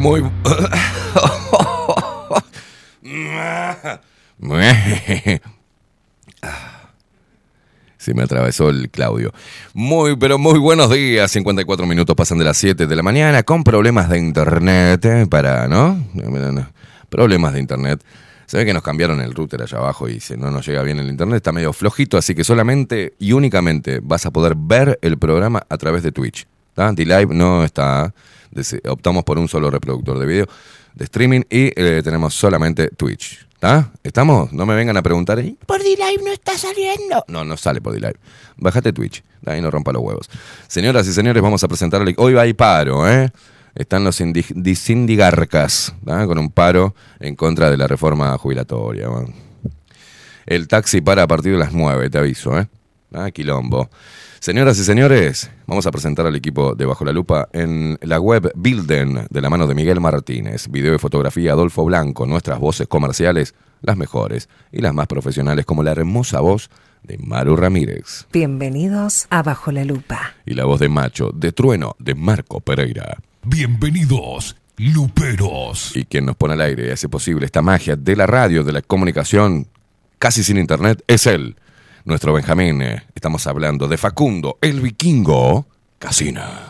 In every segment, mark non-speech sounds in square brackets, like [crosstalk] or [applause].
Muy. Se [laughs] me atravesó el Claudio. Muy, pero muy buenos días. 54 minutos pasan de las 7 de la mañana con problemas de internet. eh, Para, ¿no? Problemas de internet. Se ve que nos cambiaron el router allá abajo y si no nos llega bien el internet está medio flojito, así que solamente y únicamente vas a poder ver el programa a través de Twitch. ¿tá? D-Live no está. Optamos por un solo reproductor de video de streaming y eh, tenemos solamente Twitch. ¿Está? ¿Estamos? No me vengan a preguntar. "¿Y Por D-Live no está saliendo. No, no sale por D-Live. Bájate Twitch. Ahí no rompa los huevos. Señoras y señores, vamos a presentarle. Hoy hay paro, ¿eh? Están los indi- disindigarcas, ¿tá? con un paro en contra de la reforma jubilatoria. man. El taxi para a partir de las 9, te aviso, ¿eh? Ah, quilombo. Señoras y señores, vamos a presentar al equipo de Bajo la Lupa en la web Bilden, de la mano de Miguel Martínez. Video y fotografía Adolfo Blanco. Nuestras voces comerciales, las mejores y las más profesionales, como la hermosa voz de Maru Ramírez. Bienvenidos a Bajo la Lupa. Y la voz de Macho, de Trueno, de Marco Pereira. Bienvenidos, Luperos. Y quien nos pone al aire y hace posible esta magia de la radio, de la comunicación, casi sin internet, es él, nuestro Benjamín. Eh, Estamos hablando de Facundo, el vikingo Casina.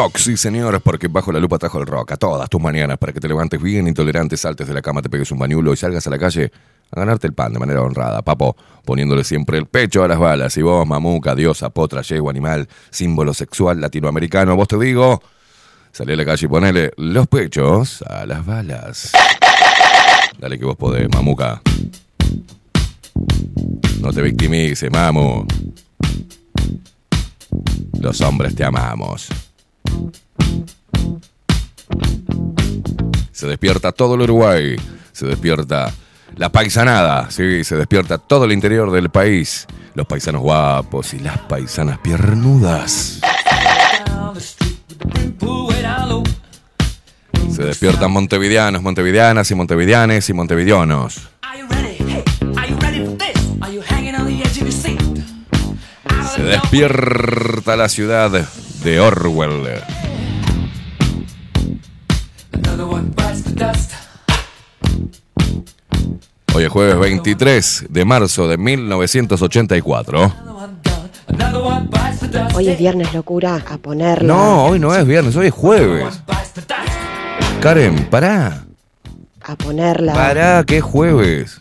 Rock, sí señores, porque bajo la lupa trajo el rock a todas tus mañanas para que te levantes bien intolerante, saltes de la cama, te pegues un bañulo y salgas a la calle a ganarte el pan de manera honrada, papo, poniéndole siempre el pecho a las balas. Y vos, mamuca, diosa, potra, yegua, animal, símbolo sexual latinoamericano, vos te digo, salí a la calle y ponele los pechos a las balas. Dale que vos podés, mamuca. No te victimices, mamu. Los hombres te amamos. Se despierta todo el Uruguay. Se despierta la paisanada. Sí, se despierta todo el interior del país. Los paisanos guapos y las paisanas piernudas. Se despiertan montevideanos, montevideanas y montevideanes y montevideanos. Se despierta la ciudad de Orwell. Hoy es jueves 23 de marzo de 1984. Hoy es viernes, locura, a ponerla. No, hoy no es viernes, hoy es jueves. Karen, pará. A ponerla. Pará, que es jueves.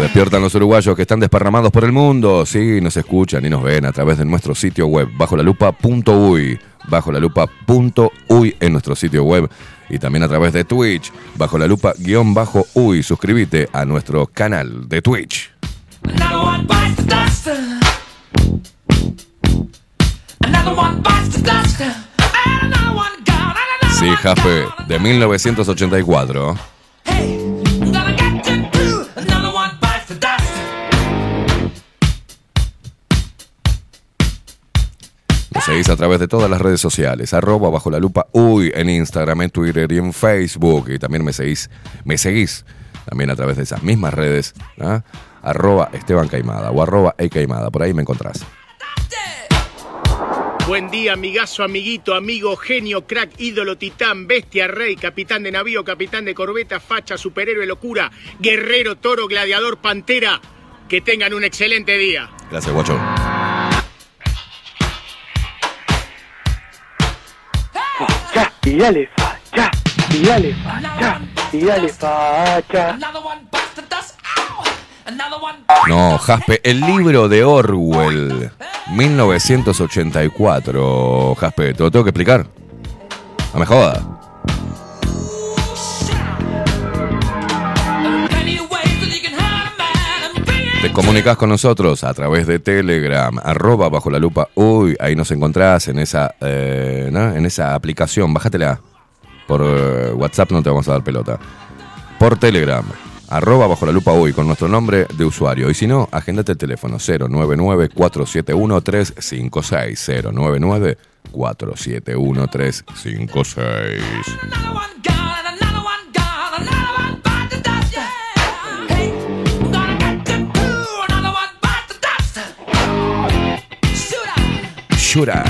Despiertan los uruguayos que están desparramados por el mundo. Sí, nos escuchan y nos ven a través de nuestro sitio web, bajo la lupa.uy, bajo la lupa.uy en nuestro sitio web y también a través de Twitch, bajo la lupa guion bajo uy. Suscríbete a nuestro canal de Twitch. Sí, Jafe, de 1984. Me seguís a través de todas las redes sociales, arroba bajo la lupa uy, en Instagram, en Twitter y en Facebook. Y también me seguís, me seguís también a través de esas mismas redes, ¿ah? arroba Esteban Caimada o arroba E Caimada, por ahí me encontrás. Buen día, amigazo, amiguito, amigo, genio, crack, ídolo, titán, bestia, rey, capitán de navío, capitán de corbeta, facha, superhéroe, locura, guerrero, toro, gladiador, pantera. Que tengan un excelente día. Gracias, guacho. Y dale facha, y dale facha, y dale facha. No, Jaspe, el libro de Orwell, 1984. Jaspe, ¿te lo tengo que explicar? No me joda. Te comunicas con nosotros a través de Telegram, arroba bajo la lupa. Uy, ahí nos encontrás en esa, eh, en esa aplicación. Bájatela. Por eh, WhatsApp no te vamos a dar pelota. Por Telegram, arroba bajo la lupa uy, con nuestro nombre de usuario. Y si no, agendate el teléfono 099-471-356. 099-471-356. Shura.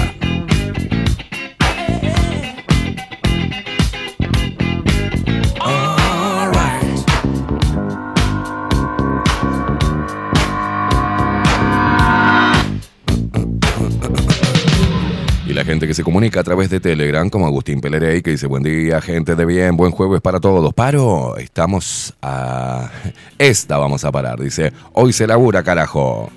Gente que se comunica a través de Telegram, como Agustín Pelerey, que dice, buen día, gente de bien, buen jueves para todos. Paro, estamos a... [laughs] Esta vamos a parar, dice, hoy se labura, carajo.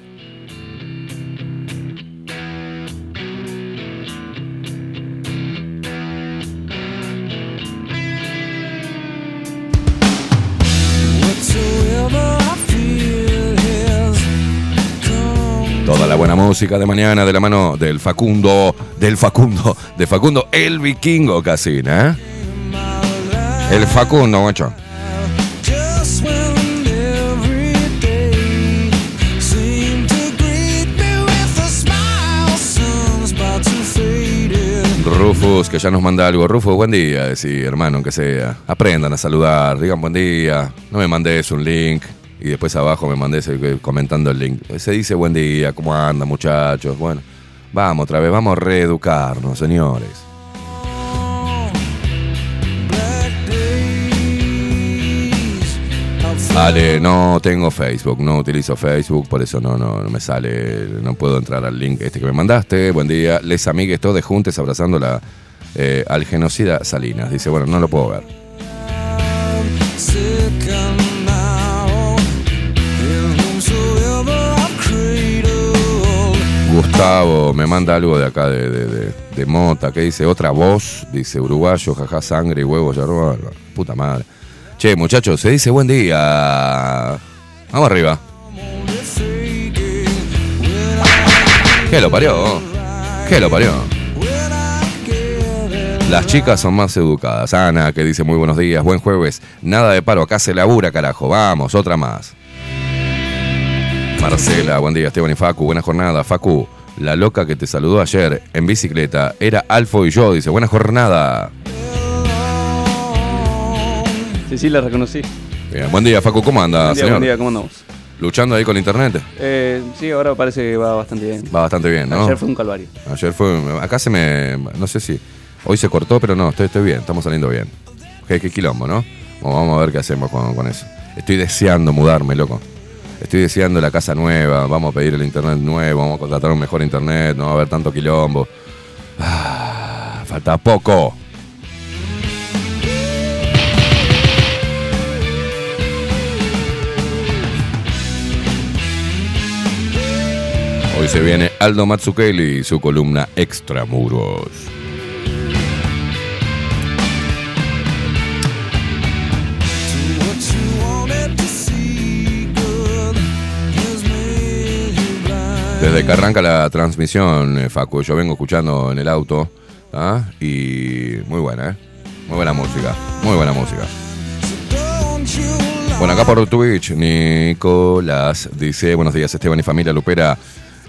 Buena música de mañana de la mano del Facundo, del Facundo, de Facundo el Vikingo Casina, ¿eh? El Facundo, macho. Rufus, que ya nos manda algo. Rufus, buen día, decir, hermano, aunque sea. Aprendan a saludar, digan buen día. No me mandes un link y después abajo me mandes el- comentando el link. Se dice buen día, ¿cómo andan, muchachos? Bueno, vamos otra vez, vamos a reeducarnos, señores. Dale, no tengo Facebook, no utilizo Facebook, por eso no, no, no me sale, no puedo entrar al link este que me mandaste. Buen día, les amigues todos de juntes abrazando la, eh, al genocida Salinas. Dice, bueno, no lo puedo ver. Gustavo me manda algo de acá de, de- de- de Mota, que dice otra voz, dice uruguayo, jaja, sangre y huevos, ya puta madre. Che, muchachos, se dice buen día. Vamos arriba. ¿Qué lo parió? ¿Qué lo parió? Las chicas son más educadas. Ana, que dice muy buenos días, buen jueves. Nada de paro, acá se labura, carajo. Vamos, otra más. Marcela, buen día, Esteban y Facu, buena jornada. Facu, la loca que te saludó ayer en bicicleta era Alfo y yo, dice, buena jornada. Sí, sí, la reconocí. Bien, buen día, Facu, ¿cómo anda, buen día, señor? buen día, ¿cómo andamos? Luchando ahí con internet. Eh, sí, ahora parece que va bastante bien. Va bastante bien, ¿no? Ayer fue un calvario. Ayer fue. Acá se me. No sé si. Hoy se cortó, pero no, estoy, estoy bien, estamos saliendo bien. Qué, qué quilombo, ¿no? Vamos a ver qué hacemos con, con eso. Estoy deseando mudarme, loco. Estoy deseando la casa nueva, vamos a pedir el internet nuevo, vamos a contratar un mejor internet, no va a haber tanto quilombo. Ah, falta poco. Hoy se viene Aldo Matsukeli y su columna Extramuros. Desde que arranca la transmisión, eh, Facu, yo vengo escuchando en el auto, ¿ah? y muy buena, ¿eh? Muy buena música, muy buena música. Bueno, acá por Twitch, Nicolás dice, buenos días Esteban y familia Lupera,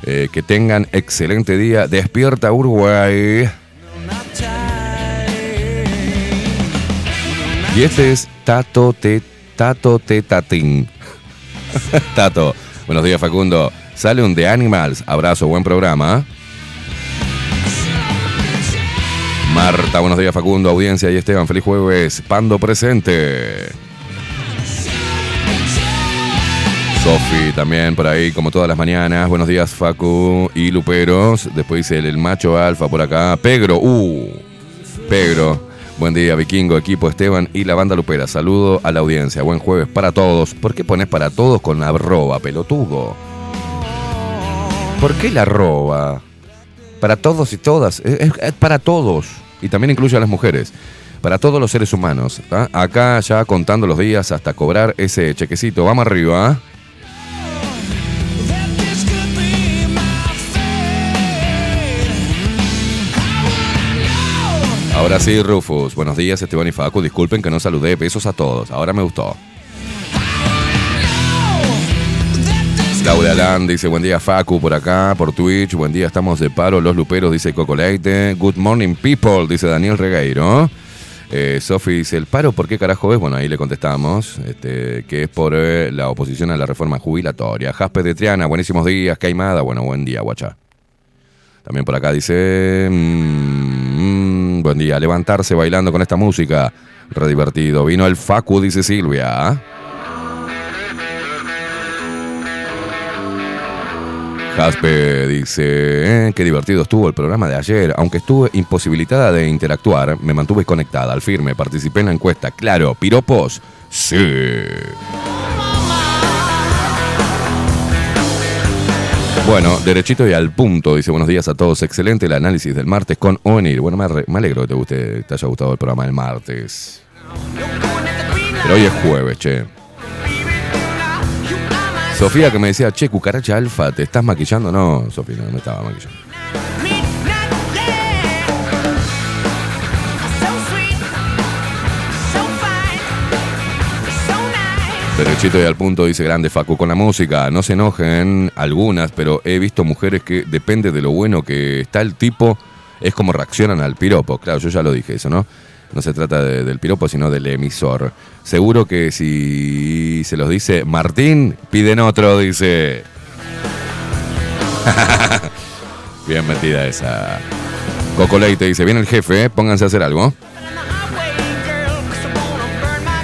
Eh, que tengan excelente día, despierta Uruguay. Y este es Tato Te, Tato Tetatín. [laughs] Tato, buenos días Facundo. Sale un The Animals. Abrazo, buen programa. Marta, buenos días Facundo, audiencia y Esteban, feliz jueves. Pando presente. Sofi también por ahí, como todas las mañanas. Buenos días, Facu y Luperos. Después dice el, el macho alfa por acá. Pegro, uh. Pegro. Buen día, Vikingo, equipo Esteban y la banda Lupera. Saludo a la audiencia. Buen jueves para todos. ¿Por qué pones para todos con arroba, pelotudo? ¿Por qué la arroba? Para todos y todas. Es, para todos. Y también incluye a las mujeres. Para todos los seres humanos. Acá ya contando los días hasta cobrar ese chequecito. Vamos arriba. ¿ah? Ahora sí, Rufus. Buenos días, Esteban y Facu. Disculpen que no saludé. Besos a todos. Ahora me gustó. Claudia Alán dice, buen día Facu por acá, por Twitch, buen día, estamos de paro, los luperos, dice Coco Leite, good morning people, dice Daniel Regueiro. Eh, Sofi dice, ¿el paro por qué carajo es? Bueno, ahí le contestamos, este, que es por eh, la oposición a la reforma jubilatoria. Jaspe de Triana, buenísimos días, Caimada, bueno, buen día, guachá. También por acá dice, mm, mm, buen día, levantarse bailando con esta música, re divertido. Vino el Facu, dice Silvia. Jaspe dice, "Eh, qué divertido estuvo el programa de ayer. Aunque estuve imposibilitada de interactuar, me mantuve conectada al firme, participé en la encuesta. Claro, piropos, sí. Bueno, derechito y al punto, dice buenos días a todos. Excelente el análisis del martes con Onir. Bueno, me, alegro que te, guste, te haya gustado el programa del martes. Pero hoy es jueves, che. Sofía que me decía, che, cucaracha alfa, ¿te estás maquillando? No, Sofía, no me estaba maquillando. Derechito y al punto, dice grande Facu, con la música. No se enojen algunas, pero he visto mujeres que depende de lo bueno que está el tipo, es como reaccionan al piropo. Claro, yo ya lo dije eso, ¿no? No se trata de- del piropo, sino del emisor. Seguro que si se los dice Martín, piden otro, dice. [laughs] Bien metida esa. Coco Leite dice, viene el jefe, ¿eh? pónganse a hacer algo.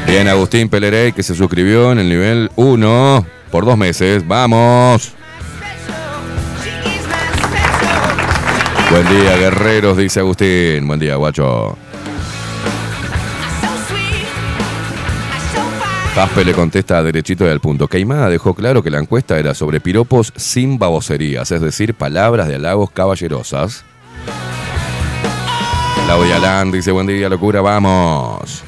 Bien, Agustín Pelerey que se suscribió en el nivel 1 por dos meses. ¡Vamos! Buen día, guerreros, dice Agustín. Buen día, guacho. Jaspe le contesta derechito y al punto. Queimada dejó claro que la encuesta era sobre piropos sin baboserías, es decir, palabras de halagos caballerosas. Claudia Land dice, buen día, locura, vamos.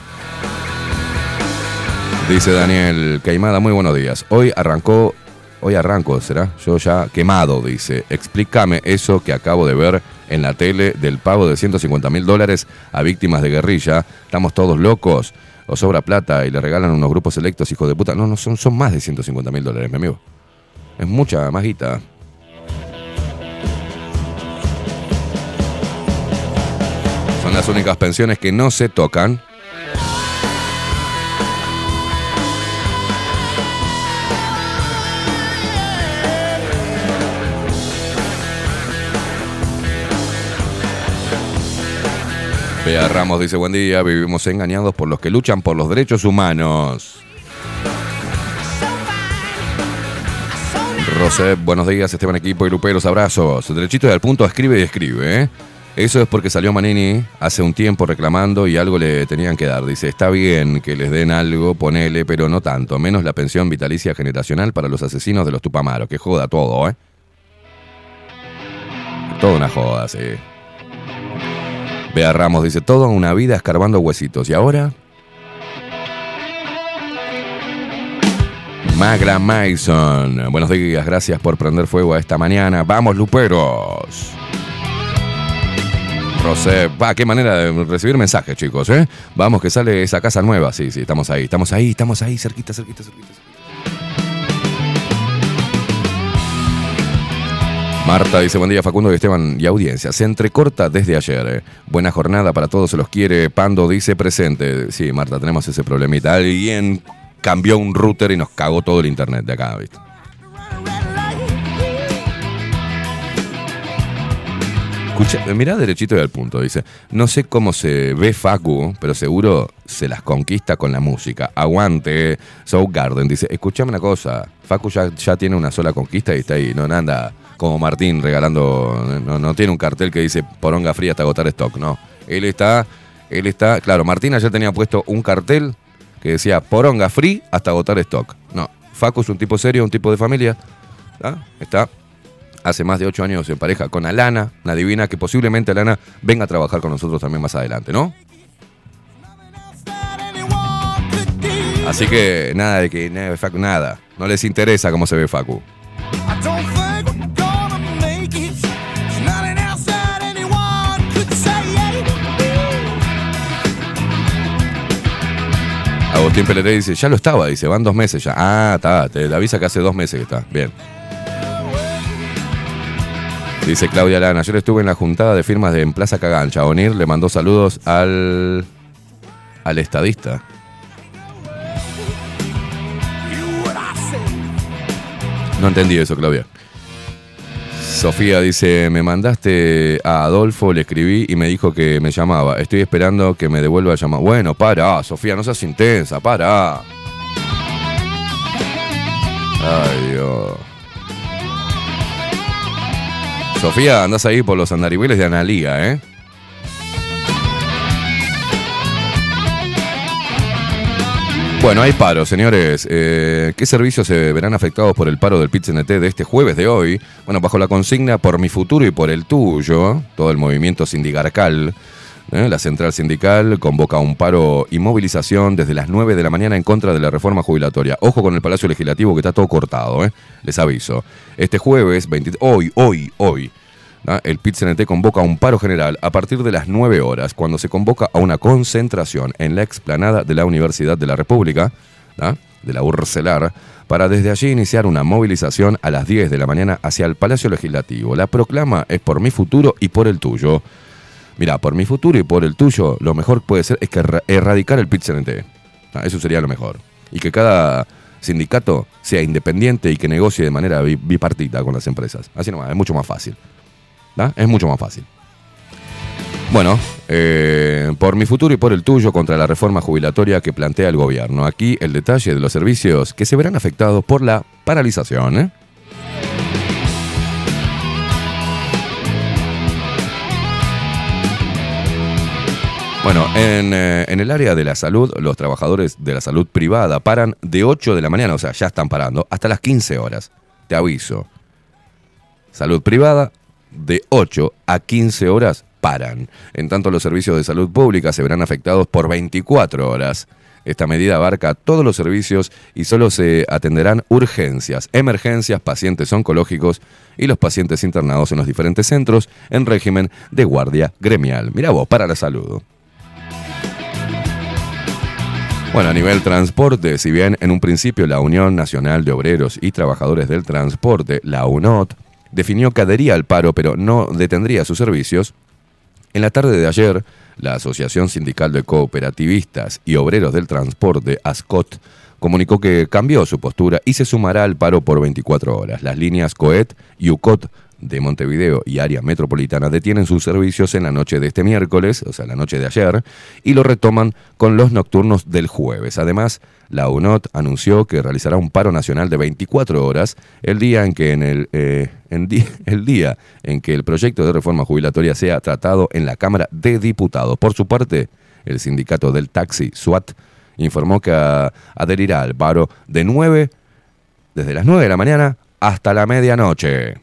Dice Daniel Queimada, muy buenos días. Hoy arrancó, hoy arranco, ¿será? Yo ya quemado, dice. Explícame eso que acabo de ver en la tele del pago de 150 mil dólares a víctimas de guerrilla. Estamos todos locos. O sobra plata y le regalan unos grupos selectos, hijos de puta. No, no, son, son más de 150 mil dólares, mi amigo. Es mucha más. Son las únicas pensiones que no se tocan. Bea Ramos dice, buen día, vivimos engañados por los que luchan por los derechos humanos. Rosé, buenos días, Esteban Equipo y Luperos, abrazos. Derechito y al punto, escribe y escribe, ¿eh? Eso es porque salió Manini hace un tiempo reclamando y algo le tenían que dar. Dice, está bien que les den algo, ponele, pero no tanto. Menos la pensión vitalicia generacional para los asesinos de los Tupamaros. Que joda todo, ¿eh? Toda una joda, sí. Bea Ramos dice, toda una vida escarbando huesitos. ¿Y ahora? Magra Mason. Buenos días, gracias por prender fuego a esta mañana. Vamos, Luperos. Rosé, va, qué manera de recibir mensajes, chicos, ¿eh? Vamos, que sale esa casa nueva. Sí, sí, estamos ahí, estamos ahí, estamos ahí, cerquita, cerquita, cerquita. cerquita. Marta dice, buen día Facundo y Esteban y audiencia. Se entrecorta desde ayer. eh. Buena jornada para todos, se los quiere. Pando dice presente. Sí, Marta, tenemos ese problemita. Alguien cambió un router y nos cagó todo el internet de acá, ¿viste? Escucha, eh, mirá derechito y al punto, dice. No sé cómo se ve Facu, pero seguro se las conquista con la música. Aguante. Soul Garden dice, escuchame una cosa. Facu ya, ya tiene una sola conquista y está ahí. No anda como Martín regalando. No, tiene un cartel que dice poronga fría hasta agotar stock. No. Él está. Él está. Claro, Martín ayer tenía puesto un cartel que decía poronga free hasta agotar stock. No. Facu es un tipo serio, un tipo de familia. ¿tá? Está hace más de ocho años en pareja con Alana, una divina que posiblemente Alana venga a trabajar con nosotros también más adelante, ¿no? Así que nada de que nada. No les interesa cómo se ve Facu. Agustín Peleré dice, ya lo estaba, dice, van dos meses ya. Ah, está, te avisa que hace dos meses que está. Bien. Dice Claudia Lana, ayer estuve en la juntada de firmas de en Plaza Cagancha. Onir le mandó saludos al. al estadista. No entendí eso, Claudia. Sofía dice, me mandaste a Adolfo, le escribí y me dijo que me llamaba. Estoy esperando que me devuelva el llamado. Bueno, para, Sofía, no seas intensa, para. Ay, Dios. Sofía, andás ahí por los andaribeles de Analía, ¿eh? Bueno, hay paro, señores. Eh, ¿Qué servicios se verán afectados por el paro del PIT-CNT de este jueves de hoy? Bueno, bajo la consigna por mi futuro y por el tuyo, todo el movimiento sindical, ¿eh? la central sindical convoca un paro y movilización desde las 9 de la mañana en contra de la reforma jubilatoria. Ojo con el Palacio Legislativo que está todo cortado, ¿eh? les aviso. Este jueves, 20 hoy, hoy, hoy, el PIT-CNT convoca un paro general a partir de las 9 horas, cuando se convoca a una concentración en la explanada de la Universidad de la República, de la Urcelar, para desde allí iniciar una movilización a las 10 de la mañana hacia el Palacio Legislativo. La proclama es por mi futuro y por el tuyo. Mira, por mi futuro y por el tuyo, lo mejor puede ser es que erra- erradicar el. Ah, Eso sería lo mejor. Y que cada sindicato sea independiente y que negocie de manera bi- bipartita con las empresas. Así nomás, es mucho más fácil. Es mucho más fácil. Bueno, eh, por mi futuro y por el tuyo contra la reforma jubilatoria que plantea el gobierno. Aquí el detalle de los servicios que se verán afectados por la paralización. ¿eh? Bueno, en, eh, en el área de la salud, los trabajadores de la salud privada paran de 8 de la mañana, o sea, ya están parando, hasta las 15 horas. Te aviso. Salud privada, de 8 a 15 horas paran. En tanto, los servicios de salud pública se verán afectados por 24 horas. Esta medida abarca todos los servicios y solo se atenderán urgencias, emergencias, pacientes oncológicos y los pacientes internados en los diferentes centros en régimen de guardia gremial. Mira vos, para la salud. Bueno, a nivel transporte, si bien en un principio la Unión Nacional de Obreros y Trabajadores del Transporte, la UNOT, definió que adhería al paro pero no detendría sus servicios, en la tarde de ayer, la Asociación Sindical de Cooperativistas y Obreros del Transporte, ASCOT, comunicó que cambió su postura y se sumará al paro por 24 horas. Las líneas COET y UCOT de Montevideo y área metropolitana detienen sus servicios en la noche de este miércoles, o sea, la noche de ayer, y lo retoman con los nocturnos del jueves. Además, la UNOT anunció que realizará un paro nacional de 24 horas el día en que en el, eh, [laughs] el día en que el proyecto de reforma jubilatoria sea tratado en la Cámara de Diputados. Por su parte, el sindicato del taxi SWAT informó que ah, adherirá al paro de 9 desde las 9 de la mañana hasta la medianoche.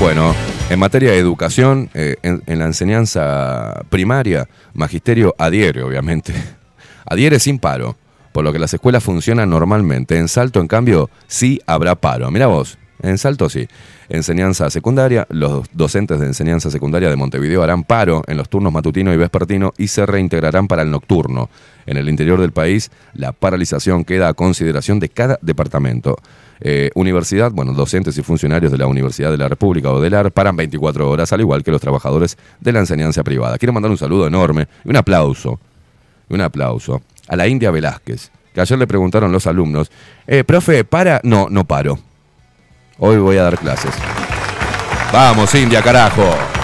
Bueno, en materia de educación, eh, en, en la enseñanza primaria, magisterio adhiere, obviamente. [laughs] Adhiere sin paro, por lo que las escuelas funcionan normalmente. En Salto, en cambio, sí habrá paro. Mira vos, en Salto sí. Enseñanza secundaria, los docentes de enseñanza secundaria de Montevideo harán paro en los turnos matutino y vespertino y se reintegrarán para el nocturno. En el interior del país, la paralización queda a consideración de cada departamento. Eh, universidad, bueno, docentes y funcionarios de la Universidad de la República o del AR paran 24 horas, al igual que los trabajadores de la enseñanza privada. Quiero mandar un saludo enorme y un aplauso, un aplauso a la India Velázquez, que ayer le preguntaron los alumnos, eh, profe, para, no, no paro. Hoy voy a dar clases. Vamos, India, carajo.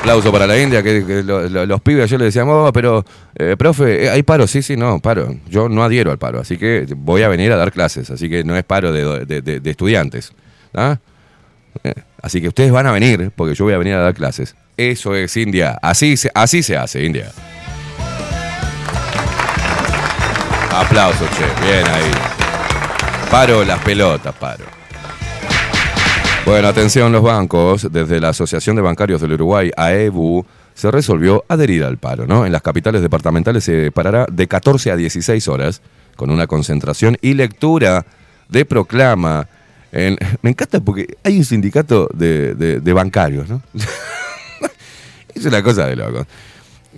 Aplauso para la India, que, que lo- lo- los pibes ayer le decían, oh, pero, eh, profe, eh, ¿hay paro? Sí, sí, no, paro. Yo no adhiero al paro, así que voy a venir a dar clases, así que no es paro de- de estudiantes. ¿ah? Eh, Así que ustedes van a venir, porque yo voy a venir a dar clases. Eso es, India. Así se, así se hace, India. Aplausos, che. Bien ahí. Paro las pelotas, paro. Bueno, atención los bancos. Desde la Asociación de Bancarios del Uruguay, AEBU, se resolvió adherir al paro, ¿no? En las capitales departamentales se parará de 14 a 16 horas con una concentración y lectura de proclama. [laughs] me encanta porque hay un sindicato de bancarios, ¿no? [laughs] es una cosa de loco.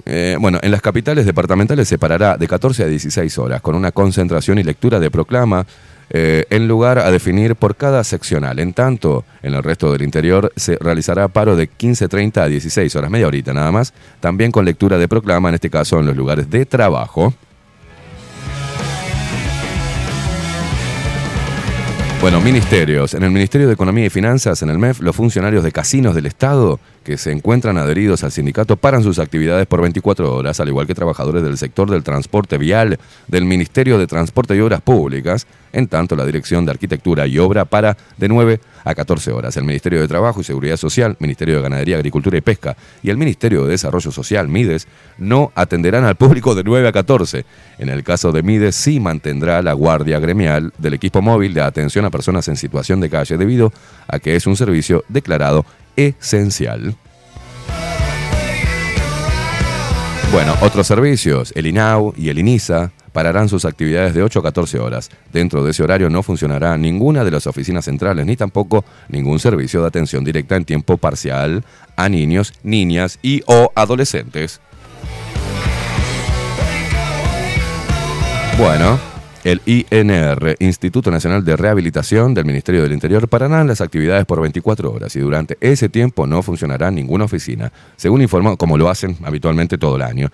Eh, bueno, en las capitales departamentales se parará de 14 a 16 horas con una concentración y lectura de proclama eh, en lugar a definir por cada seccional. En tanto, en el resto del interior se realizará paro de 15.30 a 16 horas, media horita nada más, también con lectura de proclama, en este caso en los lugares de trabajo. Bueno, ministerios. En el Ministerio de Economía y Finanzas, en el MEF, los funcionarios de casinos del Estado que se encuentran adheridos al sindicato paran sus actividades por 24 horas, al igual que trabajadores del sector del transporte vial del Ministerio de Transporte y Obras Públicas. En tanto, la Dirección de Arquitectura y Obra para de 9 a 14 horas. El Ministerio de Trabajo y Seguridad Social, Ministerio de Ganadería, Agricultura y Pesca y el Ministerio de Desarrollo Social, MIDES, no atenderán al público de 9 a 14. En el caso de MIDES, sí mantendrá la guardia gremial del equipo móvil de atención a personas en situación de calle debido a que es un servicio declarado esencial. Bueno, otros servicios, el INAU y el INISA, pararán sus actividades de 8 a 14 horas. Dentro de ese horario no funcionará ninguna de las oficinas centrales, ni tampoco ningún servicio de atención directa en tiempo parcial a niños, niñas y o adolescentes. Bueno, el INR, Instituto Nacional de Rehabilitación del Ministerio del Interior, pararán las actividades por 24 horas y durante ese tiempo no funcionará ninguna oficina, según informó, como lo hacen habitualmente todo el año.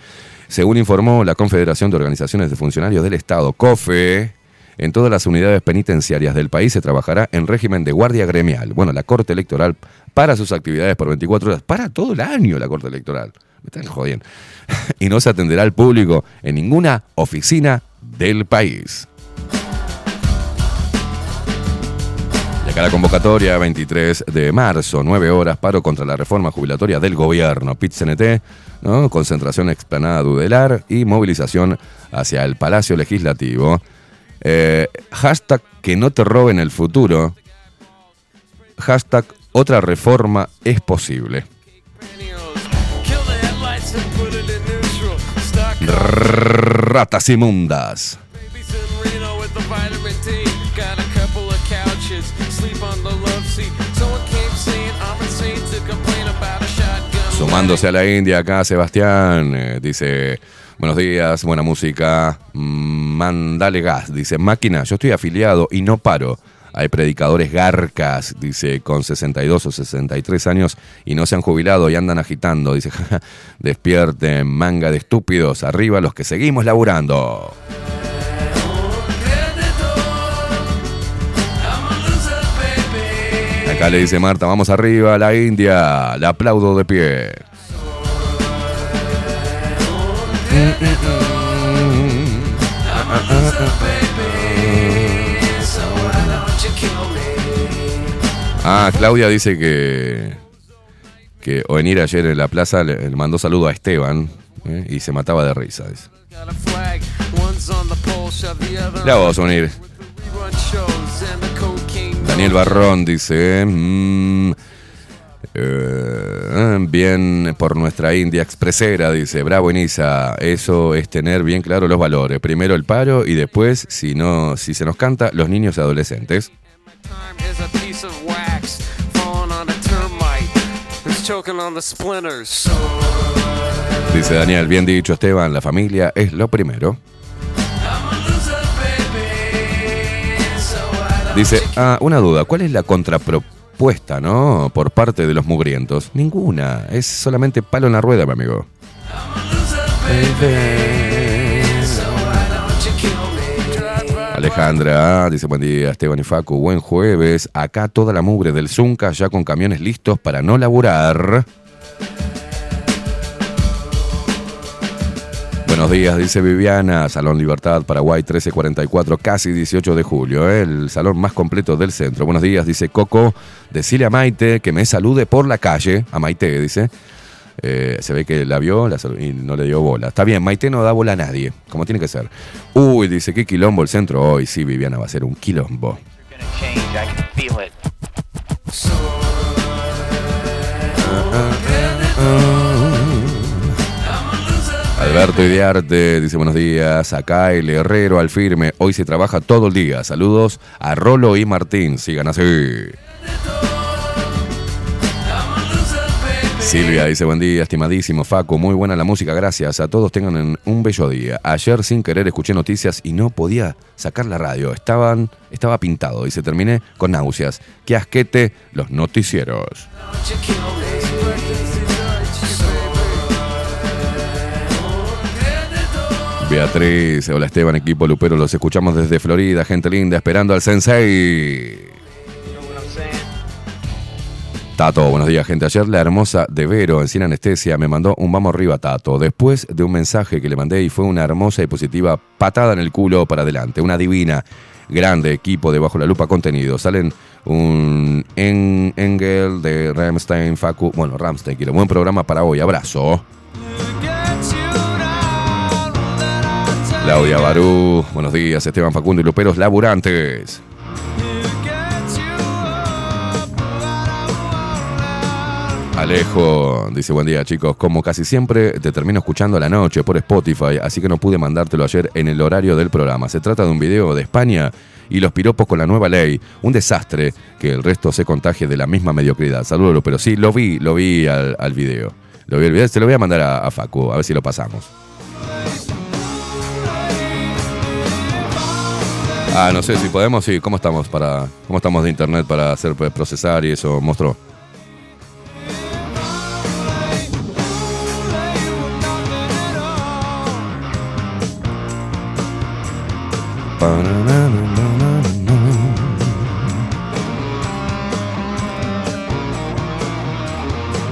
Según informó la Confederación de Organizaciones de Funcionarios del Estado, COFE, En todas las unidades penitenciarias del país se trabajará en régimen de guardia gremial. Bueno, la Corte Electoral para sus actividades por 24 horas. Para todo el año la Corte Electoral. Me están jodiendo. [laughs] Y no se atenderá al público en ninguna oficina del país. Y acá la convocatoria, 23 de marzo, 9 horas, paro contra la reforma jubilatoria del gobierno, PIT-CNT, ¿no? concentración explanada Dudelar y movilización hacia el Palacio Legislativo. Eh, hashtag que no te roben el futuro. Hashtag otra reforma es posible. Ratas inmundas. Sumándose a la India acá, Sebastián, eh, dice, buenos días, buena música, mandale gas, dice, máquina, yo estoy afiliado y no paro. Hay predicadores garcas, dice, con 62 o 63 años y no se han jubilado y andan agitando. Dice, [laughs] despierten, manga de estúpidos, arriba los que seguimos laburando. Acá le dice Marta, vamos arriba, la India, le aplaudo de pie. Ah, Claudia dice que que Ovenir ayer en la plaza le, le mandó saludo a Esteban ¿eh? y se mataba de risa. dice. Ya vos, Ovenir. Daniel Barrón dice, mm, eh, bien por nuestra India expresera, dice, bravo Inisa, eso es tener bien claro los valores. Primero el paro y después, si no, si se nos canta, los niños y adolescentes. Dice Daniel, bien dicho Esteban, la familia es lo primero. Dice, ah, una duda, ¿cuál es la contrapropuesta, no? Por parte de los mugrientos. Ninguna, es solamente palo en la rueda, mi amigo. Alejandra dice buen día Esteban y Facu, buen jueves. Acá toda la mugre del Zunca ya con camiones listos para no laburar. Buenos días, dice Viviana, Salón Libertad, Paraguay 1344, casi 18 de julio, ¿eh? el salón más completo del centro. Buenos días, dice Coco, decile a Maite que me salude por la calle, a Maite, dice. Eh, se ve que la vio la y no le dio bola. Está bien, Maite no da bola a nadie, como tiene que ser. Uy, dice, qué quilombo el centro hoy. Sí, Viviana, va a ser un quilombo. Alberto Idiarte dice buenos días, acá el herrero al firme, hoy se trabaja todo el día. Saludos a Rolo y Martín, sigan así. Silvia dice buen día, estimadísimo Faco, muy buena la música, gracias. A todos tengan un bello día. Ayer sin querer escuché noticias y no podía sacar la radio. Estaban, estaba pintado y se terminé con náuseas. Qué asquete los noticieros. Beatriz, hola Esteban, equipo Lupero, los escuchamos desde Florida, gente linda, esperando al Sensei. Tato, buenos días, gente. Ayer la hermosa de Vero, en Sin Anestesia, me mandó un vamos arriba, Tato. Después de un mensaje que le mandé y fue una hermosa y positiva patada en el culo para adelante. Una divina, grande equipo de Bajo la Lupa Contenido. Salen un En- Engel de Ramstein, Facu. Bueno, Ramstein, quiero. Buen programa para hoy. Abrazo. Claudia Barú, buenos días, Esteban Facundo y Luperos Laburantes. Alejo dice buen día chicos, como casi siempre te termino escuchando a la noche por Spotify, así que no pude mandártelo ayer en el horario del programa. Se trata de un video de España y los piropos con la nueva ley, un desastre que el resto se contagie de la misma mediocridad. Saludos, pero sí, lo vi, lo vi al, video. Lo vi al video, se lo voy a mandar a, a Facu, a ver si lo pasamos. Ah, no sé si podemos, sí, ¿cómo estamos para cómo estamos de internet para hacer pues, procesar y eso, monstruo?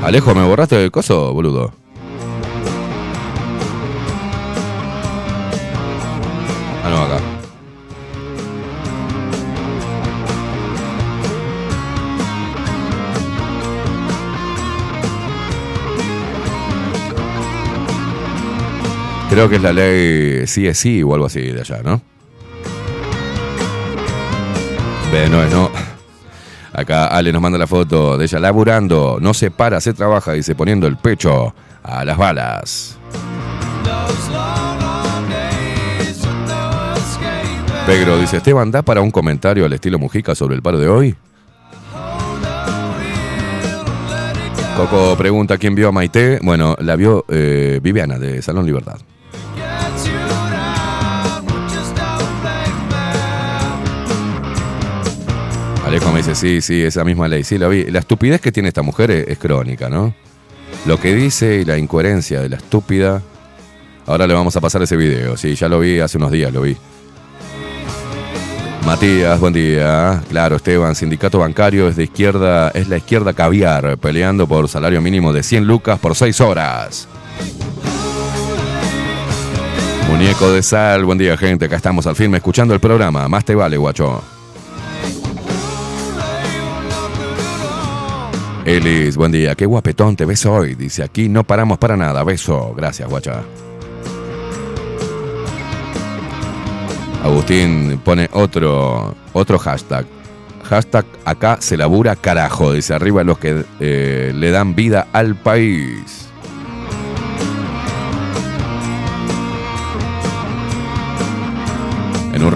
Alejo, ¿me borraste el coso, boludo? Ah, no, acá. Creo que es la ley sí es sí o algo así de allá, ¿no? Ve, no es no. Acá Ale nos manda la foto de ella laburando. No se para, se trabaja, dice, poniendo el pecho a las balas. Pedro dice, Esteban, ¿da para un comentario al estilo Mujica sobre el paro de hoy? Coco pregunta quién vio a Maite. Bueno, la vio eh, Viviana de Salón Libertad. Alejo me dice, sí, sí, esa misma ley. Sí, la vi. La estupidez que tiene esta mujer es, es crónica, ¿no? Lo que dice y la incoherencia de la estúpida. Ahora le vamos a pasar ese video. Sí, ya lo vi hace unos días, lo vi. Matías, buen día. Claro, Esteban, sindicato bancario es de izquierda, es la izquierda caviar, peleando por salario mínimo de 100 lucas por 6 horas. Muñeco de sal, buen día gente, acá estamos al firme escuchando el programa. Más te vale, guacho. Elis, buen día, qué guapetón te ves hoy. Dice aquí no paramos para nada. Beso. Gracias, guacha. Agustín pone otro, otro hashtag. Hashtag acá se labura carajo. Dice arriba los que eh, le dan vida al país.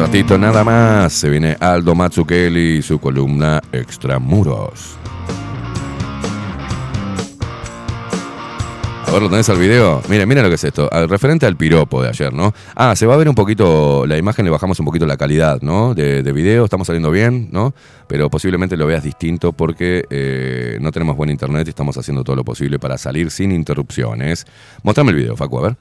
Ratito nada más se viene Aldo Matsukeli y su columna Extramuros. A ver, ¿lo tenés al video? Mira, mira lo que es esto. Al- referente al piropo de ayer, ¿no? Ah, se va a ver un poquito la imagen, le bajamos un poquito la calidad, ¿no? De, de video, estamos saliendo bien, ¿no? Pero posiblemente lo veas distinto porque eh, no tenemos buen internet y estamos haciendo todo lo posible para salir sin interrupciones. Mostrame el video, Facu, a ver.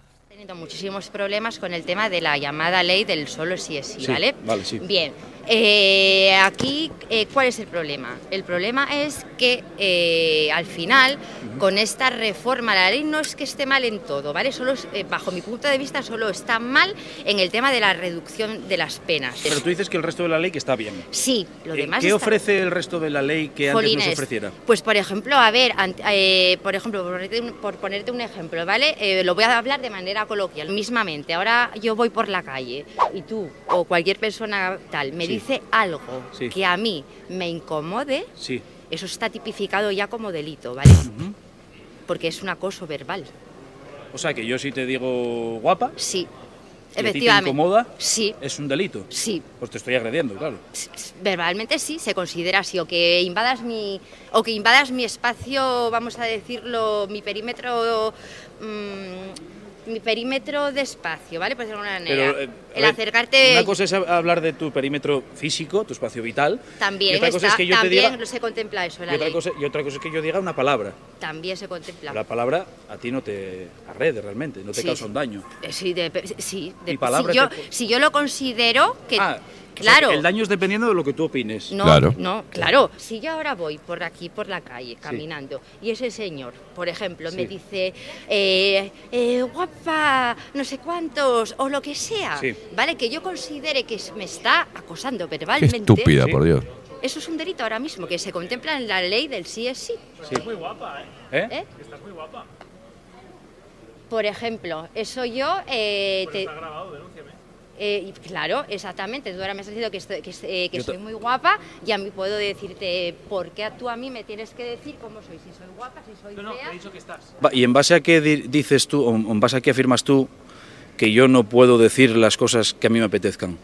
Muchísimos problemas con el tema de la llamada ley del solo sí es sí, Sí, ¿vale? vale, sí. Bien, eh, aquí, eh, ¿cuál es el problema? El problema es que eh, al final, con esta reforma, la ley no es que esté mal en todo, ¿vale? Solo, bajo mi punto de vista, solo está mal en el tema de la reducción de las penas. Pero tú dices que el resto de la ley que está bien. Sí, lo demás ¿Qué está- ofrece el resto de la ley que antes no se ofreciera? Pues por ejemplo, a ver, por ejemplo, por ponerte un, por ponerte un ejemplo, ¿vale? Lo voy a hablar de manera coloquial, mismamente. Ahora yo voy por la calle y tú o cualquier persona tal me Sí. dice algo Sí. que a mí me incomode, Sí. eso está tipificado ya como delito, ¿vale? Porque es un acoso verbal. O sea, que yo si te digo guapa, Sí. y a ti te Efectivamente. incomoda, Sí, es un delito. sí. Pues te estoy agrediendo, claro. verbalmente sí se considera así o que invadas mi o que invadas mi espacio vamos a decirlo mi perímetro mm, mi perímetro de espacio vale pues de alguna manera Pero, eh, el ver, acercarte Una cosa es hab- hablar de tu perímetro físico, tu espacio vital. y también otra cosa está- es que yo te también diga. se contempla eso Y la otra, ley cosa, y otra cosa es que yo diga una palabra. también se contempla La palabra a ti no te agrede realmente, no te Sí. causa un daño. Eh, sí de, sí de- Mi palabra si yo te- si yo lo considero que Ah, o sea, claro el daño es dependiendo de lo que tú opines. No, Claro. no, claro. Si yo ahora voy por aquí, por la calle, caminando, y ese señor, por ejemplo, me dice, eh, eh, guapa, no sé cuántos, o lo que sea, Sí. ¿vale? Que yo considere que me está acosando Qué verbalmente. estúpida, Sí. por Dios. Eso es un delito ahora mismo, que se contempla en la ley del sí es sí. Sí. ¿Eh? ¿eh? Por ejemplo, eso yo... Eh, te- Eh, y claro, exactamente. Tú ahora me has dicho que, estoy, que, eh, que soy muy guapa y a mí puedo decirte por qué tú a mí me tienes que decir cómo soy. Si soy guapa, si soy fea. Va, ¿Y en base a qué di- dices tú, o en base a qué afirmas tú que yo no puedo decir las cosas que a mí me apetezcan?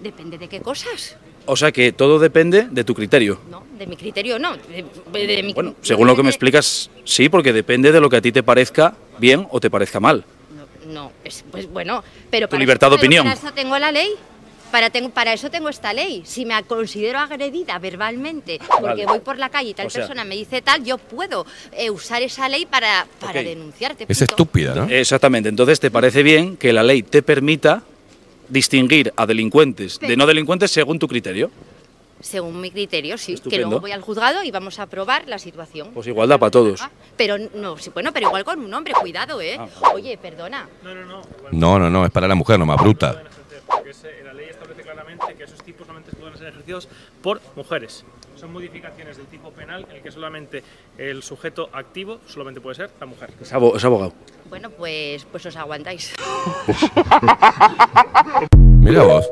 Depende de qué cosas. O sea que todo depende de tu criterio. No, de mi criterio no. De, de mi- Bueno, según lo que me explicas, sí, porque depende de lo que a ti te parezca bien o te parezca mal. No, no, es- pues bueno, pero Tu para libertad eso, de opinión. Para eso tengo la ley. Para, tengo, para eso tengo esta ley. Si me considero agredida verbalmente porque Vale. voy por la calle y tal O sea- persona me dice tal, yo puedo eh, usar esa ley para, para denunciarte. Es punto. estúpida, ¿no? Exactamente, entonces te parece bien que la ley te permita distinguir a delincuentes de no delincuentes según tu criterio. Según mi criterio, sí. Que luego voy al juzgado y vamos a probar la situación. Pues igualdad para todos. Ah, Pero no, sí, bueno, pero igual con un hombre, cuidado, ¿eh? Ah. Oye, perdona. No, no, no, es para la mujer, no más bruta. Porque la ley establece claramente que esos tipos solamente pueden ser ejercidos por mujeres. Son modificaciones del tipo penal en el que solamente el sujeto activo solamente puede ser la mujer. Es abogado. Bueno, pues, pues os aguantáis. [laughs] Mira vos.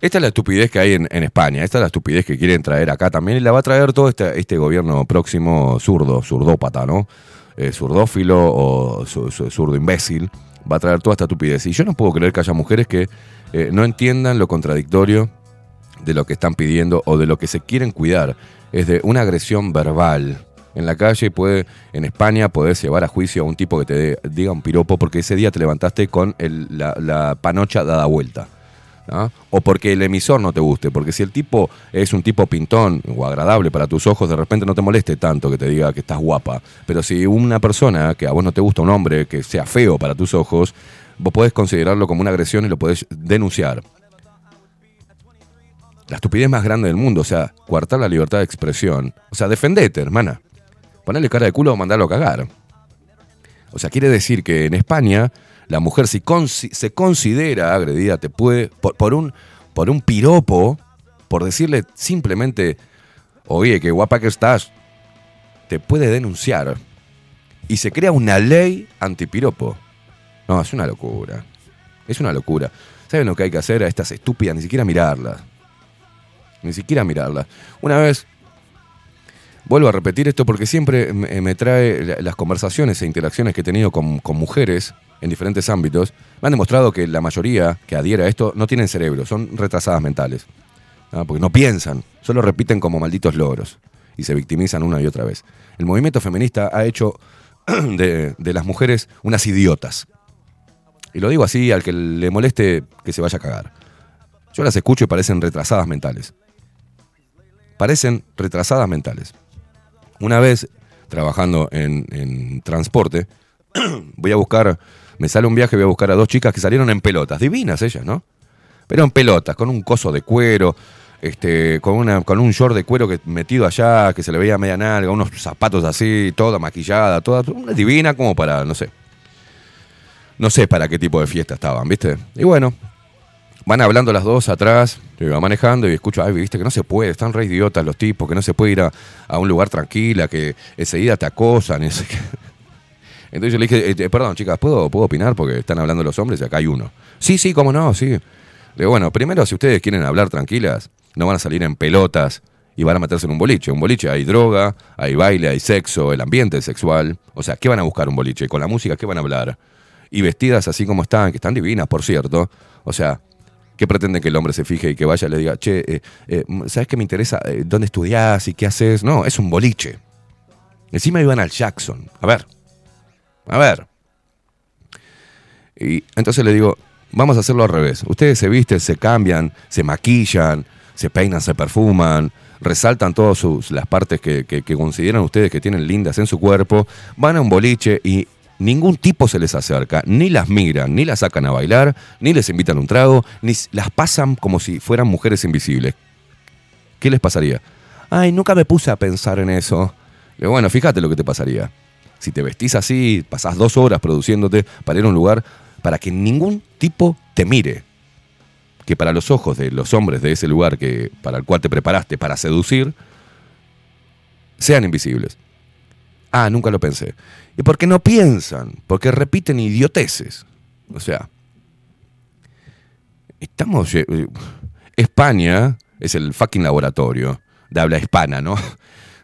Esta es la estupidez que hay en, España, esta es la estupidez que quieren traer acá también y la va a traer todo este, este gobierno próximo zurdo, zurdópata, ¿no? Eh, zurdófilo o zu- zu- zurdo imbécil, va a traer toda esta estupidez. Y yo no puedo creer que haya mujeres que eh, no entiendan lo contradictorio de lo que están pidiendo o de lo que se quieren cuidar. Es de una agresión verbal. En la calle puede, en España, podés llevar a juicio a un tipo que te dé- diga un piropo porque ese día te levantaste con el- la, la panocha dada vuelta. ¿No? O porque el emisor no te guste, porque si el tipo es un tipo pintón o agradable para tus ojos, de repente no te moleste tanto que te diga que estás guapa. Pero si una persona que a vos no te gusta, un hombre que sea feo para tus ojos, vos podés considerarlo como una agresión y lo podés denunciar. La estupidez más grande del mundo, o sea, coartar la libertad de expresión. O sea, defendete, hermana. Ponele cara de culo o mandalo a cagar. O sea, quiere decir que en España la mujer si se considera agredida, te puede, por, un, por un piropo, por decirle simplemente, oye, qué guapa que estás, te puede denunciar. Y se crea una ley antipiropo. No, es una locura. Es una locura. ¿Saben lo que hay que hacer a estas estúpidas? Ni siquiera mirarlas. Ni siquiera mirarlas. Una vez Vuelvo a repetir esto porque siempre me, trae la- las conversaciones e interacciones que he tenido con mujeres en diferentes ámbitos. Me han demostrado que la mayoría que adhiere a esto no tienen cerebro, son retrasadas mentales. Porque no piensan, solo repiten como malditos logros y se victimizan una y otra vez. El movimiento feminista ha hecho [clears throat] de, las mujeres unas idiotas. Y lo digo así, al que le moleste que se vaya a cagar. Yo las escucho y parecen retrasadas mentales. Parecen retrasadas mentales. Una vez, trabajando en transporte, [clears throat] voy a buscar, me sale un viaje, voy a buscar a dos chicas que salieron en pelotas, divinas ellas, ¿no? Pero en pelotas, con un coso de cuero, este, con, una, con un short de cuero que, metido allá, que se le veía media nalga, unos zapatos así, toda maquillada, toda, una divina como para, no sé. No sé para qué tipo de fiesta estaban, ¿viste? Y bueno, van hablando las dos atrás, yo iba manejando y escucho, ay, viste que no se puede, están re idiotas los tipos, que no se puede ir a, un lugar tranquila, que enseguida te acosan, y. Entonces yo le dije, eh, eh, perdón, chicas, ¿puedo, ¿puedo opinar? Porque están hablando los hombres y acá hay uno. Sí, sí, cómo no, sí. Le digo, bueno, primero, si ustedes quieren hablar tranquilas, no van a salir en pelotas y van a meterse en un boliche. Un boliche hay droga, hay baile, hay sexo, el ambiente es sexual. O sea, ¿qué van a buscar un boliche? Con la música, ¿qué van a hablar? Y vestidas así como están, que están divinas, por cierto. O sea, ¿qué pretenden que el hombre se fije y que vaya y le diga, che, eh, eh, ¿sabes qué me interesa? Eh, ¿Dónde estudiás y qué haces? No, es un boliche. Encima iban al Jackson. A ver. A ver. Y entonces le digo, vamos a hacerlo al revés. Ustedes se visten, se cambian, se maquillan, se peinan, se perfuman, resaltan todas las partes que, consideran ustedes que tienen lindas en su cuerpo, van a un boliche y ningún tipo se les acerca, ni las miran, ni las sacan a bailar, ni les invitan un trago, ni las pasan como si fueran mujeres invisibles. ¿Qué les pasaría? Ay, nunca me puse a pensar en eso. Digo, bueno, fíjate lo que te pasaría. Si te vestís así, pasás dos horas produciéndote para ir a un lugar para que ningún tipo te mire. Que para los ojos de los hombres de ese lugar que, para el cual te preparaste para seducir, sean invisibles. Ah, nunca lo pensé. ¿Y por qué no piensan? Porque repiten idioteces. O sea, estamos... eh, eh, España es el fucking laboratorio de habla hispana, ¿no?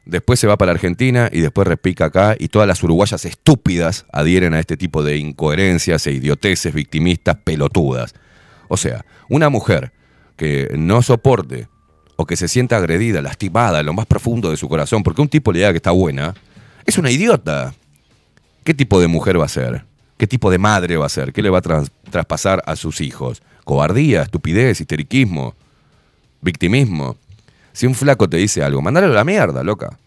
Después se va para Argentina y después repica acá y todas las uruguayas estúpidas adhieren a este tipo de incoherencias e idioteces victimistas pelotudas. O sea, una mujer que no soporte o que se sienta agredida, lastimada en lo más profundo de su corazón porque un tipo le diga que está buena, es una idiota. ¿Qué tipo de mujer va a ser? ¿Qué tipo de madre va a ser? ¿Qué le va a tras- traspasar a sus hijos? ¿Cobardía, estupidez, histeriquismo, victimismo? Si un flaco te dice algo, mandalo a la mierda, loca.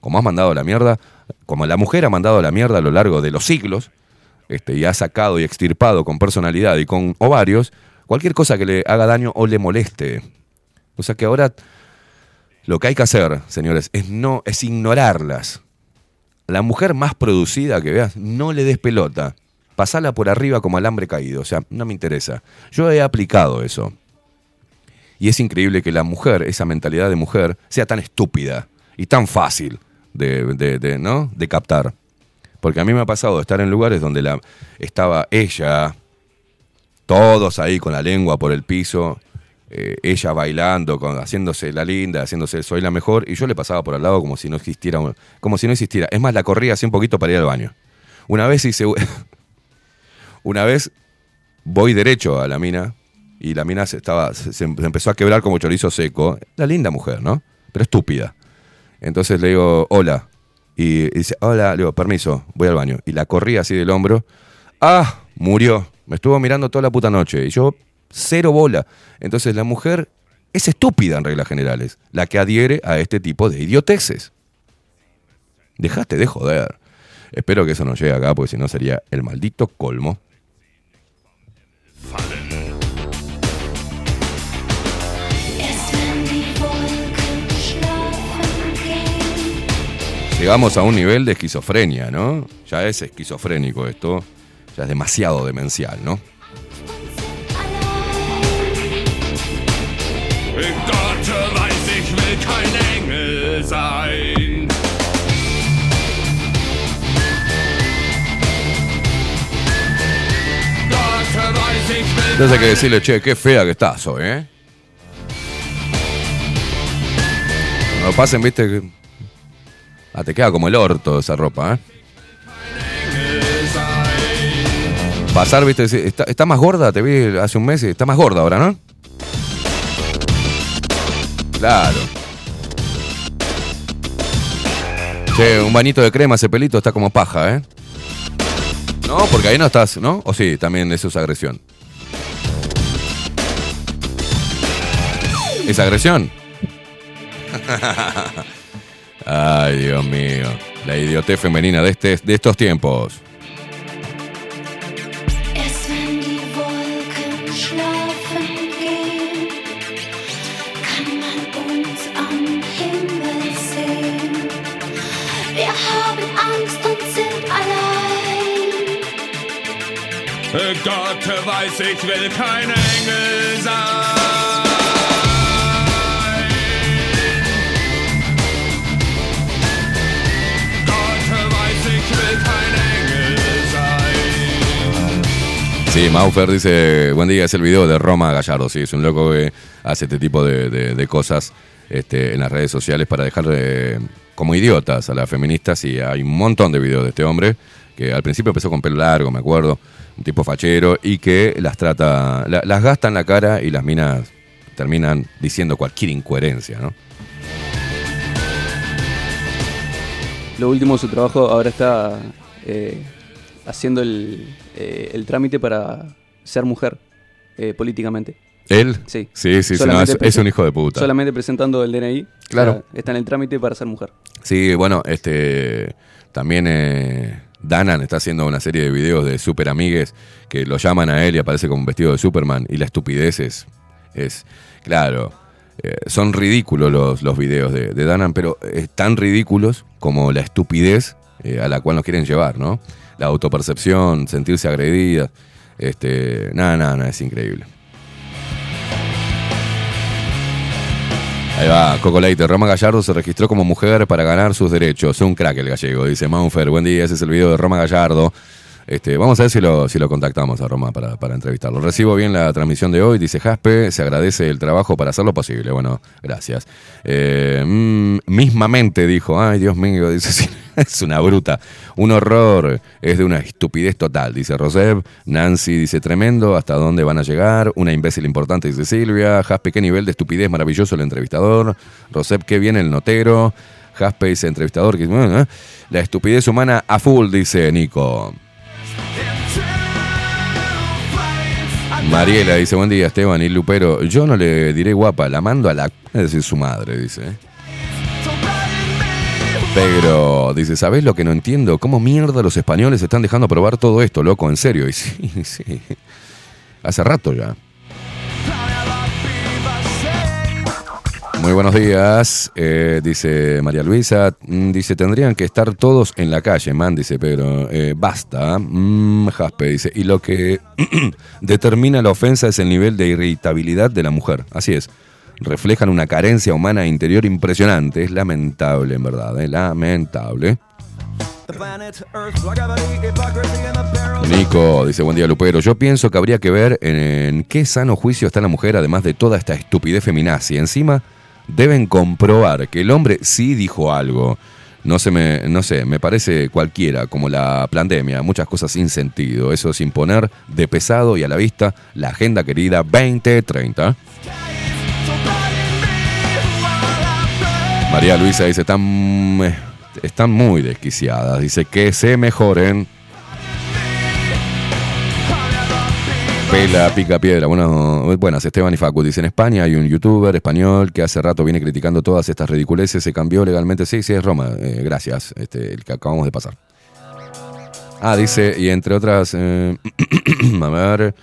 Como has mandado a la mierda, como la mujer ha mandado a la mierda a lo largo de los siglos, este, y ha sacado y extirpado con personalidad y con ovarios, Cualquier cosa que le haga daño o le moleste. O sea que ahora lo que hay que hacer, señores, es no es ignorarlas. La mujer más producida que veas, no le des pelota. Pasala por arriba como alambre caído. O sea, no me interesa. Yo he aplicado eso. Y es increíble que la mujer, esa mentalidad de mujer, sea tan estúpida y tan fácil de, ¿no? de captar. Porque a mí me ha pasado de estar en lugares donde la, estaba ella, todos ahí con la lengua por el piso, eh, ella bailando, con- haciéndose la linda, haciéndose soy la mejor, y yo le pasaba por al lado como si no existiera, como si no existiera. Es más, la corría así un poquito para ir al baño. Una vez hice, [laughs] una vez voy derecho a la mina y la mina se, estaba, se, empezó a quebrar como chorizo seco. La linda mujer, ¿no? Pero estúpida. Entonces le digo, hola. Y dice, hola, le digo, permiso, voy al baño. Y la corrí así del hombro. ¡Ah! Murió. Me estuvo mirando toda la puta noche. Y yo, cero bola. Entonces la mujer es estúpida en reglas generales. La que adhiere a este tipo de idioteces. Dejaste de joder. Espero que eso no llegue acá, porque si no sería el maldito colmo. Llegamos a un nivel de esquizofrenia, ¿no? Ya es esquizofrénico esto. Ya es demasiado demencial, ¿no? Entonces hay que decirle, che, qué fea que estás hoy, ¿eh? No pasen, viste, que... Ah, te queda como el orto esa ropa, ¿eh? Pasar, viste, está, está más gorda, te vi hace un mes está más gorda ahora, ¿no? Claro. Che, un bañito de crema, ese pelito está como paja, ¿eh? No, porque ahí no estás, ¿no? O sí, también eso es agresión. ¿Es agresión? [laughs] Ay, Dios mío. La idiotez femenina de, este, de estos tiempos. Gott weiß, ich will kein Engel sein. Sí, Maufer dice, buen día, es el video de Roma Gallardo. Sí, es un loco que hace este tipo de, cosas este, en las redes sociales para dejar eh, como idiotas a las feministas y hay un montón de videos de este hombre que al principio empezó con pelo largo, me acuerdo, un tipo fachero y que las trata, la- las gasta en la cara y las minas terminan diciendo cualquier incoherencia, ¿no? Lo último de su trabajo ahora está eh, haciendo el, eh, el trámite para ser mujer eh, políticamente. ¿Él? Sí. Sí, sí, sí, no, es, es un hijo de puta. Solamente presentando el DNI. Claro. o sea, está en el trámite para ser mujer. Sí, bueno, este también eh, Danan está haciendo una serie de videos de super amigues que lo llaman a él y aparece con un vestido de Superman y la estupidez es, es claro, eh, son ridículos los, los videos de, de Danan, pero es tan ridículos como la estupidez eh, a la cual nos quieren llevar, ¿no? La autopercepción, sentirse agredida, este, nada, nada, nada, es increíble. Ahí va, Coco Leite. Roma Gallardo se registró como mujer para ganar sus derechos. Un crack el gallego, dice Manfer. Buen día, ese es el video de Roma Gallardo. Este, vamos a ver si lo, contactamos a Roma para, entrevistarlo. Recibo bien la transmisión de hoy, dice Jaspe. Se agradece el trabajo para hacerlo posible. Bueno, gracias. Eh, mm, mismamente dijo, ay Dios mío, dice, [laughs] es una bruta. Un horror, es de una estupidez total, dice Roseb. Nancy dice, tremendo, ¿hasta dónde van a llegar? Una imbécil importante, dice Silvia. Jaspe, qué nivel de estupidez maravilloso el entrevistador. Roseb, qué bien el notero. Jaspe dice, entrevistador, ¿eh? la estupidez humana a full, dice Nico. Mariela dice, buen día Esteban y Lupero. Yo no le diré guapa, la mando a la... Es decir, su madre, dice. Pero, dice, ¿sabés lo que no entiendo? ¿Cómo mierda los españoles están dejando probar todo esto, loco? En serio. [laughs] Y sí, sí. Hace rato ya. Muy buenos días, eh, dice María Luisa. Mm, Dice, tendrían que estar todos en la calle, man, dice Pedro. Eh, basta. Mm, Jaspe dice, y lo que [clears throat] determina la ofensa es el nivel de irritabilidad de la mujer. Así es. Reflejan una carencia humana interior impresionante. Es lamentable, en verdad. eh, Lamentable. Nico dice, buen día Lupero. Yo pienso que habría que ver en, en qué sano juicio está la mujer, además de toda esta estupidez feminazi. Encima, deben comprobar que el hombre sí dijo algo. No, se me, no sé, me parece cualquiera, como la pandemia, muchas cosas sin sentido. Eso es imponer de pesado y a la vista la agenda querida 2030. María Luisa dice, están, eh, están muy desquiciadas. Dice que se mejoren. Pela, pica piedra. Bueno, buenas, Esteban y Facu. Dice, en España hay un youtuber español que hace rato viene criticando todas estas ridiculeces. Se cambió legalmente. Sí, sí, es Roma. Eh, gracias, este, el que acabamos de pasar. Ah, dice, y entre otras, eh, [clears throat] a ver,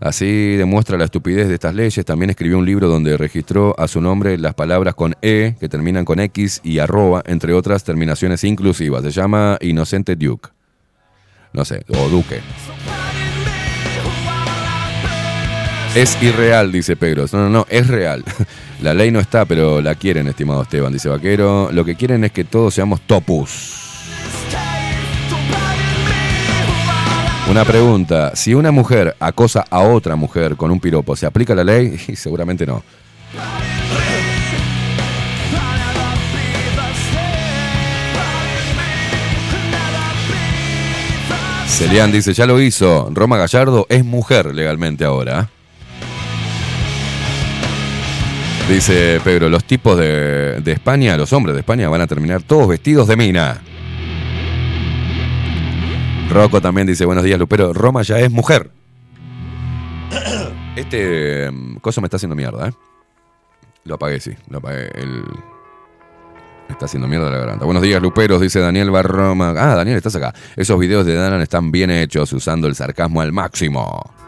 así demuestra la estupidez de estas leyes. También escribió un libro donde registró a su nombre las palabras con E, que terminan con X y arroba, entre otras terminaciones inclusivas. Se llama Inocente Duke. No sé, o Duque. Es irreal, dice Pegros. No, no, no, es real. [laughs] La ley no está, pero la quieren, estimado Esteban, dice Vaquero. Lo que quieren es que todos seamos topus. Una pregunta, si una mujer acosa a otra mujer con un piropo, ¿se aplica la ley? [laughs] Seguramente no. Celian dice, ya lo hizo. Roma Gallardo es mujer legalmente ahora. Dice Pedro, los tipos de, España, los hombres de España van a terminar todos vestidos de mina. Rocco también dice, buenos días, Lupero. Roma ya es mujer. [coughs] Este mm, coso me está haciendo mierda, ¿eh? Lo apagué, sí. Lo apagué. El... Me está haciendo mierda la garganta. Buenos días, Luperos, dice Daniel Barroma. Ah, Daniel, estás acá. Esos videos de Danan están bien hechos, usando el sarcasmo al máximo.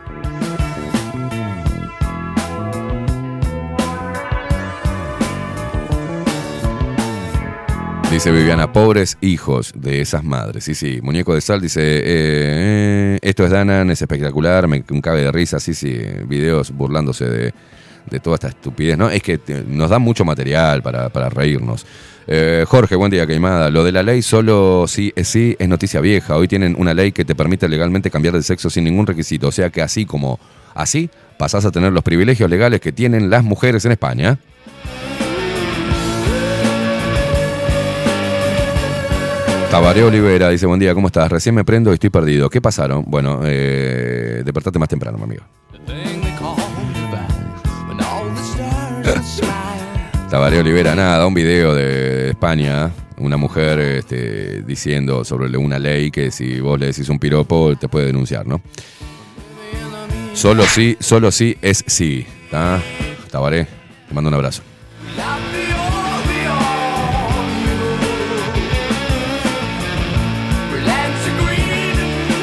Dice Viviana, pobres hijos de esas madres. Sí, sí. Muñeco de Sal dice, eh, eh, esto es Danan, es espectacular, me cabe de risa. Sí, sí. Videos burlándose de, de toda esta estupidez. ¿no? Es que nos da mucho material para, para reírnos. Eh, Jorge, buen día, Queimada. Lo de la ley solo sí es sí es noticia vieja. Hoy tienen una ley que te permite legalmente cambiar de sexo sin ningún requisito. O sea que así como así pasás a tener los privilegios legales que tienen las mujeres en España. Tabaré Olivera dice, buen día, ¿cómo estás? Recién me prendo y estoy perdido. ¿Qué pasaron? Bueno, eh, despertate más temprano, mi amigo. [laughs] Tabaré Olivera, nada, un video de España, una mujer este, diciendo sobre una ley que si vos le decís un piropo te puede denunciar, ¿no? Solo sí, solo sí es sí. ¿tá? Tabaré, te mando un abrazo.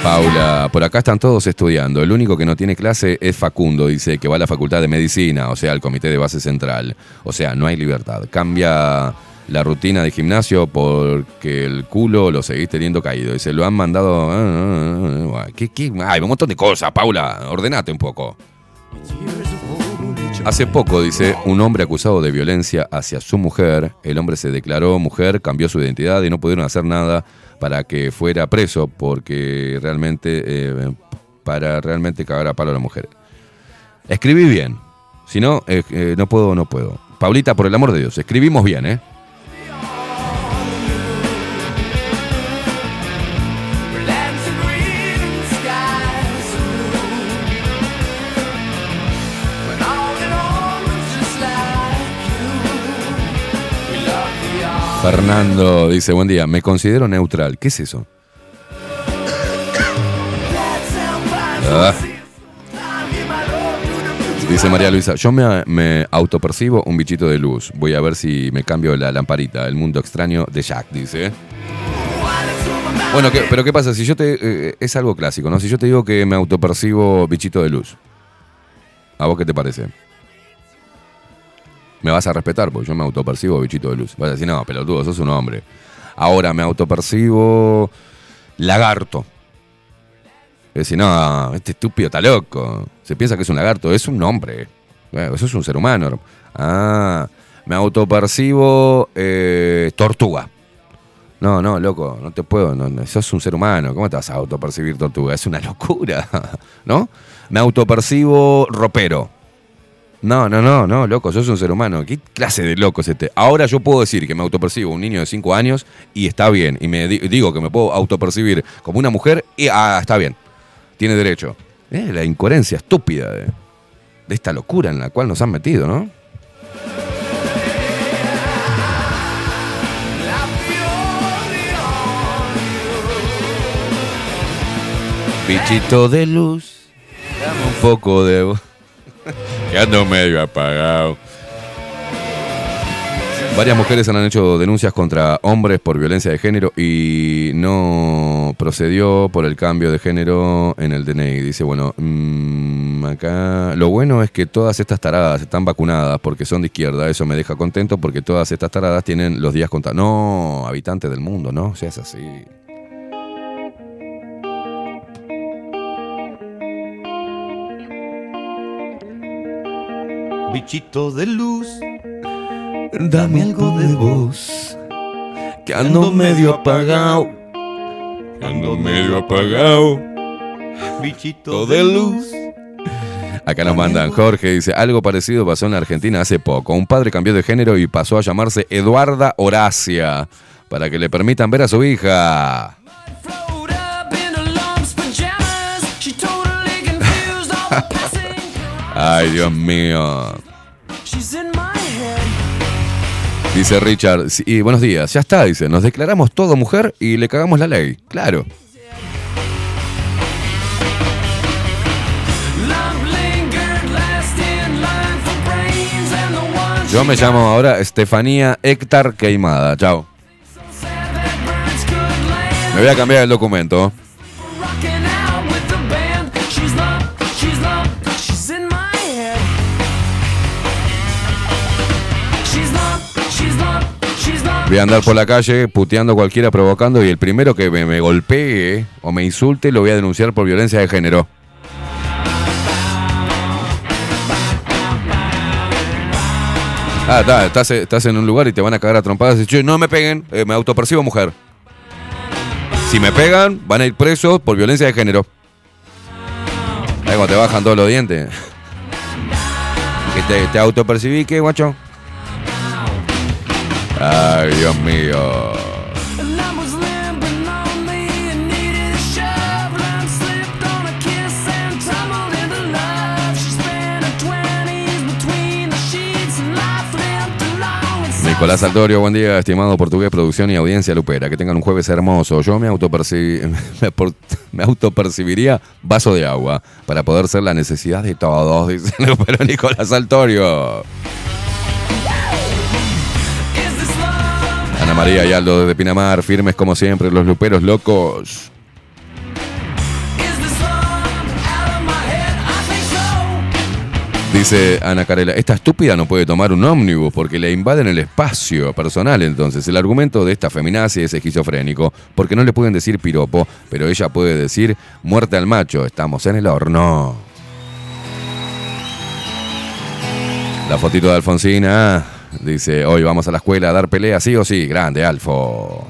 Paula, por acá están todos estudiando. El único que no tiene clase es Facundo, dice que va a la Facultad de Medicina, o sea, al Comité de Base Central. O sea, no hay libertad. Cambia la rutina de gimnasio porque el culo lo seguís teniendo caído. Y se lo han mandado. ah, ¿Qué, qué? Ay, un montón de cosas, Paula. Ordenate un poco. Hace poco, dice, un hombre acusado de violencia hacia su mujer, el hombre se declaró mujer, cambió su identidad y no pudieron hacer nada para que fuera preso porque realmente, eh, para realmente cagar a palo a la mujer. Escribí bien, si no, eh, eh, no puedo, no puedo. Paulita, por el amor de Dios, escribimos bien, ¿eh? Fernando dice, buen día, me considero neutral. ¿Qué es eso? Ah. Dice María Luisa, yo me, me autopercibo un bichito de luz. Voy a ver si me cambio la lamparita. El mundo extraño de Jack, dice. Bueno, ¿qué- pero ¿qué pasa? Si yo te... eh, es algo clásico, ¿no? Si yo te digo que me autopercibo bichito de luz. ¿A vos qué te parece? Me vas a respetar porque yo me autopercibo bichito de luz. Vas a decir, no, pelotudo, sos un hombre. Ahora me autopercibo lagarto. Es decir, no, este estúpido está loco. Se piensa que es un lagarto, es un hombre. Bueno, eso es un ser humano. Ah, me autopercibo eh, tortuga. No, no, loco, no te puedo, no, no, sos un ser humano, ¿cómo te vas a autopercibir tortuga? Es una locura, [laughs] ¿no? Me autopercibo ropero. No, no, no, no, loco, sos un ser humano. ¿Qué clase de loco es este? Ahora yo puedo decir que me autopercibo un niño de 5 años y está bien. Y me di- digo que me puedo autopercibir como una mujer y ah, está bien. Tiene derecho. Eh, la incoherencia estúpida de, de esta locura en la cual nos han metido, ¿no? Bichito de luz, dame un poco de... que ando medio apagado. Varias mujeres han hecho denuncias contra hombres por violencia de género y no procedió por el cambio de género en el DNI. Dice, bueno, mm, acá lo bueno es que todas estas taradas están vacunadas porque son de izquierda. Eso me deja contento porque todas estas taradas tienen los días contados. No, habitantes del mundo, no, seas así. Bichito de luz, Dame algo de voz, que ando medio apagado. Ando medio apagado. bichito de luz. Acá nos mandan Jorge, dice, algo parecido pasó en Argentina hace poco. Un padre cambió de género y pasó a llamarse Eduarda Horacia para que le permitan ver a su hija. [laughs] Ay, Dios mío. Dice Richard, y buenos días, ya está, dice, nos declaramos todo mujer y le cagamos la ley. Claro. Yo me llamo ahora Estefanía Héctor Queimada. Chao. Me voy a cambiar el documento. Voy a andar por la calle puteando a cualquiera, provocando y el primero que me, me golpee o me insulte lo voy a denunciar por violencia de género. Ah, está, estás, en un lugar y te van a cagar a trompadas y dices, "Che, no me peguen, eh, me autopercibo mujer. Si me pegan, van a ir presos por violencia de género. Ahí cuando te bajan todos los dientes. [laughs] Que te, te autopercibí, ¿qué, guacho? Ay, Dios mío. Nicolás Altorio, buen día, estimado portugués, producción y audiencia lupera. Que tengan un jueves hermoso. Yo me, [laughs] me autopercibiría vaso de agua para poder ser la necesidad de todos, dice [laughs] Lupero Nicolás Altorio. Ana María y Aldo desde Pinamar, firmes como siempre, los luperos locos. Dice Ana Carela, esta estúpida no puede tomar un ómnibus porque le invaden el espacio personal. Entonces, el argumento de esta feminazi es esquizofrénico porque no le pueden decir piropo, pero ella puede decir muerte al macho, estamos en el horno. La fotito de Alfonsina dice, hoy vamos a la escuela a dar pelea, sí o sí, grande, Alfo.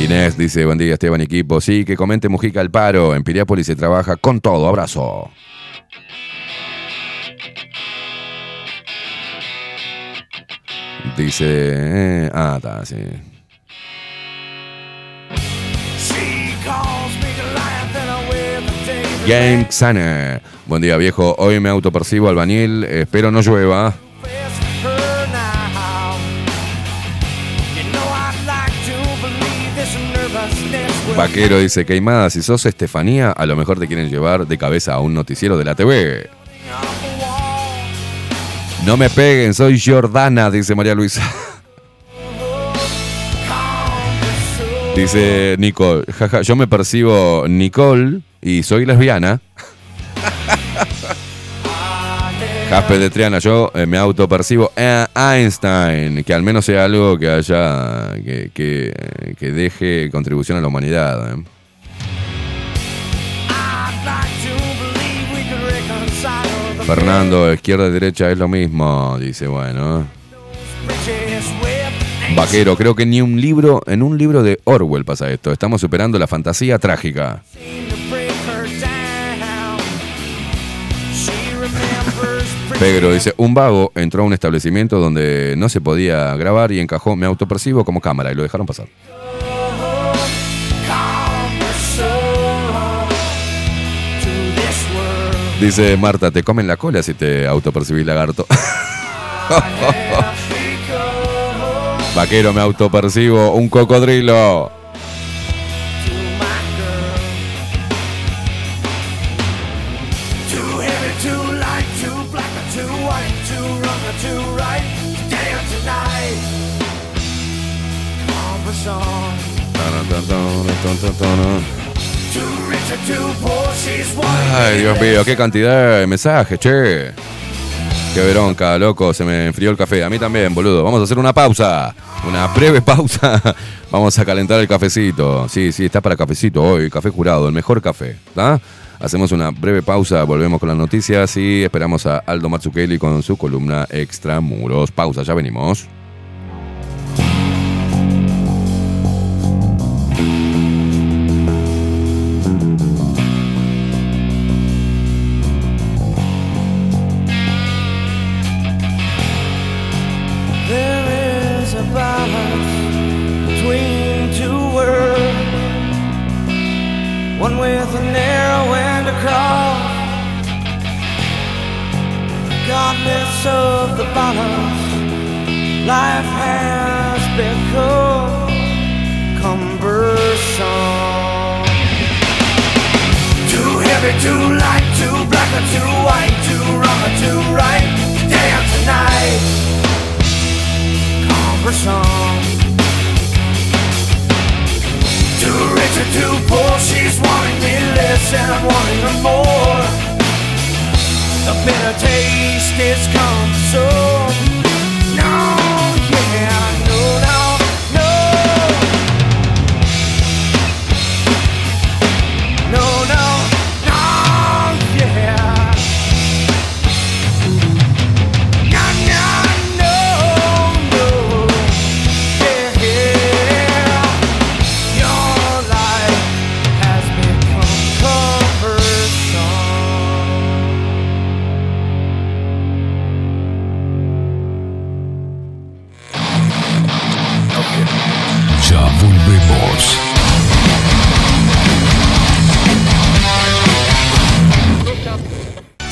Inés dice, buen día Esteban equipo. Sí, que comente Mujica al paro. En Piriápolis se trabaja con todo. Abrazo. Dice... eh, ah, está, sí. Game Xaner. Buen día viejo. Hoy me autopercibo albañil. Espero no llueva. Vaquero dice, Queimada, si sos Estefanía, a lo mejor te quieren llevar de cabeza a un noticiero de la TV. No me peguen, soy Jordana, dice María Luisa. Dice Nicole, jaja, yo me percibo Nicole y soy lesbiana. Jaspe de Triana, yo eh, me autopercibo Einstein, que al menos sea algo que haya, que, que- que deje contribución a la humanidad. ¿eh? Fernando, izquierda y derecha es lo mismo, dice, bueno. Vaquero, creo que ni un libro, en un libro de Orwell pasa esto. Estamos superando la fantasía trágica. Pedro dice, un vago entró a un establecimiento donde no se podía grabar y encajó me autopercibo como cámara y lo dejaron pasar. Dice Marta, te comen la cola si te autopercibís lagarto. [laughs] Vaquero, me autopercibo un cocodrilo. Ay, Dios mío, qué cantidad de mensajes, che. Qué bronca, loco, se me enfrió el café. A mí también, boludo. Vamos a hacer una pausa. Una breve pausa. [laughs] Vamos a calentar el cafecito. Sí, sí, está para cafecito hoy. Café jurado, el mejor café. Hacemos una breve pausa, volvemos con las noticias y esperamos a Aldo Mazzucchelli con su columna Extramuros. Pausa, ya venimos. Has become cumbersome. Too heavy, too light, too black or too white, too wrong or too right, today or tonight cumbersome. Too rich or too poor, she's wanting me less and I'm wanting her more. The bitter taste is cumbersome.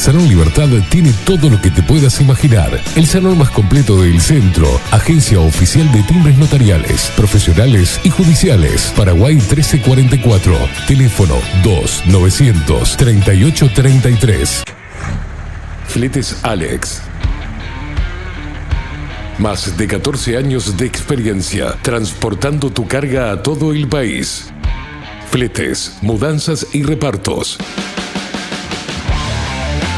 Salón Libertad tiene todo lo que te puedas imaginar. El salón más completo del centro. Agencia oficial de timbres notariales, profesionales y judiciales. Paraguay 1344. Teléfono 2 938 33. Fletes Alex. Más de 14 años de experiencia transportando tu carga a todo el país. Fletes, mudanzas y repartos.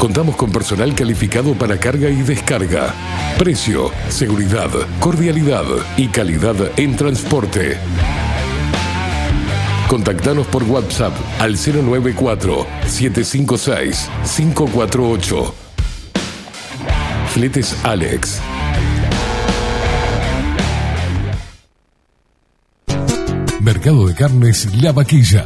Contamos con personal calificado para carga y descarga. Precio, seguridad, cordialidad y calidad en transporte. Contactanos por WhatsApp al 094-756-548. Fletes Alex. Mercado de Carnes La Vaquilla.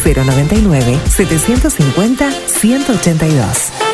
099-750-182.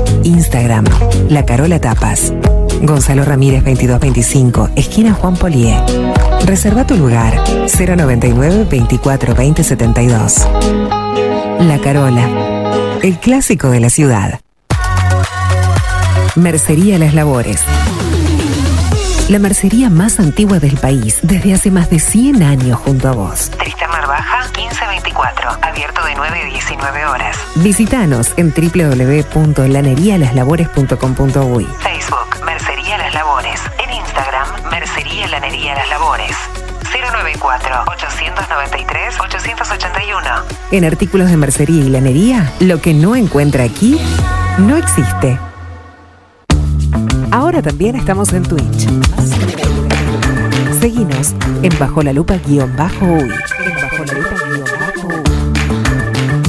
Instagram, La Carola Tapas. Gonzalo Ramírez 2225, esquina Juan Polié. Reserva tu lugar 099 24 20 72. La Carola, el clásico de la ciudad. Mercería Las Labores. La mercería más antigua del país, desde hace más de 100 años junto a vos. Tristamar Baja 1524. Abierto de 9 a 19 horas. Visítanos en www.lanerialaslabores.com.uy. Facebook, Mercería Las Labores. En Instagram, Mercería Lanería Las Labores. 094-893-881. En artículos de mercería y lanería, lo que no encuentra aquí no existe. Ahora también estamos en Twitch. Seguinos en Bajo la Lupa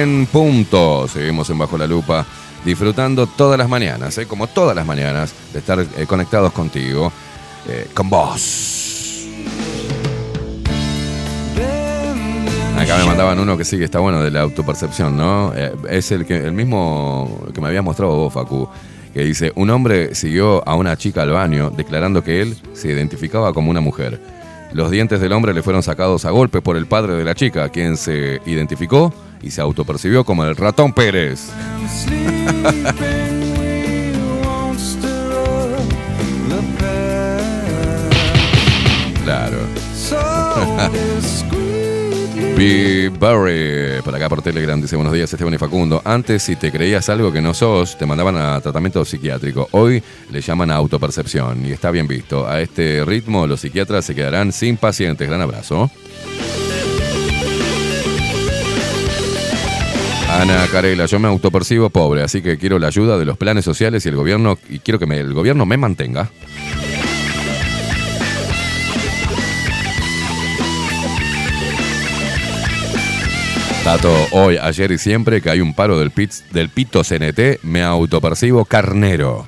En punto. Seguimos en Bajo la Lupa, disfrutando todas las mañanas, ¿eh? como todas las mañanas, de estar eh, conectados contigo, eh, con vos. Acá me mandaban uno que sí que está bueno de la autopercepción, ¿no? Es el que el mismo que me habías mostrado vos, Facu, que dice, un hombre siguió a una chica al baño declarando que él se identificaba como una mujer. Los dientes del hombre le fueron sacados a golpe por el padre de la chica, quien se identificó y se autopercibió como el ratón Pérez. [laughs] Claro. [laughs] B. Barry, por acá por Telegram, dice buenos días Esteban y Facundo. Antes, si te creías algo que no sos, te mandaban a tratamiento psiquiátrico. Hoy le llaman a autopercepción y está bien visto. A este ritmo, los psiquiatras se quedarán sin pacientes. Gran abrazo. Ana Carela, yo me autopercibo pobre, así que quiero la ayuda de los planes sociales y el gobierno, y quiero que el gobierno me mantenga. Tato, hoy, ayer y siempre que hay un paro del, del pito CNT, me autopercibo carnero.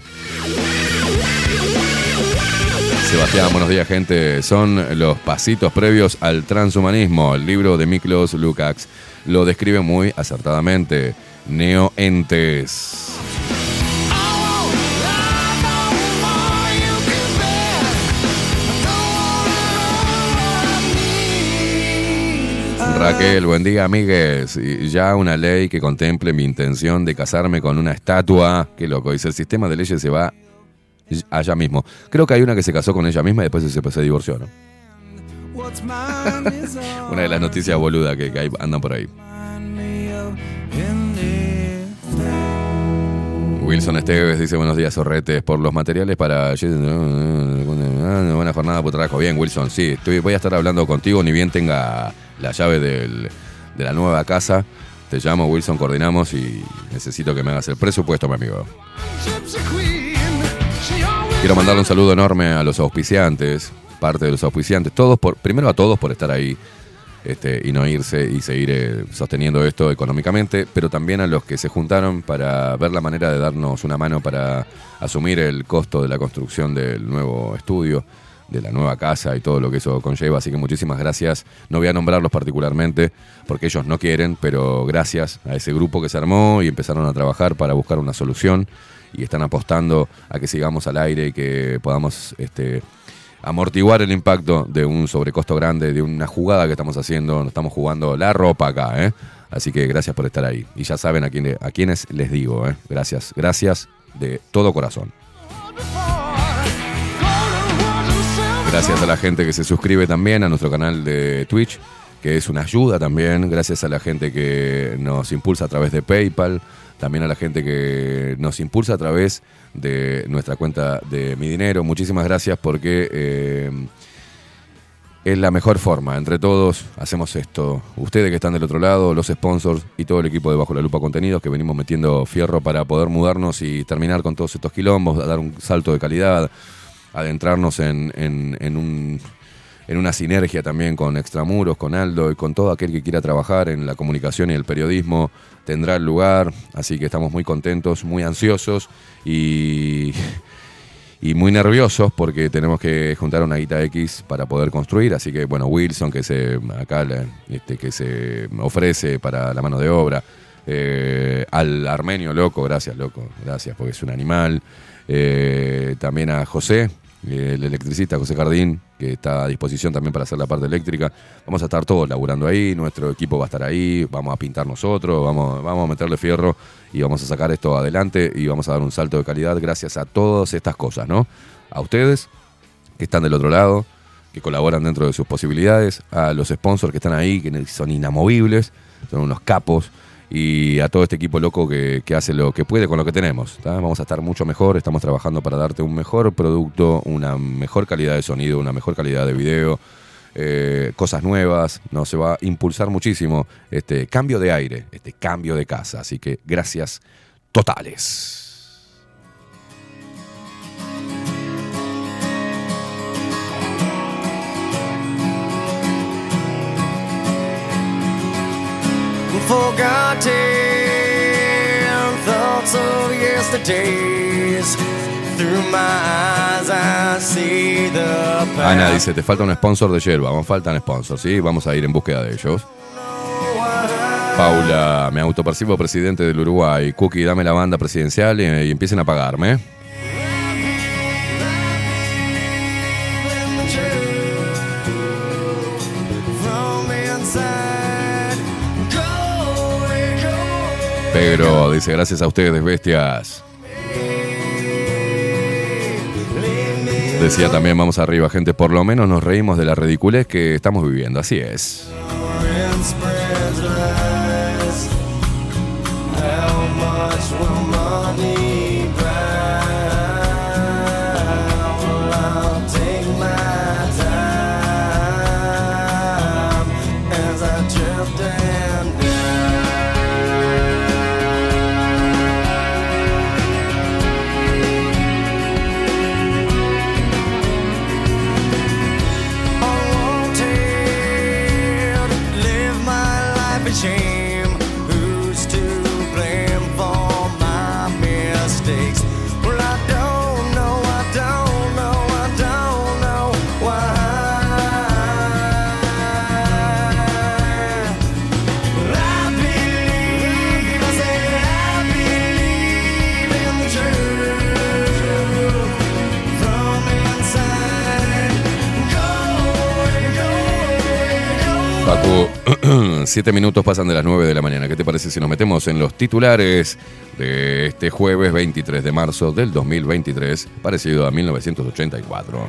Sebastián, buenos días, gente. Son los pasitos previos al transhumanismo. El libro de Miklos Lukács lo describe muy acertadamente. Neoentes. Raquel, buen día, amigues. Ya una ley que contemple mi intención de casarme con una estatua. Qué loco. Dice, el sistema de leyes se va allá mismo. Creo que hay una que se casó con ella misma y después se, se divorció, ¿no? [laughs] Una de las noticias boludas que, andan por ahí. Wilson Esteves dice buenos días, Sorretes, por los materiales para... Buena jornada por trabajo. Bien, Wilson, sí, estoy, voy a estar hablando contigo, ni bien tenga la llave del- de la nueva casa. Te llamo, Wilson, coordinamos y necesito que me hagas el presupuesto, mi amigo. Quiero mandarle un saludo enorme a los auspiciantes, parte de los auspiciantes, todos por, primero a todos por estar ahí este, y no irse y seguir eh, sosteniendo esto económicamente, pero también a los que se juntaron para ver la manera de darnos una mano para asumir el costo de la construcción del nuevo estudio, de la nueva casa y todo lo que eso conlleva. Así que muchísimas gracias. No voy a nombrarlos particularmente porque ellos no quieren, pero gracias a ese grupo que se armó y empezaron a trabajar para buscar una solución y están apostando a que sigamos al aire y que podamos este, amortiguar el impacto de un sobrecosto grande, de una jugada que estamos haciendo. Nos estamos jugando la ropa acá, ¿eh? Así que gracias por estar ahí. Y ya saben a, quién, a quienes les digo, ¿eh? Gracias, gracias de todo corazón. Gracias a la gente que se suscribe también a nuestro canal de Twitch, que es una ayuda también. Gracias a la gente que nos impulsa a través de PayPal. También a la gente que nos impulsa a través de nuestra cuenta de Mi Dinero. Muchísimas gracias porque eh, es la mejor forma. Entre todos hacemos esto. Ustedes que están del otro lado, los sponsors y todo el equipo de Bajo la Lupa Contenidos que venimos metiendo fierro para poder mudarnos y terminar con todos estos quilombos, dar un salto de calidad, adentrarnos en, en- en un, en una sinergia también con Extramuros, con Aldo y con todo aquel que quiera trabajar en la comunicación y el periodismo tendrá lugar. Así que estamos muy contentos, muy ansiosos y, muy nerviosos porque tenemos que juntar una guita X para poder construir. Así que bueno, Wilson que se acá este, que se ofrece para la mano de obra. eh, al armenio loco, gracias loco, gracias porque es un animal. Eh, también a José, el electricista José Jardín, que está a disposición también para hacer la parte eléctrica. Vamos a estar todos laburando ahí, nuestro equipo va a estar ahí, vamos a pintar nosotros, vamos, vamos a meterle fierro y vamos a sacar esto adelante y vamos a dar un salto de calidad gracias a todas estas cosas, ¿no? A ustedes que están del otro lado, que colaboran dentro de sus posibilidades, a los sponsors que están ahí, que son inamovibles, son unos capos, y a todo este equipo loco que, que hace lo que puede con lo que tenemos. Vamos a estar mucho mejor, estamos trabajando para darte un mejor producto, una mejor calidad de sonido, una mejor calidad de video, eh, cosas nuevas, no se va a impulsar muchísimo este cambio de aire, este cambio de casa. Así que gracias totales. Ana dice, te falta un sponsor de yerba. Vamos, faltan sponsors, ¿sí? Vamos a ir en búsqueda de ellos. Paula, me autopercibo presidente del Uruguay. Cookie, dame la banda presidencial y empiecen a pagarme. Pedro dice, gracias a ustedes, bestias. Decía también, vamos arriba, gente. Por lo menos nos reímos de la ridiculez que estamos viviendo. Así es. [clears throat] siete minutos pasan de las 9 de la mañana. ¿Qué te parece si nos metemos en los titulares de este jueves 23 de marzo del 2023, parecido a 1984?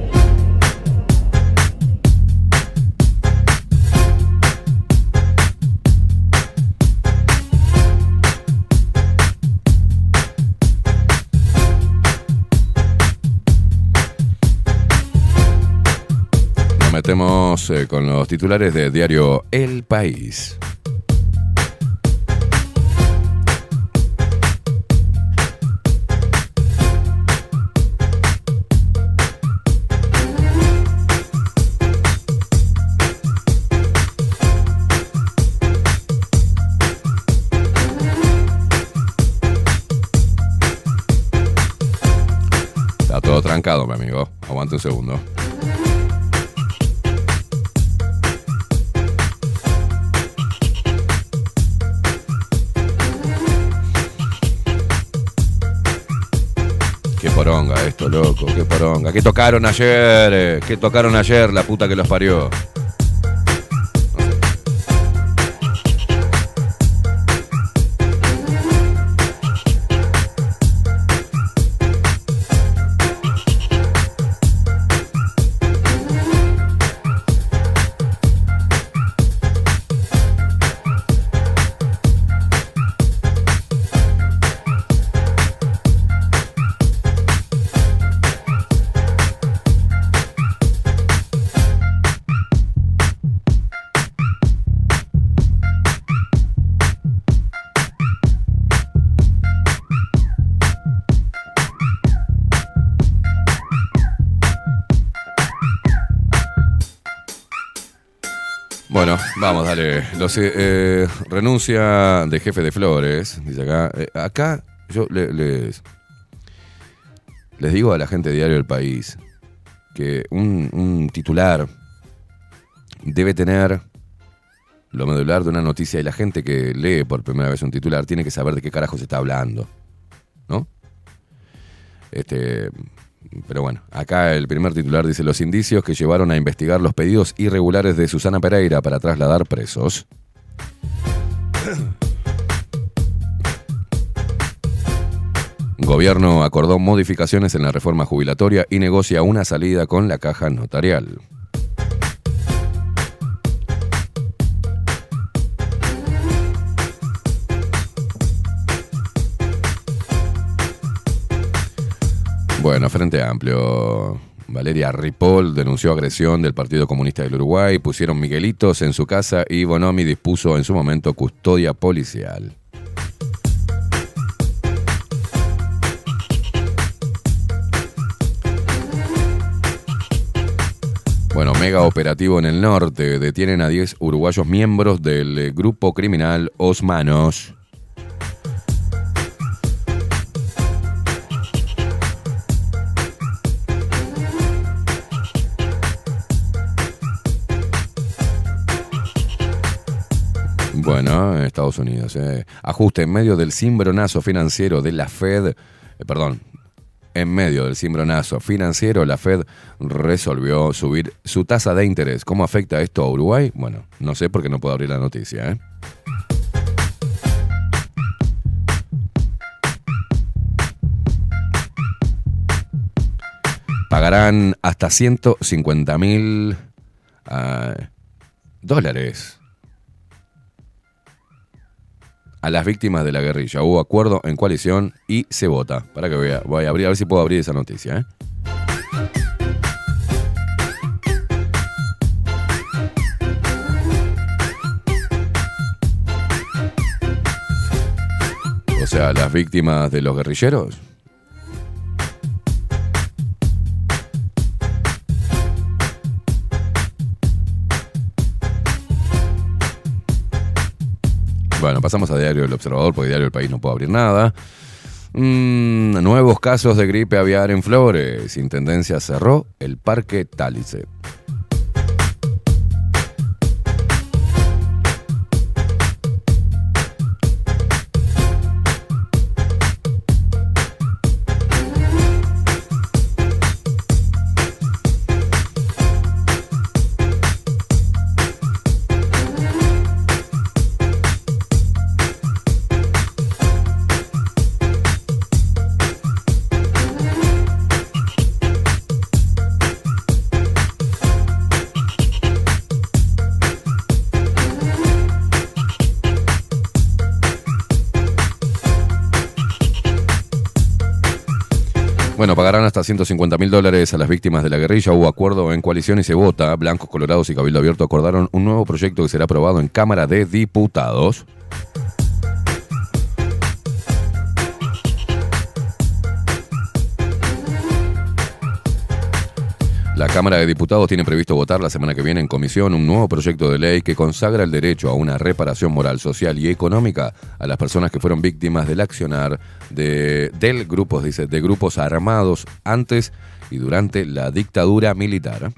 Eh, con los titulares de diario El País. Todo trancado, mi amigo. Aguante un segundo. Loco, qué poronga. ¿Qué tocaron ayer? eh? ¿Qué tocaron ayer? La puta que los parió. Los, eh, eh, renuncia de jefe de Flores, dice acá. Eh, acá yo le- les, les digo a la gente de Diario del País que un, un titular debe tener lo medular de una noticia y la gente que lee por primera vez un titular tiene que saber de qué carajo se está hablando. ¿No? Este, pero bueno, acá el primer titular dice los indicios que llevaron a investigar los pedidos irregulares de Susana Pereira para trasladar presos. [clears throat] Gobierno acordó modificaciones en la reforma jubilatoria y negocia una salida con la caja notarial. Bueno, Frente Amplio. Valeria Ripoll denunció agresión del Partido Comunista del Uruguay, pusieron Miguelitos en su casa y Bonomi dispuso en su momento custodia policial. Bueno, mega operativo en el norte. Detienen a 10 uruguayos miembros del eh, grupo criminal Osmanos. En Estados Unidos. eh. Ajuste en medio del cimbronazo financiero de la Fed. eh, perdón. En medio del cimbronazo financiero, la Fed resolvió subir su tasa de interés. ¿Cómo afecta esto a Uruguay? Bueno, no sé porque no puedo abrir la noticia. ¿eh? Pagarán hasta 150 mil ah, dólares a las víctimas de la guerrilla. Hubo acuerdo en coalición y se vota. Para que vea, voy a abrir, a ver si puedo abrir esa noticia. ¿eh? O sea, las víctimas de los guerrilleros. Bueno, pasamos a Diario El Observador, porque Diario El País no puedo abrir nada. Mm, nuevos casos de gripe aviar en Flores. Intendencia cerró el Parque Tálice. Hasta 150 mil dólares a las víctimas de la guerrilla. Hubo acuerdo en coalición y se vota. Blancos, Colorados y Cabildo Abierto acordaron un nuevo proyecto que será aprobado en Cámara de Diputados. La Cámara de Diputados tiene previsto votar la semana que viene en comisión un nuevo proyecto de ley que consagra el derecho a una reparación moral, social y económica a las personas que fueron víctimas del accionar de, grupos, dice, de grupos armados antes y durante la dictadura militar.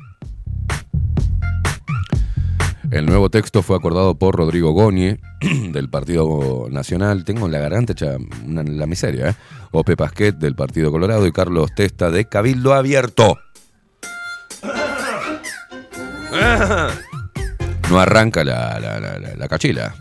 El nuevo texto fue acordado por Rodrigo Goñi, [clears throat] del Partido Nacional. Tengo en la garganta hecha la miseria, ¿eh? Ope Pasquet, del Partido Colorado, y Carlos Testa, de Cabildo Abierto. [laughs] No arranca la, la- la- la- la cachila.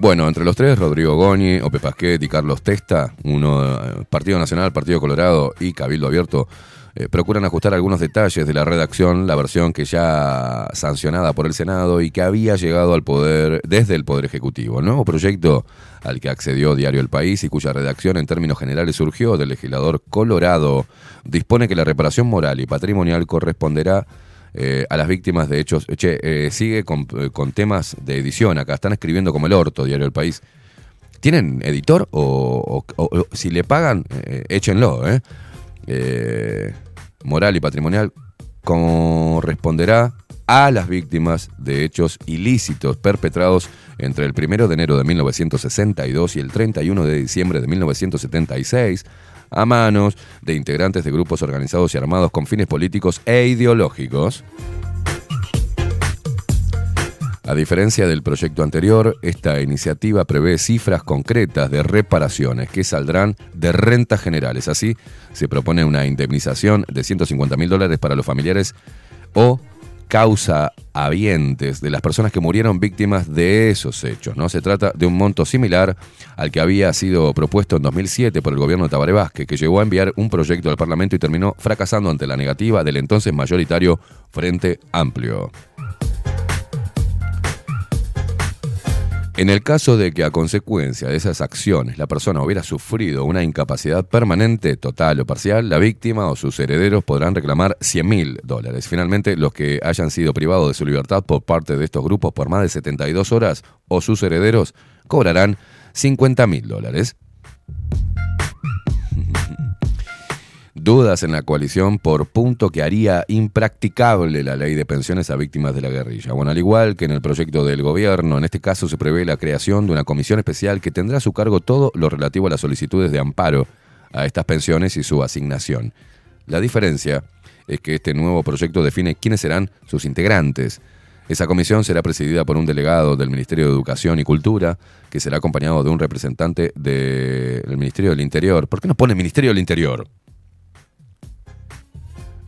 Bueno, entre los tres, Rodrigo Goñi, Ope Pasquet y Carlos Testa, uno, eh, Partido Nacional, Partido Colorado y Cabildo Abierto, eh, procuran ajustar algunos detalles de la redacción, la versión que ya sancionada por el Senado y que había llegado al poder desde el Poder Ejecutivo. El nuevo proyecto al que accedió Diario El País y cuya redacción en términos generales surgió del legislador Colorado, dispone que la reparación moral y patrimonial corresponderá eh, a las víctimas de hechos. Che, eh, sigue con, eh, con temas de edición. Acá están escribiendo como el orto, Diario El País. ¿Tienen editor? O, o- si le pagan, échenlo. ¿eh? Eh, moral y patrimonial corresponderá a las víctimas de hechos ilícitos perpetrados entre el 1 de enero de 1962 y el 31 de diciembre de 1976 a manos de integrantes de grupos organizados y armados con fines políticos e ideológicos. A diferencia del proyecto anterior, esta iniciativa prevé cifras concretas de reparaciones que saldrán de rentas generales. Así, se propone una indemnización de 150 mil dólares para los familiares o causa habientes de las personas que murieron víctimas de esos hechos. ¿no? Se trata de un monto similar al que había sido propuesto en 2007 por el gobierno de Tabaré Vázquez, que llegó a enviar un proyecto al Parlamento y terminó fracasando ante la negativa del entonces mayoritario Frente Amplio. En el caso de que a consecuencia de esas acciones la persona hubiera sufrido una incapacidad permanente, total o parcial, la víctima o sus herederos podrán reclamar 100 mil dólares. Finalmente, los que hayan sido privados de su libertad por parte de estos grupos por más de 72 horas o sus herederos cobrarán 50 mil dólares. Dudas en la coalición por punto que haría impracticable la ley de pensiones a víctimas de la guerrilla. Bueno, al igual que en el proyecto del gobierno, en este caso se prevé la creación de una comisión especial que tendrá a su cargo todo lo relativo a las solicitudes de amparo a estas pensiones y su asignación. La diferencia es que este nuevo proyecto define quiénes serán sus integrantes. Esa comisión será presidida por un delegado del Ministerio de Educación y Cultura, que será acompañado de un representante del Ministerio del Interior. ¿Por qué no pone Ministerio del Interior?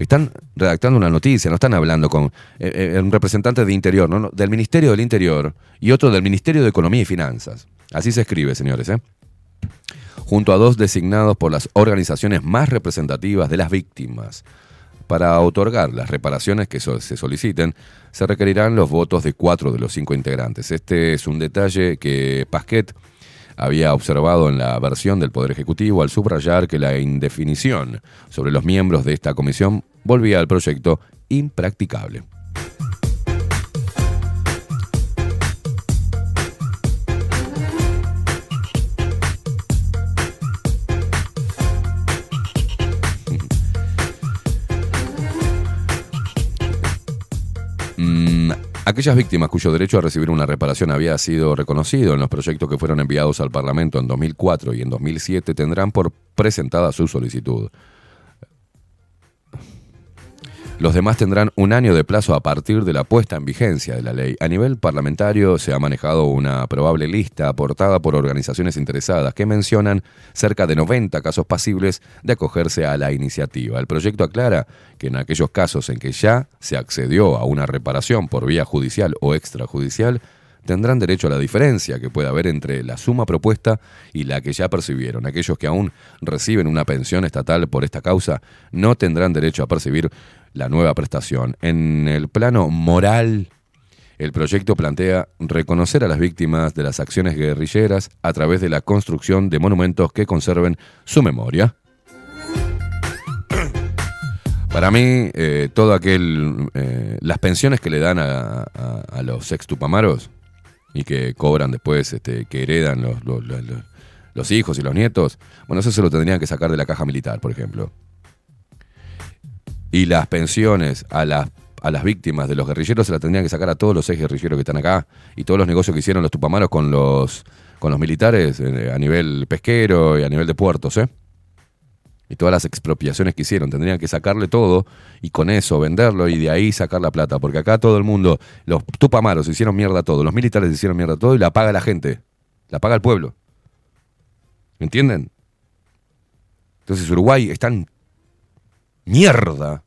Están redactando una noticia, no están hablando con eh, eh, un representante de Interior, no, del Ministerio del Interior y otro del Ministerio de Economía y Finanzas. Así se escribe, señores. ¿eh? Junto a dos designados por las organizaciones más representativas de las víctimas. Para otorgar las reparaciones que se soliciten, se requerirán los votos de cuatro de los cinco integrantes. Este es un detalle que Pasquet había observado en la versión del Poder Ejecutivo al subrayar que la indefinición sobre los miembros de esta comisión volvía al proyecto impracticable. Aquellas víctimas cuyo derecho a recibir una reparación había sido reconocido en los proyectos que fueron enviados al Parlamento en 2004 y en 2007 tendrán por presentada su solicitud. Los demás tendrán un año de plazo a partir de la puesta en vigencia de la ley. A nivel parlamentario se ha manejado una probable lista aportada por organizaciones interesadas que mencionan cerca de 90 casos pasibles de acogerse a la iniciativa. El proyecto aclara que en aquellos casos en que ya se accedió a una reparación por vía judicial o extrajudicial, tendrán derecho a la diferencia que puede haber entre la suma propuesta y la que ya percibieron. Aquellos que aún reciben una pensión estatal por esta causa no tendrán derecho a percibir la nueva prestación. En el plano moral, El proyecto plantea reconocer a las víctimas de las acciones guerrilleras a través de la construcción de monumentos que conserven su memoria. [clears throat] Para mí, eh, todo aquel. eh, las pensiones que le dan a, a- a los ex tupamaros y que cobran después, este, que heredan los- los hijos y los nietos, bueno, eso se lo tendrían que sacar de la caja militar, por ejemplo. Y las pensiones a las, a las víctimas de los guerrilleros se las tendrían que sacar a todos los ex guerrilleros que están acá y todos los negocios que hicieron los tupamaros con los, con los militares eh, a nivel pesquero y a nivel de puertos, ¿eh? y todas las expropiaciones que hicieron. Tendrían que sacarle todo y con eso venderlo y de ahí sacar la plata. Porque acá todo el mundo, los tupamaros hicieron mierda todo, los militares hicieron mierda todo y la paga la gente. La paga el pueblo. ¿Me entienden? Entonces Uruguay es tan mierda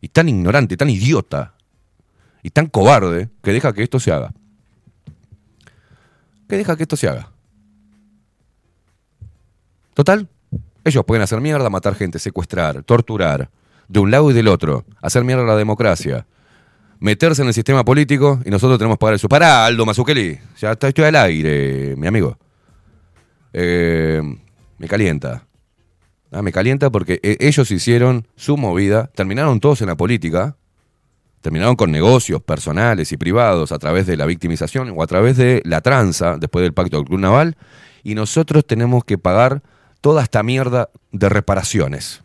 y tan ignorante, tan idiota y tan cobarde que deja que esto se haga. Que deja que esto se haga. Total, ellos pueden hacer mierda, matar gente, secuestrar, torturar, de un lado y del otro, hacer mierda a la democracia, meterse en el sistema político y nosotros tenemos que pagar eso. Pará, Aldo Mazzucchelli, ya estoy al aire, mi amigo. Eh, me calienta. Ah, me calienta porque eh, ellos hicieron su movida, terminaron todos en la política, terminaron con negocios personales y privados a través de la victimización o a través de la tranza después del pacto del Club Naval, y nosotros tenemos que pagar toda esta mierda de reparaciones.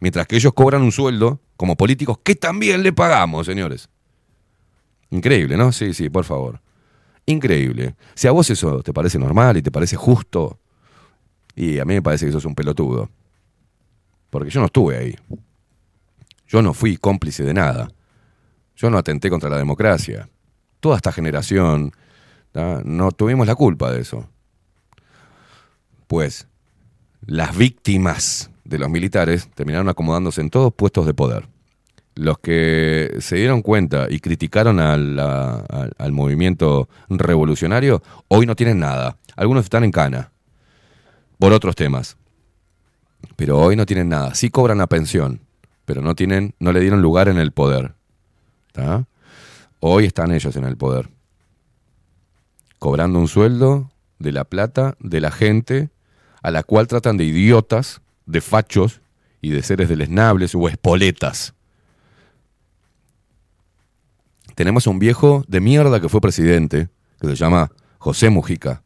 Mientras que ellos cobran un sueldo como políticos que también le pagamos, señores. Increíble, ¿no? Sí, sí, por favor. Increíble. Si a vos eso te parece normal y te parece justo, y a mí me parece que sos un pelotudo. Porque yo no estuve ahí. Yo no fui cómplice de nada. Yo no atenté contra la democracia. Toda esta generación no tuvimos la culpa de eso. Pues las víctimas de los militares terminaron acomodándose en todos puestos de poder. Los que se dieron cuenta y criticaron al, al movimiento revolucionario, hoy no tienen nada. Algunos están en cana por otros temas. Pero hoy no tienen nada. Sí cobran la pensión, pero no tienen, no le dieron lugar en el poder. Hoy están ellos en el poder. Cobrando un sueldo de la plata de la gente a la cual tratan de idiotas, de fachos y de seres deleznables o espoletas. Tenemos a un viejo de mierda que fue presidente, que se llama José Mujica,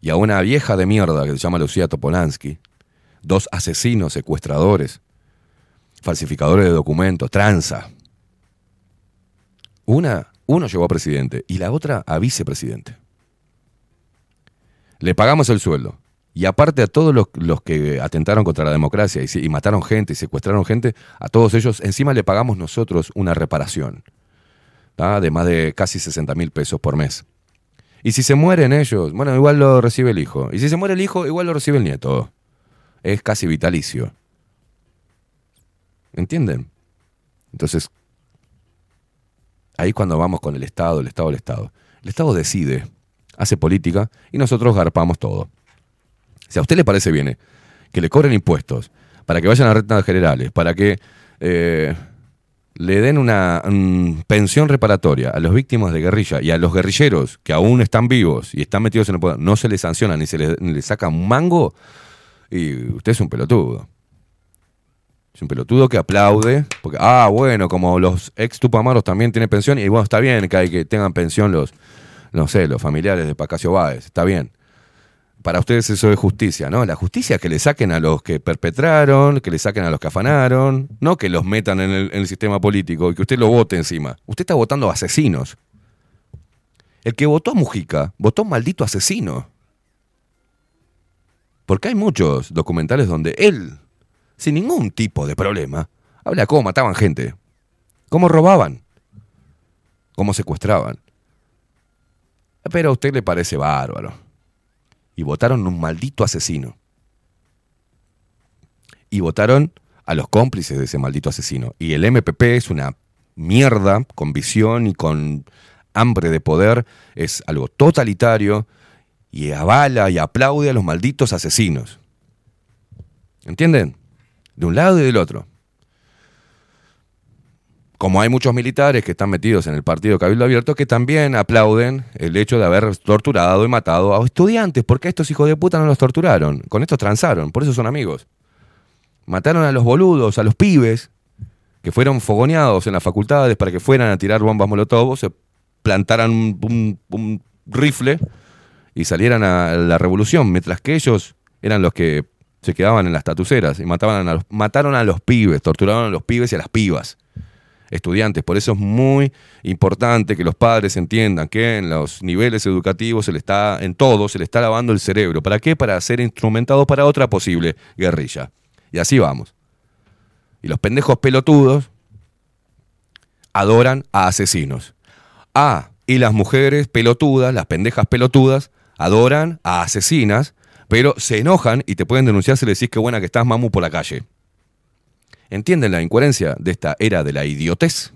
y a una vieja de mierda que se llama Lucía Topolansky, dos asesinos, secuestradores, falsificadores de documentos, tranza. Una, uno llegó a presidente y la otra a vicepresidente. Le pagamos el sueldo. Y aparte a todos los, los que atentaron contra la democracia y, mataron gente y secuestraron gente, a todos ellos encima le pagamos nosotros una reparación ¿tá? de más de casi 60 mil pesos por mes. Y si se mueren ellos, bueno, igual lo recibe el hijo. Y si se muere el hijo, igual lo recibe el nieto. Es casi vitalicio. ¿Entienden? Entonces, ahí cuando vamos con el Estado, el Estado, el Estado. El Estado decide, hace política y nosotros garpamos todo. Si a usted le parece bien eh, que le cobren impuestos para que vayan a rentas generales, para que eh, le den una mm, pensión reparatoria a los víctimas de guerrilla y a los guerrilleros que aún están vivos y están metidos en el poder, no se les sanciona ni se les, saca un mango, y usted es un pelotudo. Es un pelotudo que aplaude, porque, ah, bueno, como los ex tupamaros también tienen pensión, y bueno, está bien que, tengan pensión los, no sé, los familiares de Pacasio Báez, está bien. Para ustedes eso es justicia, ¿no? La justicia que le saquen a los que perpetraron, que le saquen a los que afanaron, no que los metan en el, sistema político y que usted lo vote encima. Usted está votando asesinos. El que votó a Mujica, votó a maldito asesino. Porque hay muchos documentales donde él, sin ningún tipo de problema, habla cómo mataban gente, cómo robaban, cómo secuestraban. Pero a usted le parece bárbaro. Y votaron un maldito asesino. Y votaron a los cómplices de ese maldito asesino. Y el MPP es una mierda con visión y con hambre de poder. Es algo totalitario y avala y aplaude a los malditos asesinos. ¿Entienden? De un lado y del otro. Como hay muchos militares que están metidos en el partido Cabildo Abierto que también aplauden el hecho de haber torturado y matado a estudiantes, porque estos hijos de puta no los torturaron, con estos transaron, por eso son amigos. Mataron a los boludos, a los pibes, que fueron fogoneados en las facultades para que fueran a tirar bombas molotov, se plantaran un, un- rifle y salieran a la revolución, mientras que ellos eran los que se quedaban en las tatuceras y mataron a los pibes, torturaron a los pibes y a las pibas estudiantes. Por eso es muy importante que los padres entiendan que en los niveles educativos se le está, en todo, se le está lavando el cerebro. ¿Para qué? Para ser instrumentado para otra posible guerrilla. Y así vamos. Y los pendejos pelotudos adoran a asesinos. Ah, y las mujeres pelotudas, las pendejas pelotudas, adoran a asesinas, pero se enojan y te pueden denunciar si le decís que buena que estás, mamu, por la calle. ¿Entienden la incoherencia de esta era de la idiotez?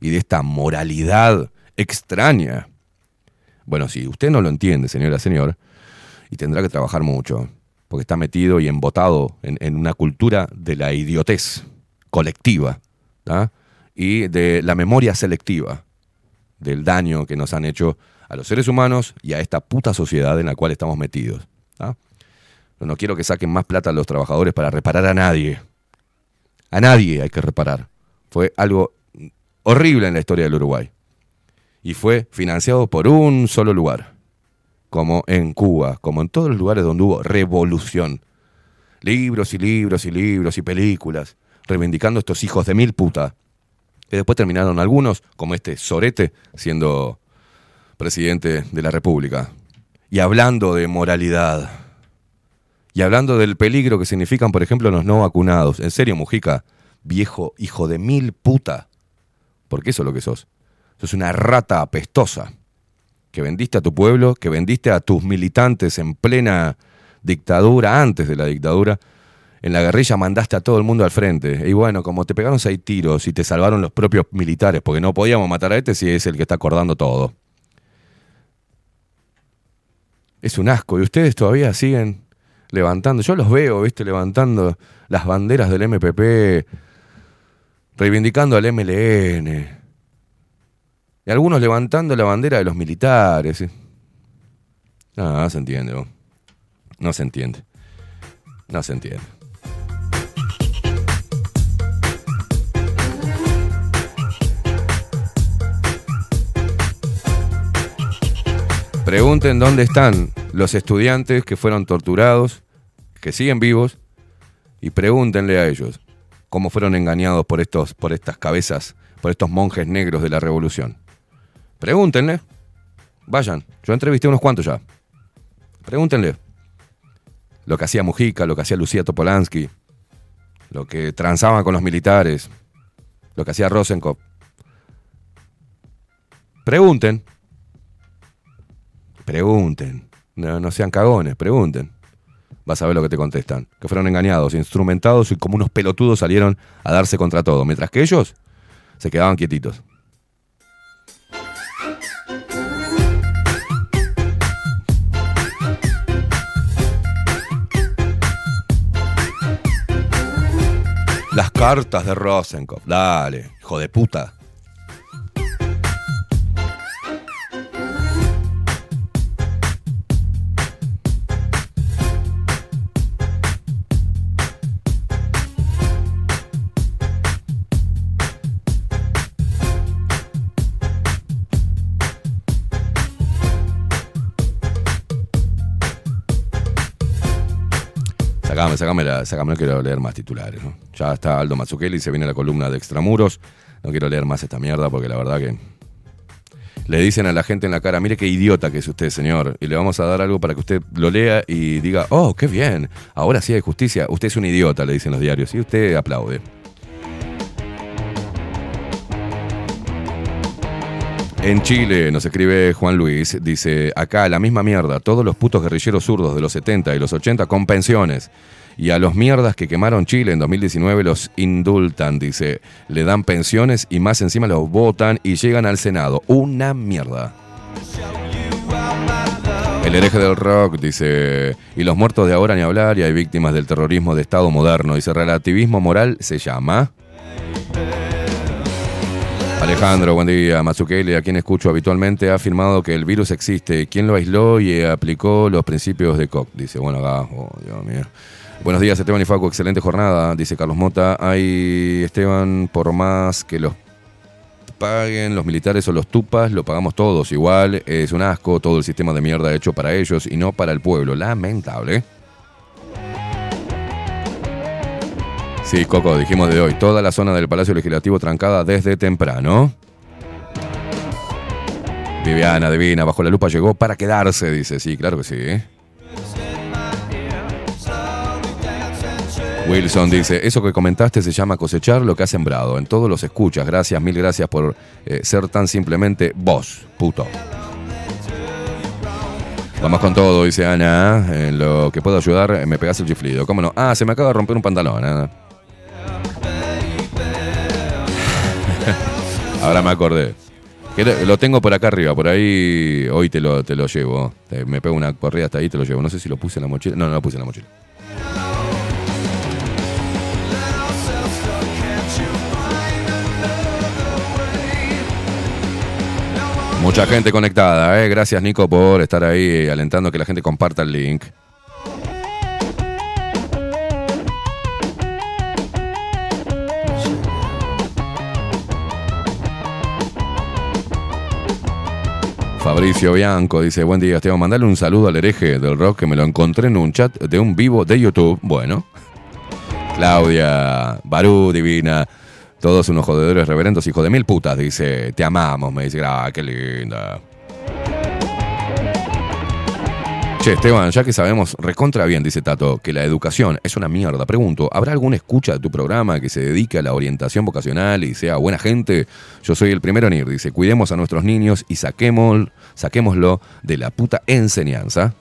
Y de esta moralidad extraña. Bueno, si usted no lo entiende, señora, señor, y tendrá que trabajar mucho, porque está metido y embotado en, una cultura de la idiotez colectiva y de la memoria selectiva del daño que nos han hecho a los seres humanos y a esta puta sociedad en la cual estamos metidos. no quiero que saquen más plata a los trabajadores para reparar a nadie. A nadie hay que reparar. Fue algo horrible en la historia del Uruguay. Y fue financiado por un solo lugar, como en Cuba, como en todos los lugares donde hubo revolución. Libros y libros y libros y películas, reivindicando estos hijos de mil puta. Que después terminaron algunos, como este Sorete, siendo presidente de la República. Y hablando de moralidad. Y hablando del peligro que significan, por ejemplo, los no vacunados. En serio, Mujica, viejo hijo de mil puta. Porque eso es lo que sos. Sos una rata apestosa. Que vendiste a tu pueblo, que vendiste a tus militantes en plena dictadura, antes de la dictadura. En la guerrilla mandaste a todo el mundo al frente. Y bueno, como te pegaron seis tiros y te salvaron los propios militares, porque no podíamos matar a este si es el que está acordando todo. Es un asco. Y ustedes todavía siguen levantando. Yo los veo, viste, levantando las banderas del MPP, reivindicando al MLN. Y algunos levantando la bandera de los militares. ¿sí? No, se entiende. No se entiende. No se entiende. Pregunten dónde están los estudiantes que fueron torturados, que siguen vivos, y pregúntenle a ellos cómo fueron engañados por, estos, por estas cabezas, por estos monjes negros de la revolución. Pregúntenle. Vayan, yo entrevisté unos cuantos ya. Pregúntenle. Lo que hacía Mujica, lo que hacía Lucía Topolansky, lo que transaban con los militares, lo que hacía Rosenkopf. Pregunten. Pregunten. No, no sean cagones, pregunten. Vas a ver lo que te contestan. Que fueron engañados, instrumentados y como unos pelotudos salieron a darse contra todo. Mientras que ellos se quedaban quietitos. Las cartas de Rosenkopf. Dale, hijo de puta. Sacame, sacame, la, sacame, no quiero leer más titulares. Ya está Aldo Mazzucchelli, se viene la columna de Extramuros. No quiero leer más esta mierda porque la verdad que le dicen a la gente en la cara, mire qué idiota que es usted, señor. Y le vamos a dar algo para que usted lo lea y diga, oh, qué bien, ahora sí hay justicia. Usted es un idiota, le dicen los diarios. Y usted aplaude. En Chile, nos escribe Juan Luis, dice, acá la misma mierda, todos los putos guerrilleros zurdos de los 70 y los 80 con pensiones. Y a los mierdas que quemaron Chile en 2019 los indultan, dice, le dan pensiones y más encima los votan y llegan al Senado. Una mierda. El hereje del rock dice, y los muertos de ahora ni hablar, y hay víctimas del terrorismo de Estado moderno. Dice, relativismo moral se llama. Alejandro, buen día. Mazukeli, a quien escucho habitualmente, ha afirmado que el virus existe. ¿Quién lo aisló y aplicó los principios de Koch? Dice, bueno, acá, oh, Dios mío. Buenos días, Esteban y Facu, excelente jornada, dice Carlos Mota. Hay, Esteban, por más que los paguen los militares o los tupas, lo pagamos todos igual. Es un asco todo el sistema de mierda hecho para ellos y no para el pueblo. Lamentable. Sí, Coco, dijimos de hoy. Toda la zona del Palacio Legislativo trancada desde temprano. Viviana, divina, bajo la lupa llegó para quedarse, dice. Sí, claro que sí. ¿eh? Wilson dice, eso que comentaste se llama cosechar lo que has sembrado. En todos los escuchas. Gracias, mil gracias por eh, ser tan simplemente vos, puto. Vamos con todo, dice Ana. Lo que puedo ayudar, eh, me pegas el chiflido. ¿Cómo no? Ah, se me acaba de romper un pantalón. ah. [laughs] Ahora me acordé. Lo- tengo por acá arriba, por ahí hoy te lo, te lo llevo. Me pego una corrida hasta ahí te lo llevo. No sé si lo puse en la mochila. No, no lo puse en la mochila. Mucha gente conectada, ¿eh? Gracias Nico por estar ahí alentando que la gente comparta el link. Fabricio Bianco dice, buen día, Esteban, mandale un saludo al hereje del rock que me lo encontré en un chat de un vivo de YouTube. Bueno. [laughs] Claudia, Barú, divina. Todos unos jodedores reverendos, hijos de mil putas, dice, te amamos, me dice, ah, qué linda. Che, Esteban, ya que sabemos recontra bien, dice Tato, que la educación es una mierda, pregunto, ¿habrá alguna escucha de tu programa que se dedique a la orientación vocacional y sea buena gente? Yo soy el primero en ir, dice, cuidemos a nuestros niños y saquemos, saquémoslo de la puta enseñanza.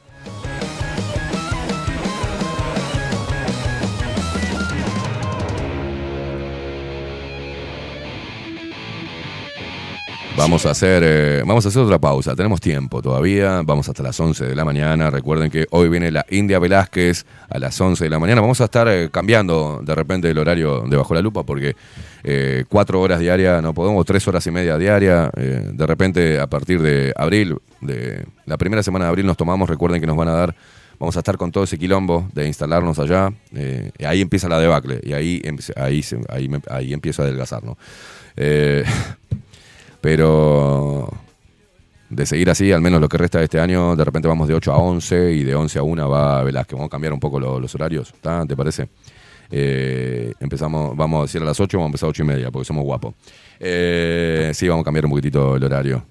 Vamos a hacer, eh, vamos a hacer otra pausa. Tenemos tiempo todavía. Vamos hasta las 11 de la mañana. Recuerden que hoy viene la India Velázquez a las 11 de la mañana. Vamos a estar eh, cambiando de repente el horario de Bajo la Lupa porque eh, cuatro horas diarias no podemos, tres horas y media diaria. Eh, de repente a partir de abril, de la primera semana de abril nos tomamos. Recuerden que nos van a dar, vamos a estar con todo ese quilombo de instalarnos allá. Eh, y ahí empieza la debacle y ahí, ahí, ahí, ahí empiezo a adelgazar, ¿no? Eh, [laughs] pero de seguir así, al menos lo que resta de este año, de repente vamos de 8 a 11 y de 11 a 1 va Velázquez. Vamos a cambiar un poco lo- los horarios. ¿te parece? Eh, empezamos, vamos a decir a las 8, vamos a empezar a 8 y media, porque somos guapos. Eh, sí, vamos a cambiar un poquitito el horario,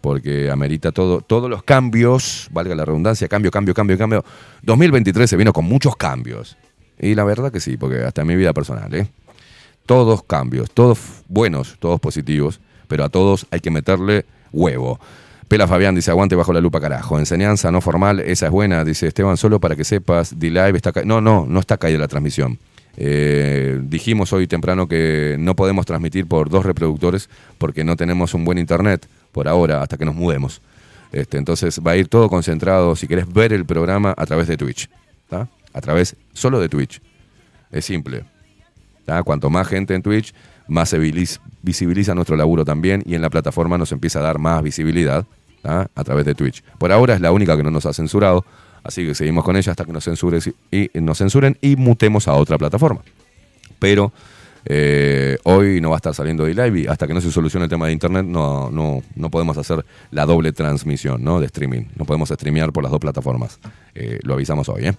porque amerita todo, todos los cambios, valga la redundancia, cambio, cambio, cambio, cambio. 2023 se vino con muchos cambios. Y la verdad que sí, porque hasta en mi vida personal, ¿eh? todos cambios, todos buenos, todos positivos, pero a todos hay que meterle huevo. Pela Fabián dice, aguante bajo la lupa, carajo. Enseñanza no formal, esa es buena. Dice Esteban, solo para que sepas, D-Live está No, no, no está caída la transmisión. Eh, dijimos hoy temprano que no podemos transmitir por dos reproductores porque no tenemos un buen internet por ahora, hasta que nos mudemos. Este, entonces va a ir todo concentrado, si querés ver el programa, a través de Twitch. ¿tá? A través solo de Twitch. Es simple. ¿tá? Cuanto más gente en Twitch, más visibiliza nuestro laburo también y en la plataforma nos empieza a dar más visibilidad ¿tá? a través de Twitch. Por ahora es la única que no nos ha censurado, así que seguimos con ella hasta que nos, censures y, y nos censuren y mutemos a otra plataforma. Pero eh, hoy no va a estar saliendo de live y hasta que no se solucione el tema de internet no, no, no podemos hacer la doble transmisión ¿no? de streaming. No podemos streamear por las dos plataformas. Eh, lo avisamos hoy, ¿eh?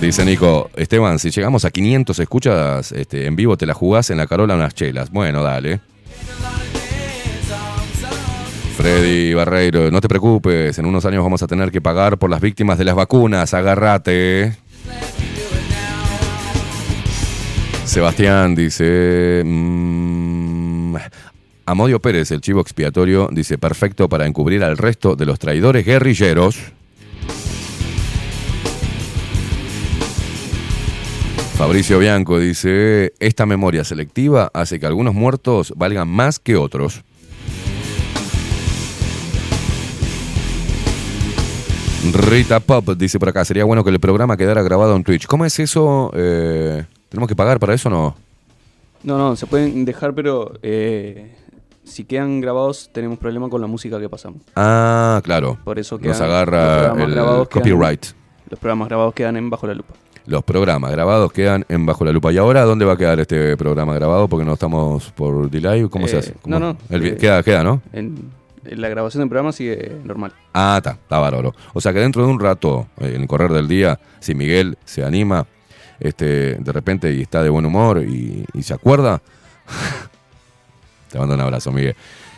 Dice Nico, Esteban, si llegamos a 500 escuchas este, en vivo, te la jugás en la Carola unas chelas. Bueno, dale. Freddy Barreiro, no te preocupes, en unos años vamos a tener que pagar por las víctimas de las vacunas, agárrate. Sebastián dice, mm, Amodio Pérez, el chivo expiatorio, dice, perfecto para encubrir al resto de los traidores guerrilleros. Fabricio Bianco dice, esta memoria selectiva hace que algunos muertos valgan más que otros. Rita Pop dice por acá, sería bueno que el programa quedara grabado en Twitch. ¿Cómo es eso? Eh, ¿Tenemos que pagar para eso o no? No, no, se pueden dejar, pero eh, si quedan grabados tenemos problema con la música que pasamos. Ah, claro. Por eso Nos quedan- los agarra el quedan- copyright. Los programas grabados quedan en Bajo la Lupa. Los programas grabados quedan en Bajo la Lupa. ¿Y ahora dónde va a quedar este programa grabado? Porque no estamos por delay. ¿Cómo se Eh, hace? no, ¿Cómo? no, El eh, queda, queda, ¿no? En, en la grabación del programa sigue normal. Ah, está, está bárbaro. O sea que dentro de un rato, eh, en el correr del día, si Miguel se anima, este, de repente y está de buen humor y, y se acuerda, [laughs] te mando un abrazo, Miguel.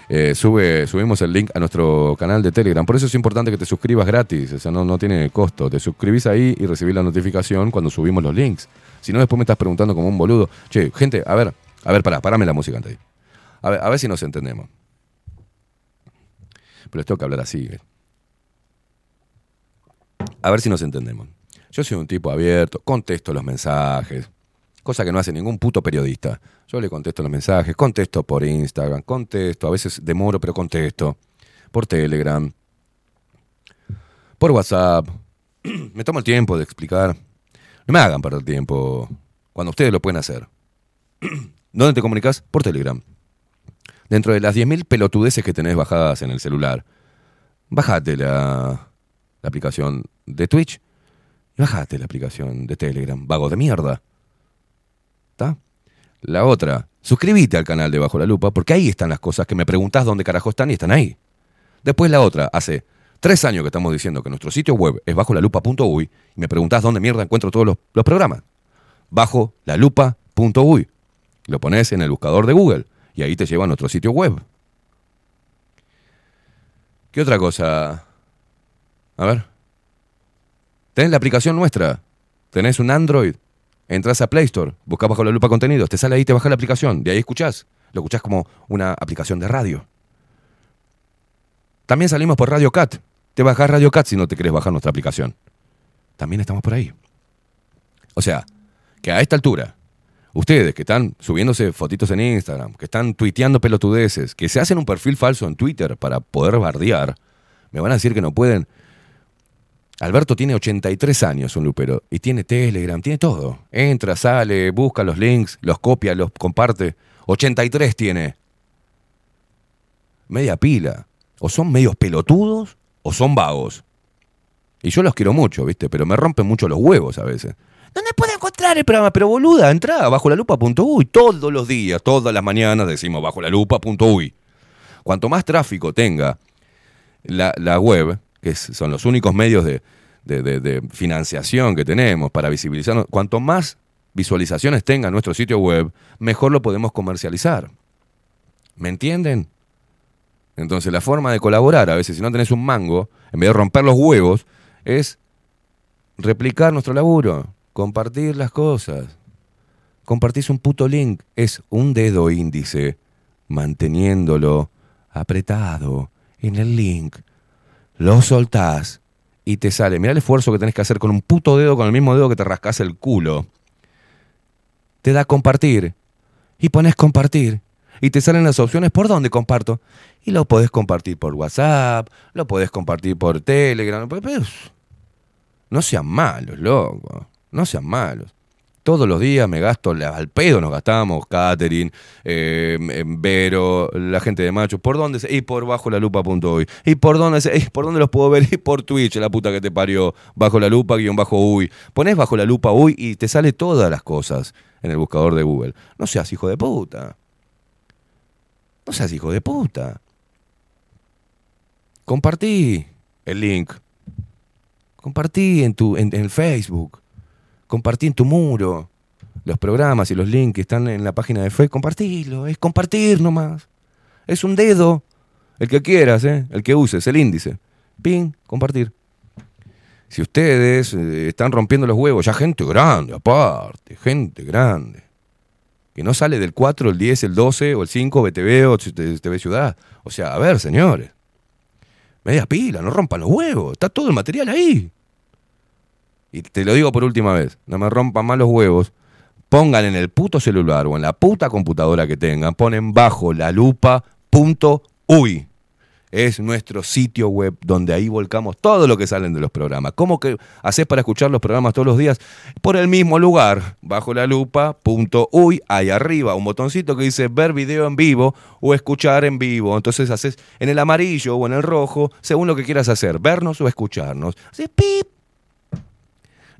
Eh, sube, subimos el link a nuestro canal de Telegram. Por eso es importante que te suscribas gratis. O sea, no, tiene costo. Te suscribís ahí y recibís la notificación cuando subimos los links. Si no, después me estás preguntando como un boludo. Che, gente, a ver, a ver, pará, parame la música antes. A ver, a ver si nos entendemos. Pero les tengo que hablar así. ¿eh? A ver si nos entendemos. Yo soy un tipo abierto, contesto los mensajes, cosa que no hace ningún puto periodista. Yo le contesto los mensajes, contesto por Instagram, contesto, a veces demoro, pero contesto, por Telegram, por WhatsApp. [clears throat] Me tomo el tiempo de explicar. No me hagan perder tiempo cuando ustedes lo pueden hacer. [clears throat] ¿Dónde te comunicas? Por Telegram. Dentro de las 10.000 pelotudeces que tenés bajadas en el celular, bájate la, la aplicación de Twitch y bájate la aplicación de Telegram, vago de mierda. ¿Está? La otra, suscríbete al canal de Bajo la Lupa, porque ahí están las cosas que me preguntás dónde carajo están y están ahí. Después la otra, hace tres años que estamos diciendo que nuestro sitio web es bajo la lupa.uy y me preguntás dónde mierda encuentro todos los, los programas. Bajo la lupa.uy. Lo pones en el buscador de Google y ahí te lleva a nuestro sitio web. ¿Qué otra cosa? A ver. Tenés la aplicación nuestra. Tenés un Android. Entras a Play Store, buscás bajo la lupa contenidos, te sale ahí, te baja la aplicación, de ahí escuchás. Lo escuchás como una aplicación de radio. También salimos por Radio Cat. Te bajás Radio Cat si no te querés bajar nuestra aplicación. También estamos por ahí. O sea, que a esta altura, ustedes que están subiéndose fotitos en Instagram, que están tuiteando pelotudeces, que se hacen un perfil falso en Twitter para poder bardear, me van a decir que no pueden. Alberto tiene 83 años, un lupero, y tiene Telegram, tiene todo. Entra, sale, busca los links, los copia, los comparte. 83 tiene. Media pila. O son medios pelotudos o son vagos. Y yo los quiero mucho, ¿viste? Pero me rompen mucho los huevos a veces. ¿Dónde puedo encontrar el programa? Pero boluda, entra bajo la lupa.uy. Todos los días, todas las mañanas decimos bajo la lupa.uy. Cuanto más tráfico tenga la, la web, que son los únicos medios de financiación que tenemos para visibilizarnos, cuanto más visualizaciones tenga nuestro sitio web, mejor lo podemos comercializar. ¿Me entienden? Entonces la forma de colaborar, a veces si no tenés un mango, en vez de romper los huevos, es replicar nuestro laburo, compartir las cosas. Compartís un puto link, es un dedo índice manteniéndolo apretado en el link. Lo soltás y te sale. Mirá el esfuerzo que tenés que hacer con un puto dedo, con el mismo dedo que te rascás el culo. Te da compartir y pones compartir y te salen las opciones por dónde comparto. Y lo podés compartir por WhatsApp, lo podés compartir por Telegram. No sean malos, loco. No sean malos. Todos los días me gasto, al pedo nos gastamos, Catherine, eh, Vero, la gente de Macho. ¿Por dónde? se- Y por bajo la lupa.uy. ¿Y por dónde? se- y por dónde los puedo ver? [laughs] Y por Twitch, la puta que te parió. Bajo la lupa, guion bajo uy. Pones bajo la lupa uy y te sale todas las cosas en el buscador de Google. No seas hijo de puta. No seas hijo de puta. Compartí el link. Compartí en, tu, en, Facebook. Compartí en tu muro. Los programas y los links que están en la página de Facebook. Compartilo. Es compartir nomás. Es un dedo. El que quieras, ¿eh? El que uses, el índice. Pin, compartir. Si ustedes eh, están rompiendo los huevos, ya gente grande, aparte, gente grande. Que no sale del 4, el 10, el 12 o el 5, BTV o TV Ciudad. O sea, a ver, señores. Media pila, no rompan los huevos. Está todo el material ahí. Y te lo digo por última vez, no me rompan más los huevos. Pongan en el puto celular o en la puta computadora que tengan, ponen bajo la lupa punto uy. es nuestro sitio web donde ahí volcamos todo lo que salen de los programas. ¿Cómo que haces para escuchar los programas todos los días? Por el mismo lugar, bajo la lupa, punto uy, ahí arriba, un botoncito que dice ver video en vivo o escuchar en vivo. Entonces haces en el amarillo o en el rojo, según lo que quieras hacer, vernos o escucharnos. Haces pip.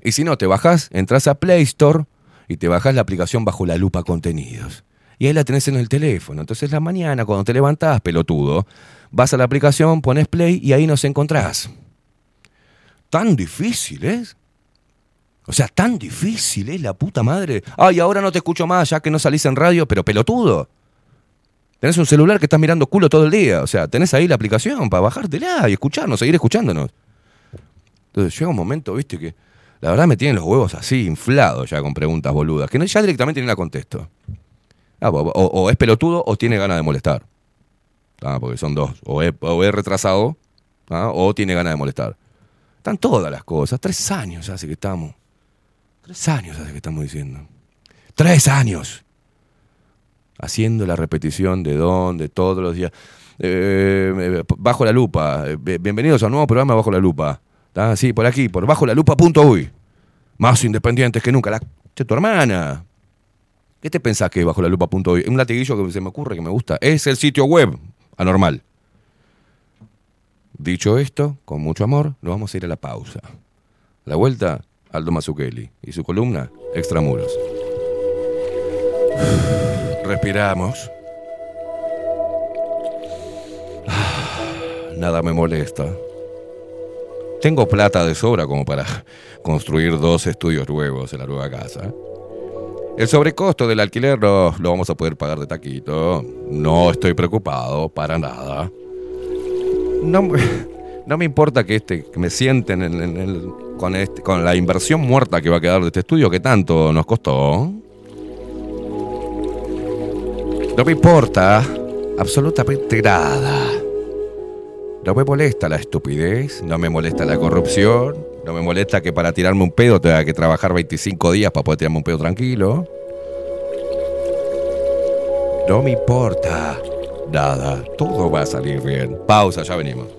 Y si no, te bajas, entras a Play Store y te bajas la aplicación bajo la lupa contenidos. Y ahí la tenés en el teléfono. Entonces la mañana, cuando te levantás, pelotudo, vas a la aplicación, pones play y ahí nos encontrás. Tan difícil es. O sea, tan difícil es la puta madre. Ay, ahora no te escucho más, ya que no salís en radio, pero pelotudo. Tenés un celular que estás mirando culo todo el día. O sea, tenés ahí la aplicación para bajártela y escucharnos, seguir escuchándonos. Entonces llega un momento, viste, que la verdad me tienen los huevos así, inflados ya con preguntas boludas, que ya directamente ni la contesto. Ah, o, o- es pelotudo o tiene ganas de molestar. Ah, porque son dos. O es, retrasado ah, o tiene ganas de molestar. Están todas las cosas. Tres años hace que estamos. Tres años hace que estamos diciendo. Tres años. Haciendo la repetición de dónde, todos los días. Eh, eh, bajo la lupa. Eh, Bienvenidos a un nuevo programa Bajo la Lupa. ¿Tá? Sí, por aquí, por bajo la lupa.uy. Más independientes que nunca. La de tu hermana. ¿Qué te pensás que es bajo la lupa.uy? Un latiguillo que se me ocurre que me gusta. Es el sitio web anormal. Dicho esto, con mucho amor, nos vamos a ir a la pausa. La vuelta, Aldo Mazzucchelli y su columna, Extramuros. Respiramos. Nada me molesta. Tengo plata de sobra como para construir dos estudios nuevos en la nueva casa. El sobrecosto del alquiler no lo vamos a poder pagar de taquito. No estoy preocupado para nada. No, no me importa que, este, que me sienten con, este, con la inversión muerta que va a quedar de este estudio que tanto nos costó. No me importa absolutamente nada. No me molesta la estupidez, no me molesta la corrupción, no me molesta que para tirarme un pedo tenga que trabajar 25 días para poder tirarme un pedo tranquilo. No me importa nada, todo va a salir bien. Pausa, ya venimos.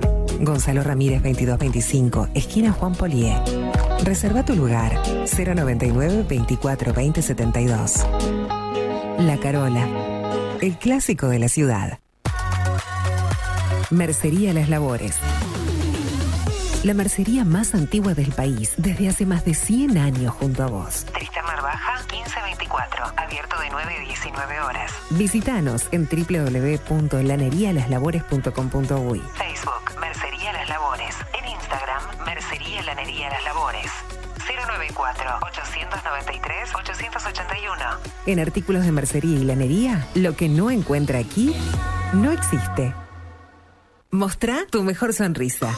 Gonzalo Ramírez 2225, esquina Juan Polié. Reserva tu lugar 099 24 20 72. La Carola, el clásico de la ciudad. Mercería Las Labores. La mercería más antigua del país, desde hace más de 100 años junto a vos. Tristán Baja 1524, abierto de 9 a 19 horas. Visítanos en www.lanerialaslabores.com.uy. Facebook, 094-893-881. En artículos de mercería y lanería, lo que no encuentra aquí no existe. Mostrá tu mejor sonrisa.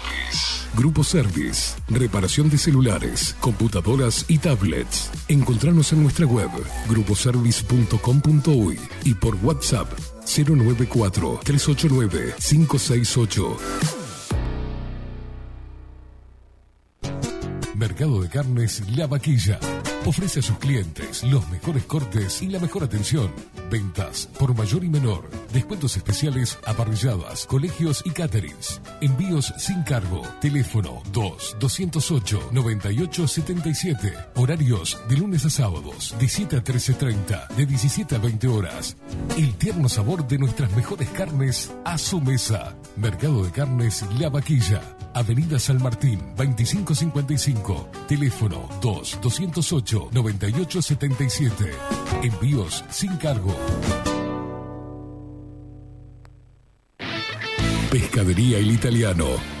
Grupo Service. Reparación de celulares, computadoras y tablets. Encontranos en nuestra web gruposervice.com.uy y por WhatsApp 094 389 568. Mercado de Carnes La Vaquilla. Ofrece a sus clientes los mejores cortes y la mejor atención. Ventas por mayor y menor. Descuentos especiales a parrilladas, colegios y caterings. Envíos sin cargo. Teléfono 2-208-9877. Horarios de lunes a sábados, de 7 a 13.30, de 17 a 20 horas. El tierno sabor de nuestras mejores carnes a su mesa. Mercado de Carnes La Vaquilla. Avenida San Martín, 2555. Teléfono 2-208-9877. Envíos sin cargo. Pescadería El Italiano.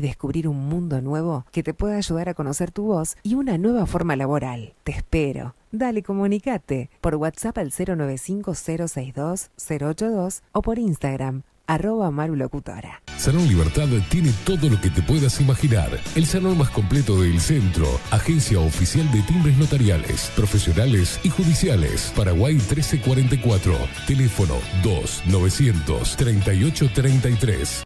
descubrir un mundo nuevo que te pueda ayudar a conocer tu voz y una nueva forma laboral. Te espero. Dale, comunicate por WhatsApp al 095-062-082 o por Instagram, arroba marulocutora. Salón Libertad tiene todo lo que te puedas imaginar. El salón más completo del centro. Agencia oficial de timbres notariales, profesionales y judiciales. Paraguay 1344. Teléfono 2 900 3833.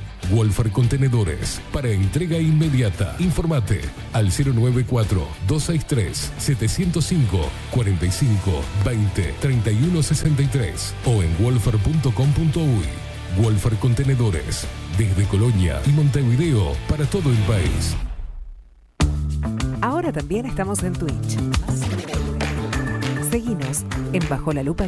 Wolfer Contenedores para entrega inmediata. Informate al 094-263-705 45 20 31 63 o en wolfer.com.uy. Wolfer Contenedores desde Colonia y Montevideo para todo el país. Ahora también estamos en Twitch. Seguinos en Bajo la Lupa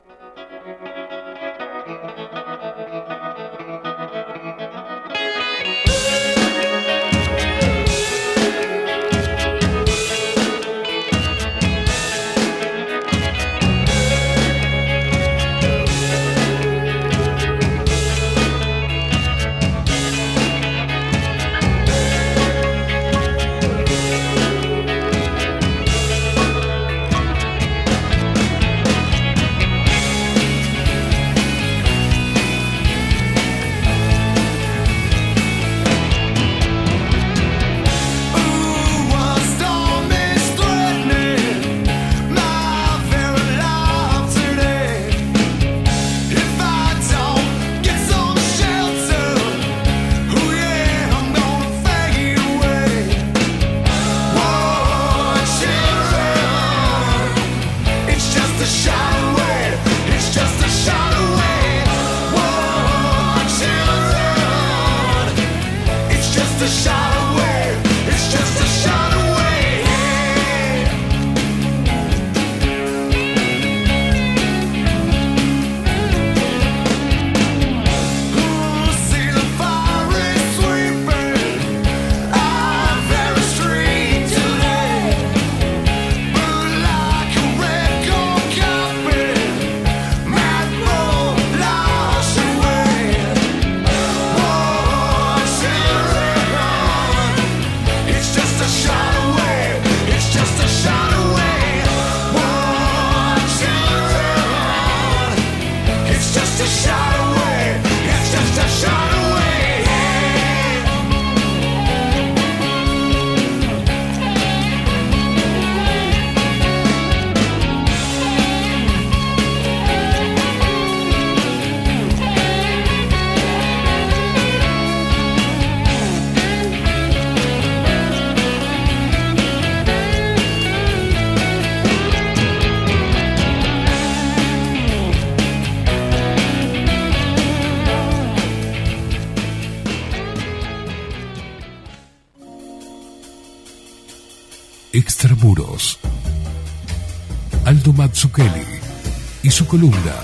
Columna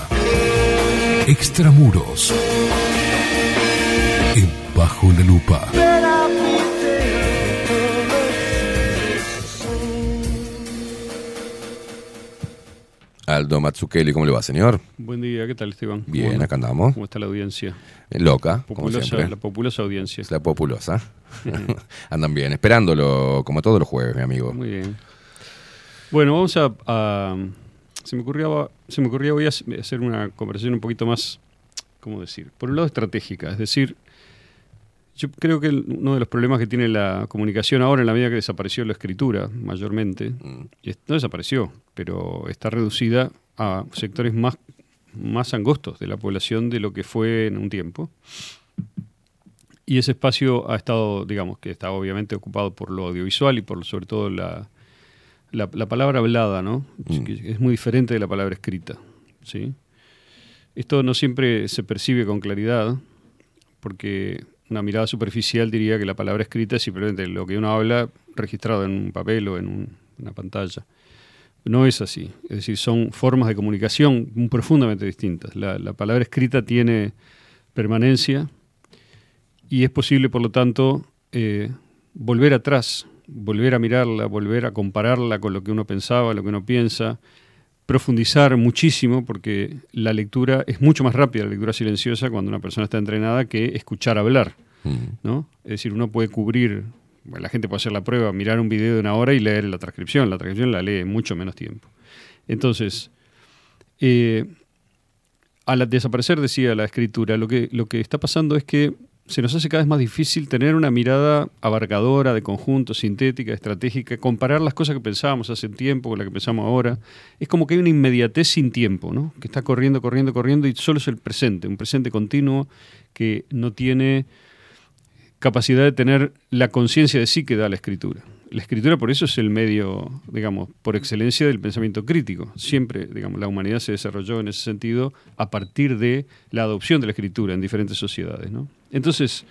Extramuros. En Bajo la Lupa. Aldo Mazzucchelli, ¿cómo le va, señor? Buen día, ¿qué tal Esteban? Bien, ¿Cómo- acá andamos. ¿Cómo está la audiencia? Eh, Loca, como Populosa, siempre. la populosa audiencia. La populosa. [laughs] [laughs] Andan bien, esperándolo como todos los jueves, mi amigo. Muy bien. Bueno, vamos a, a- se me ocurría se me ocurría hoy hac- hacer una conversación un poquito más, ¿cómo decir? Por un lado estratégica, es decir, yo creo que uno de los problemas que tiene la comunicación ahora en la medida que desapareció la escritura mayormente, Mm. no desapareció, pero está reducida a sectores más más angostos de la población de lo que fue en un tiempo. Y ese espacio ha estado, digamos, que está obviamente ocupado por lo audiovisual y por sobre todo la, la, la palabra hablada, ¿no? Que Es muy diferente de la palabra escrita, ¿sí? Esto no siempre se percibe con claridad, porque una mirada superficial diría que la palabra escrita es simplemente lo que uno habla registrado en un papel o en un- una pantalla. No es así. Es decir, son formas de comunicación profundamente distintas. La, la palabra escrita tiene permanencia y es posible, por lo tanto, eh, volver atrás, volver a mirarla, volver a compararla con lo que uno pensaba, lo que uno piensa, profundizar muchísimo, porque la lectura es mucho más rápida, la lectura silenciosa, cuando una persona está entrenada, que escuchar hablar. ¿no? Es decir, uno puede cubrir, bueno, la gente puede hacer la prueba, mirar un video de una hora y leer la transcripción. La transcripción la lee en mucho menos tiempo. Entonces, eh, al desaparecer, decía la escritura, lo que, lo que está pasando es que se nos hace cada vez más difícil tener una mirada abarcadora, de conjunto, sintética, estratégica, comparar las cosas que pensábamos hace tiempo con las que pensamos ahora. Es como que hay una inmediatez sin tiempo, ¿no? que está corriendo, corriendo, corriendo y solo es el presente, un presente continuo que no tiene capacidad de tener la conciencia de sí que da la escritura. La escritura por eso es el medio, digamos, por excelencia del pensamiento crítico. Siempre, digamos, la humanidad se desarrolló en ese sentido a partir de la adopción de la escritura en diferentes sociedades. ¿no? Entonces,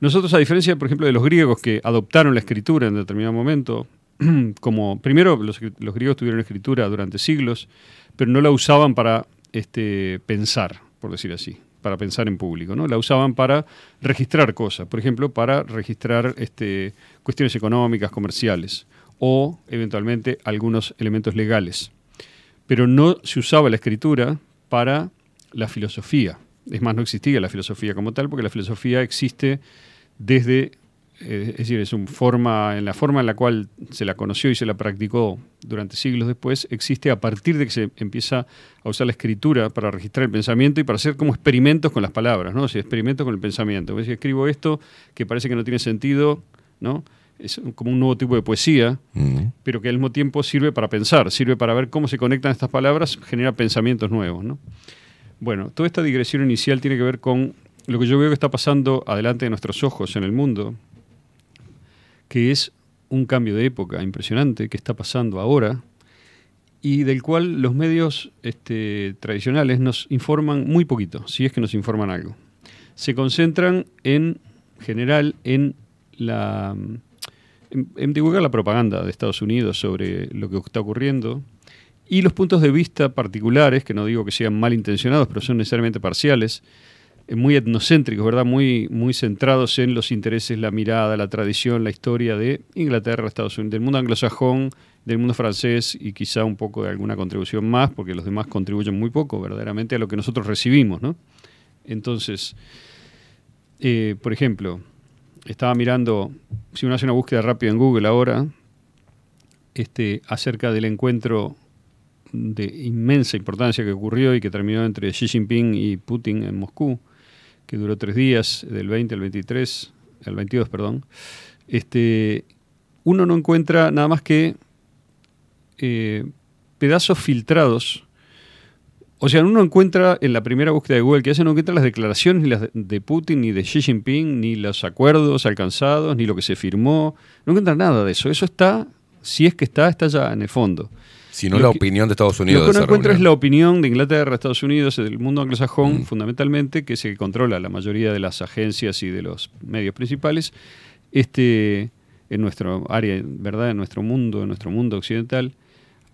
nosotros, a diferencia, por ejemplo, de los griegos que adoptaron la escritura en determinado momento, [clears throat] como primero los, griegos tuvieron escritura durante siglos, pero no la usaban para este, pensar, por decir así, para pensar en público, ¿no? La usaban para registrar cosas, por ejemplo, para registrar este, cuestiones económicas, comerciales, o eventualmente algunos elementos legales. Pero no se usaba la escritura para la filosofía. Es más, no existía la filosofía como tal, porque la filosofía existe desde eh, es decir, es un forma, en la forma en la cual se la conoció y se la practicó durante siglos después, existe a partir de que se empieza a usar la escritura para registrar el pensamiento y para hacer como experimentos con las palabras, ¿no? O sea, experimentos con el pensamiento. Si escribo esto que parece que no tiene sentido, ¿no? Es como un nuevo tipo de poesía, pero que al mismo tiempo sirve para pensar, sirve para ver cómo se conectan estas palabras, genera pensamientos nuevos, ¿no? Bueno, toda esta digresión inicial tiene que ver con lo que yo veo que está pasando adelante de nuestros ojos en el mundo, que es un cambio de época impresionante que está pasando ahora y del cual los medios este, tradicionales nos informan muy poquito, si es que nos informan algo. Se concentran en general en la en, en divulgar la propaganda de Estados Unidos sobre lo que está ocurriendo y los puntos de vista particulares, que no digo que sean malintencionados, pero son necesariamente parciales, eh, muy etnocéntricos, ¿verdad? Muy, muy centrados en los intereses, la mirada, la tradición, la historia de Inglaterra, Estados Unidos, del mundo anglosajón, del mundo francés y quizá un poco de alguna contribución más, porque los demás contribuyen muy poco, verdaderamente, a lo que nosotros recibimos, ¿no? Entonces, eh, por ejemplo, estaba mirando, si uno hace una búsqueda rápida en Google ahora, este, acerca del encuentro de inmensa importancia que ocurrió y que terminó entre Xi Jinping y Putin en Moscú, que duró tres días, del 20 al 23, al 22, perdón, este, uno no encuentra nada más que eh, pedazos filtrados. O sea, uno encuentra en la primera búsqueda de Google que hace, no encuentra las declaraciones ni las de Putin, ni de Xi Jinping, ni los acuerdos alcanzados, ni lo que se firmó. No encuentra nada de eso. Eso está, si es que está, está ya en el fondo. Si no Lo la que- opinión de Estados Unidos Lo que uno encuentra es la opinión de Inglaterra, Estados Unidos, del mundo anglosajón, Mm. fundamentalmente, que es el que controla la mayoría de las agencias y de los medios principales, este, en nuestro área, ¿verdad? En nuestro mundo, en nuestro mundo occidental,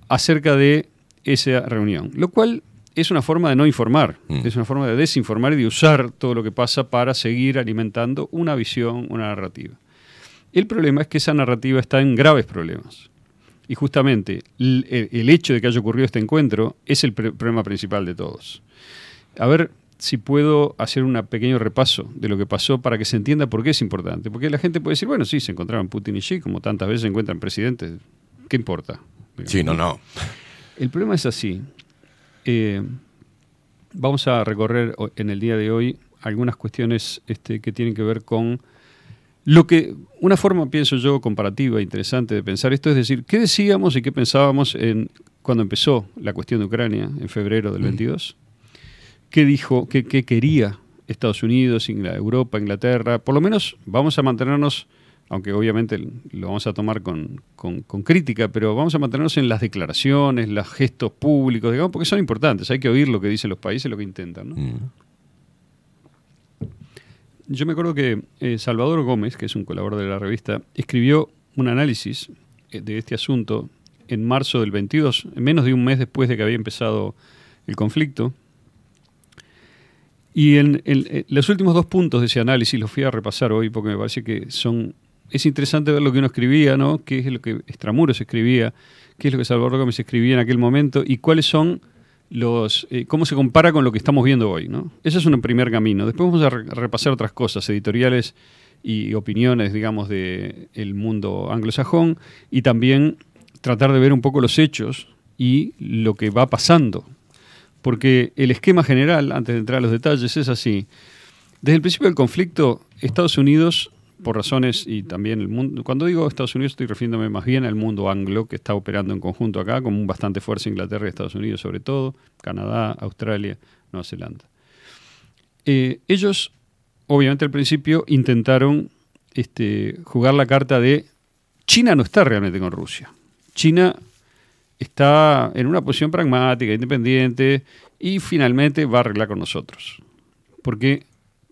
acerca de esa reunión. Lo cual es una forma de no informar, Mm. es una forma de desinformar y de usar todo lo que pasa para seguir alimentando una visión, una narrativa. El problema es que esa narrativa está en graves problemas. Y justamente el, el- hecho de que haya ocurrido este encuentro es el problema principal de todos. A ver si puedo hacer un pequeño repaso de lo que pasó para que se entienda por qué es importante. Porque la gente puede decir, bueno, sí, se encontraron Putin y Xi, como tantas veces se encuentran presidentes. ¿Qué importa? Sí, no, no. El problema es así. Eh, vamos a recorrer en el día de hoy algunas cuestiones este, que tienen que ver con lo que, una forma, pienso yo, comparativa, interesante de pensar esto, es decir, ¿qué decíamos y qué pensábamos en, cuando empezó la cuestión de Ucrania en febrero del 22? qué dijo, qué, qué quería Estados Unidos, Europa, Inglaterra. Por lo menos vamos a mantenernos, aunque obviamente lo vamos a tomar con, con- con crítica, pero vamos a mantenernos en las declaraciones, los gestos públicos, digamos, porque son importantes. Hay que oír lo que dicen los países, lo que intentan. ¿no? Yo me acuerdo que eh, Salvador Gómez, que es un colaborador de la revista, escribió un análisis eh, de este asunto en marzo del 22, menos de un mes después de que había empezado el conflicto. Y en, en los últimos dos puntos de ese análisis los fui a repasar hoy porque me parece que son... Es interesante ver lo que uno escribía, ¿no? ¿Qué es lo que Extramuros escribía? ¿Qué es lo que Salvador Gómez escribía en aquel momento? ¿Y cuáles son los... eh, cómo se compara con lo que estamos viendo hoy, ¿no? Ese es un primer camino. Después vamos a re- repasar otras cosas, editoriales y opiniones, digamos, del el mundo anglosajón y también tratar de ver un poco los hechos y lo que va pasando. Porque el esquema general, antes de entrar a los detalles, es así. Desde el principio del conflicto, Estados Unidos, por razones y también el mundo, cuando digo Estados Unidos estoy refiriéndome más bien al mundo anglo que está operando en conjunto acá, con bastante fuerza Inglaterra y Estados Unidos sobre todo, Canadá, Australia, Nueva Zelanda. Eh, ellos, obviamente al principio, intentaron este, jugar la carta de China no está realmente con Rusia. China está en una posición pragmática, independiente, y finalmente va a arreglar con nosotros. Porque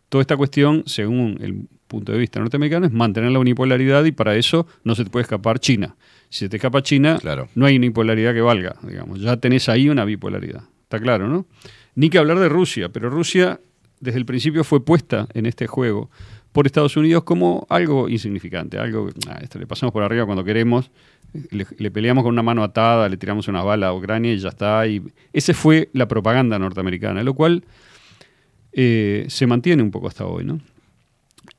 toda esta cuestión, según el punto de vista norteamericano, es mantener la unipolaridad y para eso no se te puede escapar China. Si se te escapa China, no hay unipolaridad que valga, digamos. Ya tenés ahí una bipolaridad. Está claro, ¿no? Ni que hablar de Rusia, pero Rusia desde el principio fue puesta en este juego por Estados Unidos como algo insignificante, algo que ah, le pasamos por arriba cuando queremos, le, le peleamos con una mano atada, le tiramos una bala a Ucrania y ya está. Y esa fue la propaganda norteamericana, lo cual eh, se mantiene un poco hasta hoy, ¿no?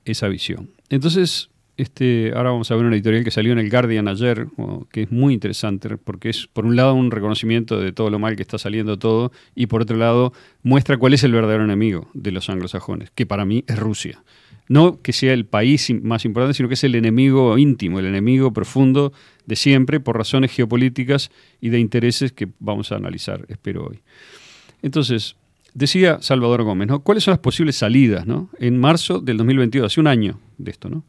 Esa visión. Entonces, este, ahora vamos a ver una editorial que salió en el Guardian ayer, que es muy interesante, porque es, por un lado, un reconocimiento de todo lo mal que está saliendo todo, y por otro lado, muestra cuál es el verdadero enemigo de los anglosajones, que para mí es Rusia. No que sea el país más importante, sino que es el enemigo íntimo, el enemigo profundo de siempre, por razones geopolíticas y de intereses que vamos a analizar, espero hoy. Entonces, decía Salvador Gómez, ¿no? ¿Cuáles son las posibles salidas, ¿no? En marzo del 2022, hace un año de esto, ¿no?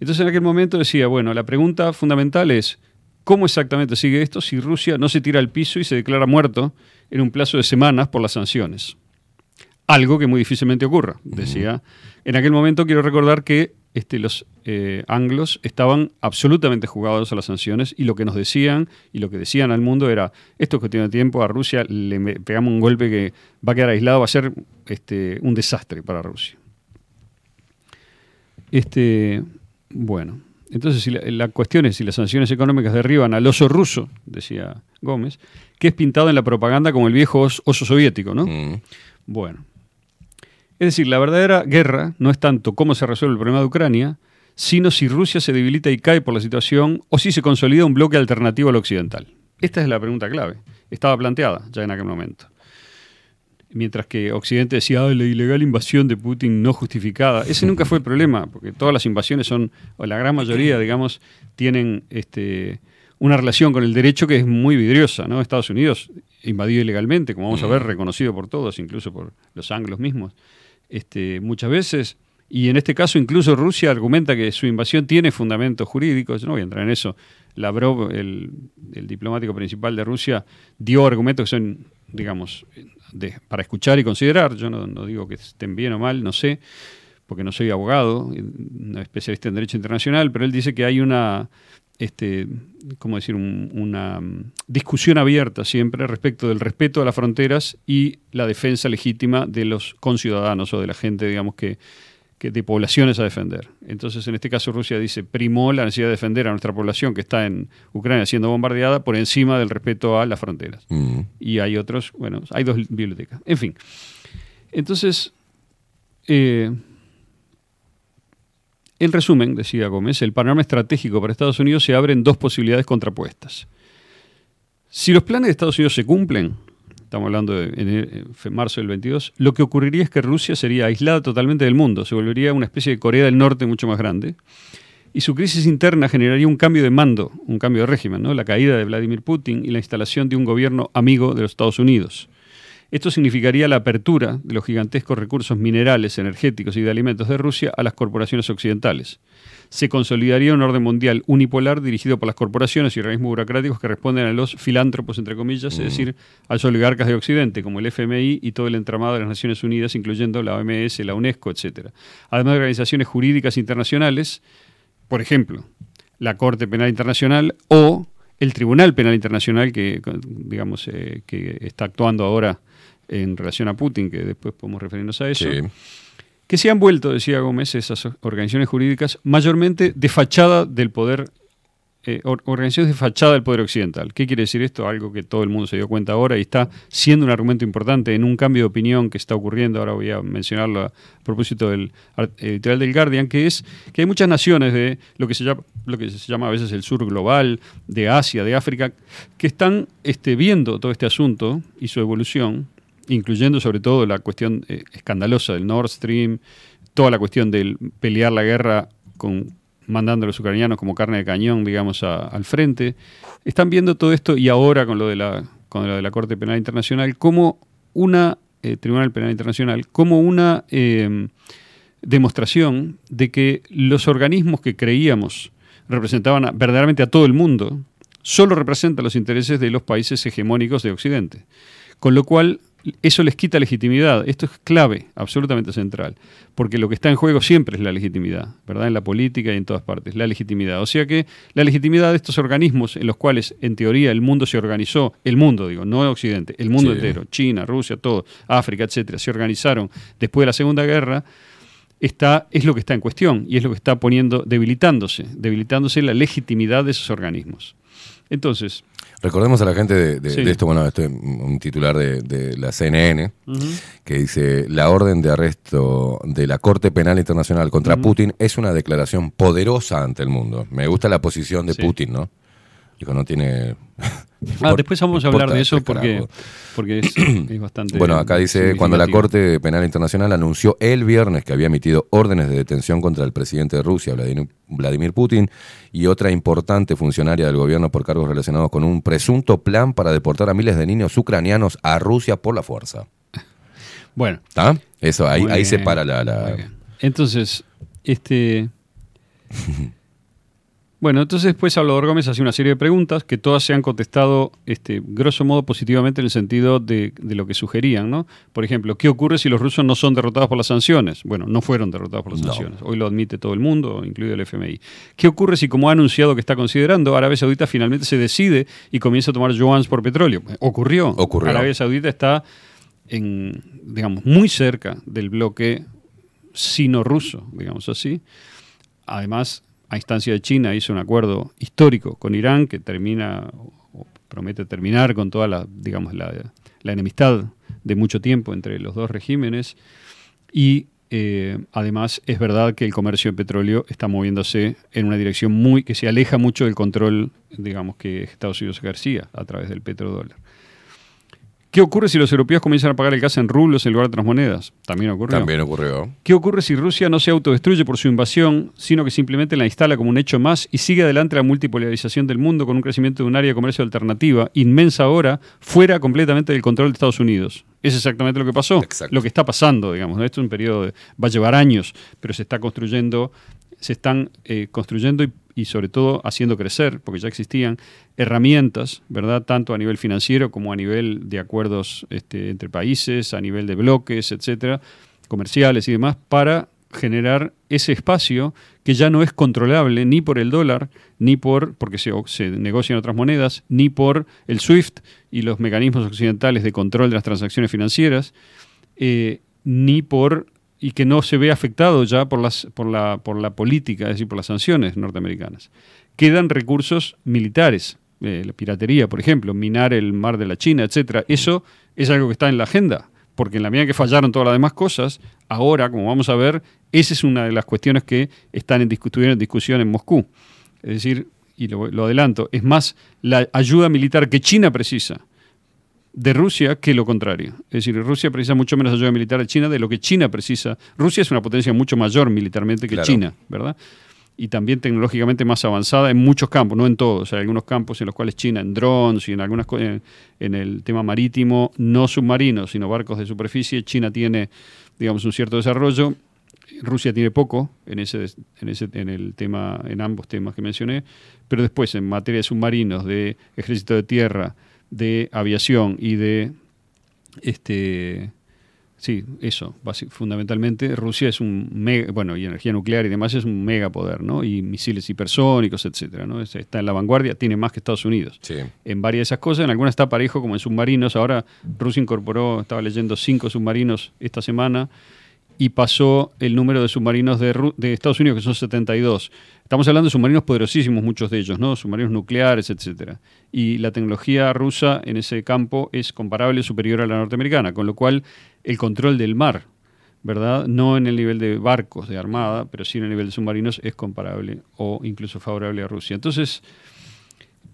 Entonces en aquel momento decía, bueno, la pregunta fundamental es, ¿cómo exactamente sigue esto si Rusia no se tira al piso y se declara muerto en un plazo de semanas por las sanciones? Algo que muy difícilmente ocurra, decía. En aquel momento quiero recordar que este, los eh, anglos estaban absolutamente jugados a las sanciones y lo que nos decían y lo que decían al mundo era, esto es cuestión de tiempo, a Rusia le pegamos un golpe que va a quedar aislado, va a ser este, un desastre para Rusia. Este, bueno, entonces si la, la cuestión es si las sanciones económicas derriban al oso ruso, decía Gómez, que es pintado en la propaganda como el viejo os- oso soviético, ¿no? Bueno. Es decir, la verdadera guerra no es tanto cómo se resuelve el problema de Ucrania, sino si Rusia se debilita y cae por la situación o si se consolida un bloque alternativo al occidental. Esta es la pregunta clave. Estaba planteada ya en aquel momento. Mientras que Occidente decía, "Ah, la ilegal invasión de Putin no justificada. Ese nunca fue el problema, porque todas las invasiones son, o la gran mayoría, digamos, tienen este, una relación con el derecho que es muy vidriosa. ¿no? Estados Unidos invadió ilegalmente, como vamos a ver, reconocido por todos, incluso por los anglos mismos, este, muchas veces. Y en este caso, incluso Rusia argumenta que su invasión tiene fundamentos jurídicos. No voy a entrar en eso. Lavrov, el, el diplomático principal de Rusia, dio argumentos que son, digamos, de- para escuchar y considerar. Yo no, no digo que estén bien o mal, no sé, porque no soy abogado, no especialista en derecho internacional, pero él dice que hay una, este, ¿cómo decir?, Un- una mm, discusión abierta siempre respecto del respeto a las fronteras y la defensa legítima de los conciudadanos o de la gente, digamos, que, que de poblaciones a defender. Entonces, en este caso, Rusia dice, primó la necesidad de defender a nuestra población que está en Ucrania siendo bombardeada por encima del respeto a las fronteras. Y hay otros, bueno, hay dos bibliotecas. En fin. Entonces, eh, en resumen, decía Gómez, el panorama estratégico para Estados Unidos se abre en dos posibilidades contrapuestas. Si los planes de Estados Unidos se cumplen, estamos hablando de en marzo del 22, lo que ocurriría es que Rusia sería aislada totalmente del mundo, se volvería una especie de Corea del Norte mucho más grande, y su crisis interna generaría un cambio de mando, un cambio de régimen, ¿no? la caída de Vladimir Putin y la instalación de un gobierno amigo de los Estados Unidos. Esto significaría la apertura de los gigantescos recursos minerales, energéticos y de alimentos de Rusia a las corporaciones occidentales. Se consolidaría un orden mundial unipolar dirigido por las corporaciones y organismos burocráticos que responden a los filántropos, entre comillas, es decir, a los oligarcas de Occidente, como el FMI y todo el entramado de las Naciones Unidas, incluyendo la OMS, la UNESCO, etc. Además de organizaciones jurídicas internacionales, por ejemplo, la Corte Penal Internacional o el Tribunal Penal Internacional que, digamos, eh, que está actuando ahora en relación a Putin, que después podemos referirnos a eso, Sí. que se han vuelto, decía Gómez, esas organizaciones jurídicas mayormente de fachada del poder, eh, or- organizaciones de del poder occidental. ¿Qué quiere decir esto? Algo que todo el mundo se dio cuenta ahora y está siendo un argumento importante en un cambio de opinión que está ocurriendo, ahora voy a mencionarlo a propósito del editorial del Guardian, que es que hay muchas naciones de lo que se llama, lo que se llama a veces el sur global, de Asia, de África, que están este, viendo todo este asunto y su evolución, incluyendo sobre todo la cuestión eh, escandalosa del Nord Stream, toda la cuestión del pelear la guerra con mandando a los ucranianos como carne de cañón, digamos, a- al frente. Están viendo todo esto y ahora con lo de la, con lo de la Corte Penal Internacional como una, eh, Tribunal Penal Internacional, como una eh, demostración de que los organismos que creíamos representaban a- verdaderamente a todo el mundo, solo representan los intereses de los países hegemónicos de Occidente. Con lo cual, eso les quita legitimidad. Esto es clave, absolutamente central, porque lo que está en juego siempre es la legitimidad, ¿verdad? En la política y en todas partes, la legitimidad. O sea que la legitimidad de estos organismos en los cuales, en teoría, el mundo se organizó, el mundo, digo, no Occidente, el mundo Sí. entero, China, Rusia, todo, África, etcétera, se organizaron después de la Segunda Guerra, está, es lo que está en cuestión y es lo que está poniendo, debilitándose, debilitándose la legitimidad de esos organismos. Entonces, Recordemos a la gente de, de- Sí. de esto, bueno, este es un titular de, de la CNN que dice, la orden de arresto de la Corte Penal Internacional contra. Putin es una declaración poderosa ante el mundo. Me gusta la posición de Sí. Putin, ¿no? Dijo, no tiene... ah, después vamos a hablar de eso porque, porque es, [clears throat] es bastante. Bueno, acá dice, cuando la. Corte Penal Internacional anunció el viernes que había emitido órdenes de detención contra el presidente de Rusia, Vladimir, Putin, y otra importante funcionaria del gobierno por cargos relacionados con un presunto plan para deportar a miles de niños ucranianos a Rusia por la fuerza. Bueno. ¿Está? Eso, ahí, ahí se para la... Entonces, este. [laughs] Bueno, entonces después Salvador Gómez hace una serie de preguntas que todas se han contestado, este, grosso modo, positivamente en el sentido de, de lo que sugerían, ¿no? Por ejemplo, ¿qué ocurre si los rusos no son derrotados por las sanciones? Bueno, no fueron derrotados por las No. sanciones. Hoy lo admite todo el mundo, incluido el FMI. ¿Qué ocurre si, como ha anunciado que está considerando, Arabia Saudita finalmente se decide y comienza a tomar yuans por petróleo? Ocurrió. Ocurrió. Arabia Saudita está en, digamos, muy cerca del bloque sino-ruso, digamos así. Además, a instancia de China hizo un acuerdo histórico con Irán que termina, o promete terminar con toda la, digamos, la, la enemistad de mucho tiempo entre los dos regímenes. Y eh, además es verdad que el comercio de petróleo está moviéndose en una dirección muy que se aleja mucho del control, digamos, que Estados Unidos ejercía a través del petrodólar. ¿Qué ocurre si los europeos comienzan a pagar el gas en rublos en lugar de otras monedas? También ocurrió. También ocurrió. ¿Qué ocurre si Rusia no se autodestruye por su invasión, sino que simplemente la instala como un hecho más y sigue adelante la multipolarización del mundo con un crecimiento de un área de comercio alternativa inmensa ahora, fuera completamente del control de Estados Unidos? Es exactamente lo que pasó, lo que está pasando, digamos. Esto es un periodo, de- va a llevar años, pero se está construyendo, se están eh, construyendo y, sobre todo haciendo crecer, porque ya existían herramientas, ¿verdad? Tanto a nivel financiero como a nivel de acuerdos este, entre países, a nivel de bloques, etcétera, comerciales y demás, para generar ese espacio que ya no es controlable ni por el dólar, ni por, porque se, se negocian otras monedas, ni por el SWIFT y los mecanismos occidentales de control de las transacciones financieras, eh, ni por y que no se ve afectado ya por las por la por la política, es decir, por las sanciones norteamericanas. Quedan recursos militares, eh, la piratería, por ejemplo, minar el mar de la China, etcétera. Eso es algo que está en la agenda, porque en la medida que fallaron todas las demás cosas, ahora, como vamos a ver, esa es una de las cuestiones que están en, en discusión en Moscú. Es decir, y lo, lo adelanto, es más la ayuda militar que China precisa de Rusia que lo contrario. Es decir, Rusia precisa mucho menos ayuda militar de China de lo que China precisa. Rusia es una potencia mucho mayor militarmente que Claro. China, ¿verdad? y también tecnológicamente más avanzada en muchos campos, no en todos. Hay algunos campos en los cuales China, en drones y en algunas en, en el tema marítimo, no submarinos, sino barcos de superficie, China tiene, digamos, un cierto desarrollo. Rusia tiene poco en ese, en ese en el tema en ambos temas que mencioné, pero después en materia de submarinos, de ejército de tierra, de aviación y de este sí, eso, fundamentalmente Rusia es un mega, bueno, y energía nuclear y demás es un megapoder, ¿no? Y misiles hipersónicos, etcétera, ¿no? Es- Está en la vanguardia, tiene más que Estados Unidos. En varias de esas cosas, en algunas está parejo como en submarinos, ahora Rusia incorporó, estaba leyendo cinco submarinos esta semana y pasó el número de submarinos de, de Estados Unidos, que son 72. Estamos hablando de submarinos poderosísimos, muchos de ellos, ¿no? Submarinos nucleares, etcétera. Y la tecnología rusa en ese campo es comparable, superior a la norteamericana, con lo cual el control del mar, ¿verdad? No en el nivel de barcos, de armada, pero sí en el nivel de submarinos es comparable o incluso favorable a Rusia. Entonces,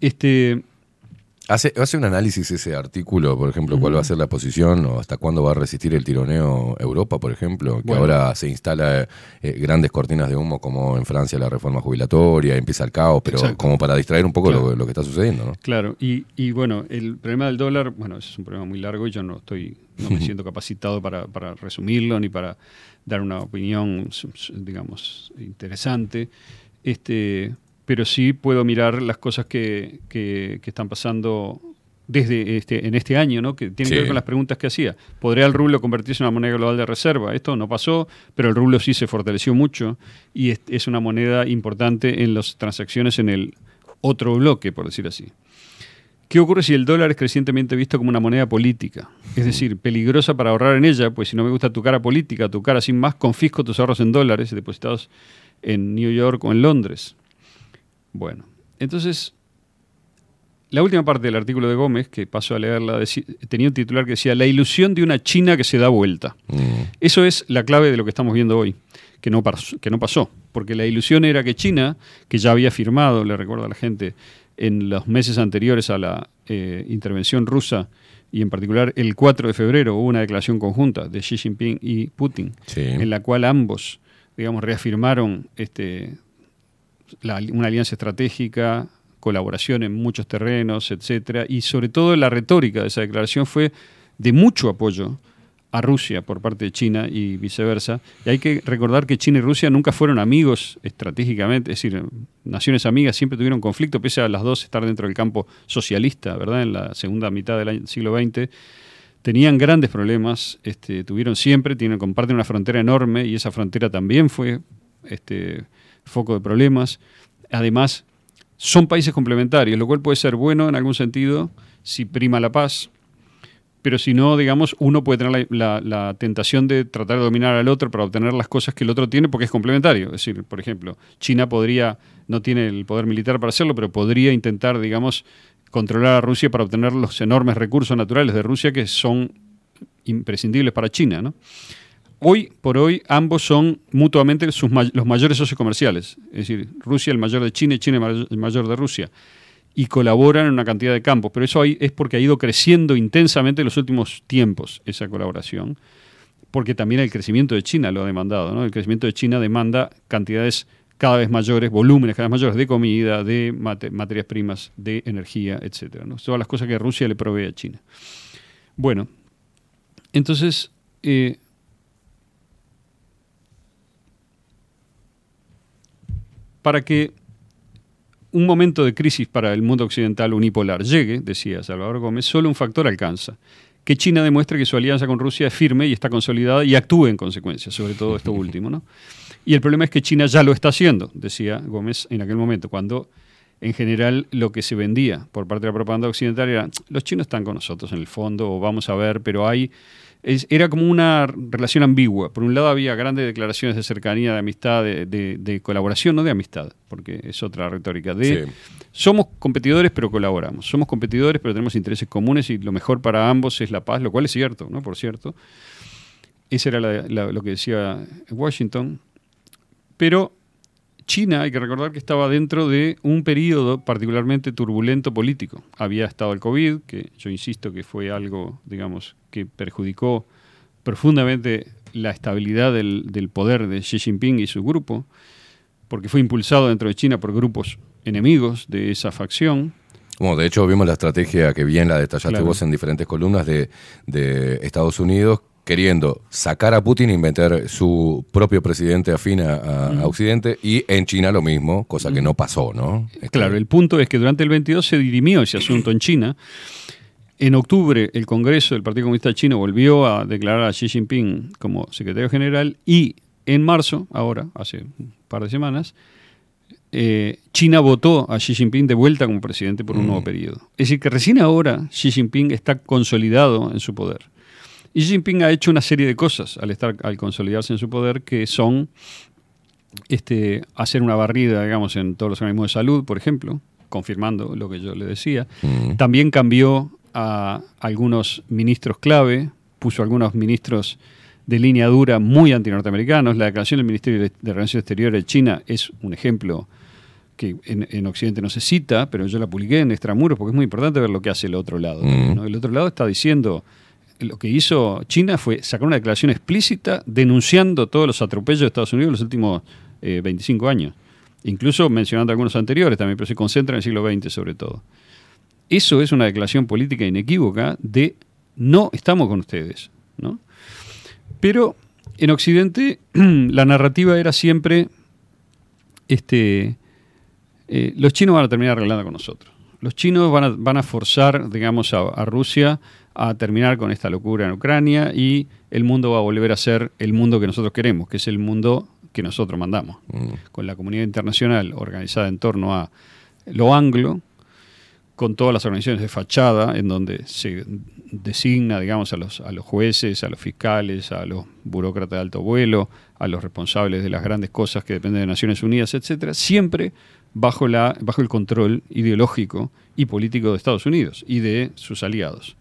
este, Hace, hace un análisis ese artículo, por ejemplo, cuál va a ser la posición o hasta cuándo va a resistir el tironeo Europa, por ejemplo, que Bueno. ahora se instala eh, grandes cortinas de humo como en Francia la reforma jubilatoria, empieza el caos, pero Exacto. como para distraer un poco Claro. lo, lo que está sucediendo, ¿no? Claro, y, y bueno, el problema del dólar, bueno, ese es un problema muy largo y yo no estoy, no me siento capacitado para, para resumirlo ni para dar una opinión, digamos, interesante. Este, pero sí puedo mirar las cosas que, que- que están pasando desde este, en este año, ¿no? que tienen que Sí. ver con las preguntas que hacía. ¿Podría el rublo convertirse en una moneda global de reserva? Esto no pasó, pero el rublo sí se fortaleció mucho y es, es una moneda importante en las transacciones en el otro bloque, por decir así. ¿Qué ocurre si el dólar es crecientemente visto como una moneda política? Es decir, peligrosa para ahorrar en ella, pues si no me gusta tu cara política, tu cara sin más, confisco tus ahorros en dólares depositados en New York o en Londres. Bueno, entonces, la última parte del artículo de Gómez, que paso a leerla, tenía un titular que decía, La ilusión de una China que se da vuelta. Eso es la clave de lo que estamos viendo hoy, que no, pasó, que no pasó, porque la ilusión era que China, que ya había firmado, le recuerdo a la gente, en los meses anteriores a la eh, intervención rusa, y en particular el 4 de febrero hubo una declaración conjunta de Xi Jinping y Putin, en la cual ambos, digamos, reafirmaron este, la- una alianza estratégica, colaboración en muchos terrenos, etcétera, y sobre todo la retórica de esa declaración fue de mucho apoyo a Rusia por parte de China y viceversa. Y hay que recordar que China y Rusia nunca fueron amigos estratégicamente, es decir, naciones amigas siempre tuvieron conflicto, pese a las dos estar dentro del campo socialista, ¿verdad? En la segunda mitad del siglo XX tenían grandes problemas, este, tuvieron siempre, tienen, comparten una frontera enorme y esa frontera también fue este, foco de problemas. Además, son países complementarios, lo cual puede ser bueno en algún sentido si prima la paz, pero si no, digamos, uno puede tener la, tentación de tratar de dominar al otro para obtener las cosas que el otro tiene porque es complementario. Es decir, por ejemplo, China podría, no tiene el poder militar para hacerlo, pero podría intentar, digamos, controlar a Rusia para obtener los enormes recursos naturales de Rusia que son imprescindibles para China, ¿no? Hoy por hoy ambos son mutuamente los mayores socios comerciales, es decir, Rusia el mayor de China y China el mayor- de Rusia, y colaboran en una cantidad de campos, pero eso es porque ha ido creciendo intensamente en los últimos tiempos esa colaboración, porque también el crecimiento de China lo ha demandado, ¿no? El crecimiento de China demanda cantidades cada vez mayores, volúmenes cada vez mayores de comida, de mate- materias primas, de energía, ¿no? Todas las cosas que Rusia le provee a China. Bueno, entonces, eh, para que un momento de crisis para el mundo occidental unipolar llegue, decía Salvador Gómez, solo un factor alcanza, que China demuestre que su alianza con Rusia es firme y está consolidada y actúe en consecuencia, sobre todo esto [laughs] último. ¿no? Y el problema es que China ya lo está haciendo, decía Gómez en aquel momento, cuando en general lo que se vendía por parte de la propaganda occidental era, los chinos están con nosotros en el fondo, o vamos a ver, pero hay... es- era como una relación ambigua. Por un lado había grandes declaraciones de cercanía, de amistad, de, de- de colaboración, no de amistad, porque es otra retórica, de Sí. somos competidores pero colaboramos, somos competidores pero tenemos intereses comunes y lo mejor para ambos es la paz, lo cual es cierto, ¿no? Por cierto. Ese era la- la- lo que decía Washington. Pero China, hay que recordar que estaba dentro de un periodo particularmente turbulento político. Había estado el COVID, que yo insisto que fue algo, digamos, que perjudicó profundamente la estabilidad del, del poder de Xi Jinping y su grupo. porque fue impulsado dentro de China por grupos enemigos de esa facción. Bueno, de hecho vimos la estrategia que bien la detallaste Claro. vos en diferentes columnas de, de Estados Unidos queriendo sacar a Putin y meter su propio presidente afín a, a- a Ujú. Occidente y en China lo mismo, cosa que no pasó, ¿no? Este, Claro, el punto es que durante el 22 se dirimió ese asunto en China. En octubre, el Congreso del Partido Comunista Chino volvió a declarar a Xi Jinping como secretario general y en marzo, ahora, hace un par de semanas, eh, China votó a Xi Jinping de vuelta como presidente por un nuevo periodo. Es decir, que recién ahora Xi Jinping está consolidado en su poder. Y Xi Jinping ha hecho una serie de cosas al, estar, al consolidarse en su poder que son este, hacer una barrida, digamos, en todos los organismos de salud, por ejemplo, confirmando lo que yo le decía. También cambió a algunos ministros clave, puso algunos ministros de línea dura muy antinorteamericanos. La declaración del Ministerio de Relaciones Exteriores de China es un ejemplo que en, en Occidente no se cita, pero yo la publiqué en Extramuros porque es muy importante ver lo que hace el otro lado. ¿no? El otro lado está diciendo, lo que hizo China fue sacar una declaración explícita denunciando todos los atropellos de Estados Unidos en los últimos eh, 25 años. Incluso mencionando algunos anteriores también, pero se concentra en el siglo XX sobre todo. Eso es una declaración política inequívoca de no estamos con ustedes. ¿no? Pero en Occidente [clears throat] la narrativa era siempre este, eh, los chinos van a terminar arreglando con nosotros. Los chinos van a, van a forzar, digamos, a, a Rusia a terminar con esta locura en Ucrania y el mundo va a volver a ser el mundo que nosotros queremos, que es el mundo que nosotros mandamos, con la comunidad internacional organizada en torno a lo anglo, con todas las organizaciones de fachada, en donde se designa, digamos, a los, a los jueces, a los fiscales, a los burócratas de alto vuelo, a los responsables de las grandes cosas que dependen de Naciones Unidas, etcétera, siempre bajo, la, bajo el control ideológico y político de Estados Unidos y de sus aliados.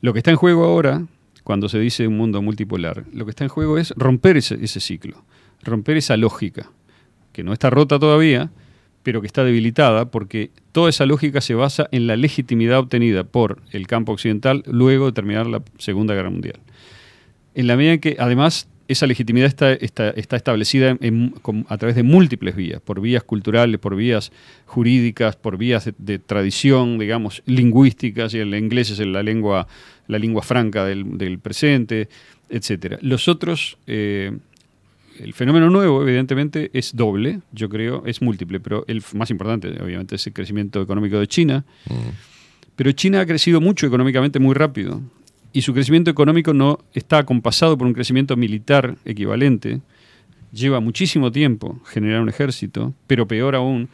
Lo que está en juego ahora, cuando se dice un mundo multipolar, lo que está en juego es romper ese, ese ciclo, romper esa lógica, que no está rota todavía, pero que está debilitada porque toda esa lógica se basa en la legitimidad obtenida por el campo occidental luego de terminar la Segunda Guerra Mundial. En la medida en que, además, esa legitimidad está, está, está establecida en- a través de múltiples vías, por vías culturales, por vías jurídicas, por vías de, de tradición, digamos, lingüísticas, y el inglés es la lengua, la lengua franca del, del presente, etcétera. Los otros, eh, el fenómeno nuevo, evidentemente, es doble, yo creo, es múltiple, pero el más importante, obviamente, es el crecimiento económico de China. Pero China ha crecido mucho económicamente muy rápido y su crecimiento económico no está acompasado por un crecimiento militar equivalente. Lleva muchísimo tiempo generar un ejército, pero peor aún,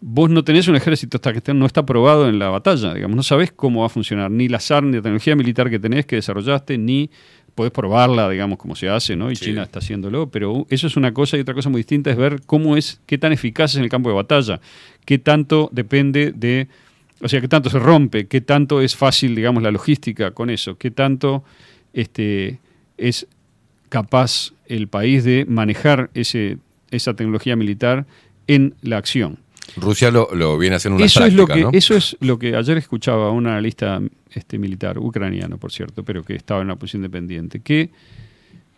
vos no tenés un ejército hasta que no está probado en la batalla, digamos, no sabés cómo va a funcionar, ni las armas, ni la tecnología militar que tenés, que desarrollaste, ni podés probarla, digamos, como se hace, ¿no? Y China está haciéndolo, pero eso es una cosa y otra cosa muy distinta es ver cómo es, qué tan eficaz es en el campo de batalla, qué tanto depende de, o sea, qué tanto se rompe, qué tanto es fácil, digamos, la logística con eso, qué tanto este, es capaz el país de manejar ese, esa tecnología militar en la acción. Rusia lo, lo viene haciendo una Eso es, práctica, lo que, ¿no? eso es lo que ayer escuchaba un analista este, militar, ucraniano, por cierto, pero que estaba en una posición independiente, que